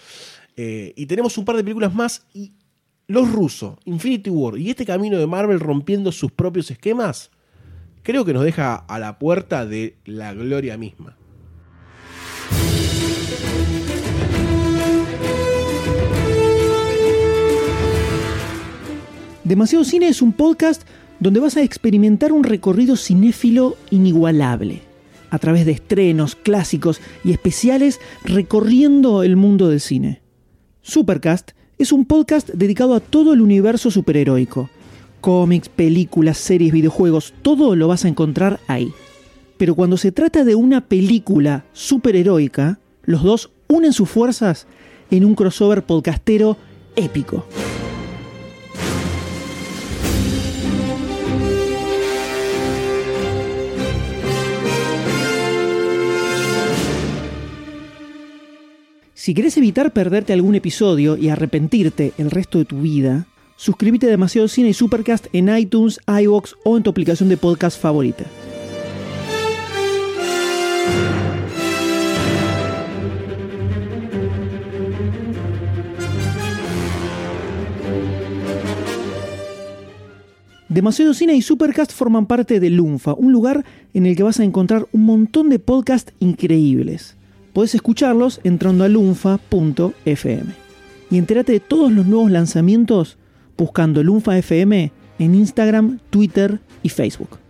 Eh, y tenemos un par de películas más y los rusos, Infinity War y este camino de Marvel rompiendo sus propios esquemas, creo que nos deja a la puerta de la gloria misma.
Demasiado Cine es un podcast donde vas a experimentar un recorrido cinéfilo inigualable, a través de estrenos, clásicos y especiales recorriendo el mundo del cine. Supercast es un podcast dedicado a todo el universo superheroico. Cómics, películas, series, videojuegos, todo lo vas a encontrar ahí. Pero cuando se trata de una película superheroica, los dos unen sus fuerzas en un crossover podcastero épico. Si querés evitar perderte algún episodio y arrepentirte el resto de tu vida, suscríbete a Demasiado Cine y Supercast en iTunes, iVoox o en tu aplicación de podcast favorita. Demasiado Cine y Supercast forman parte de Lunfa, un lugar en el que vas a encontrar un montón de podcasts increíbles. Podés escucharlos entrando a lunfa.fm. Y entérate de todos los nuevos lanzamientos buscando Lunfa FM en Instagram, Twitter y Facebook.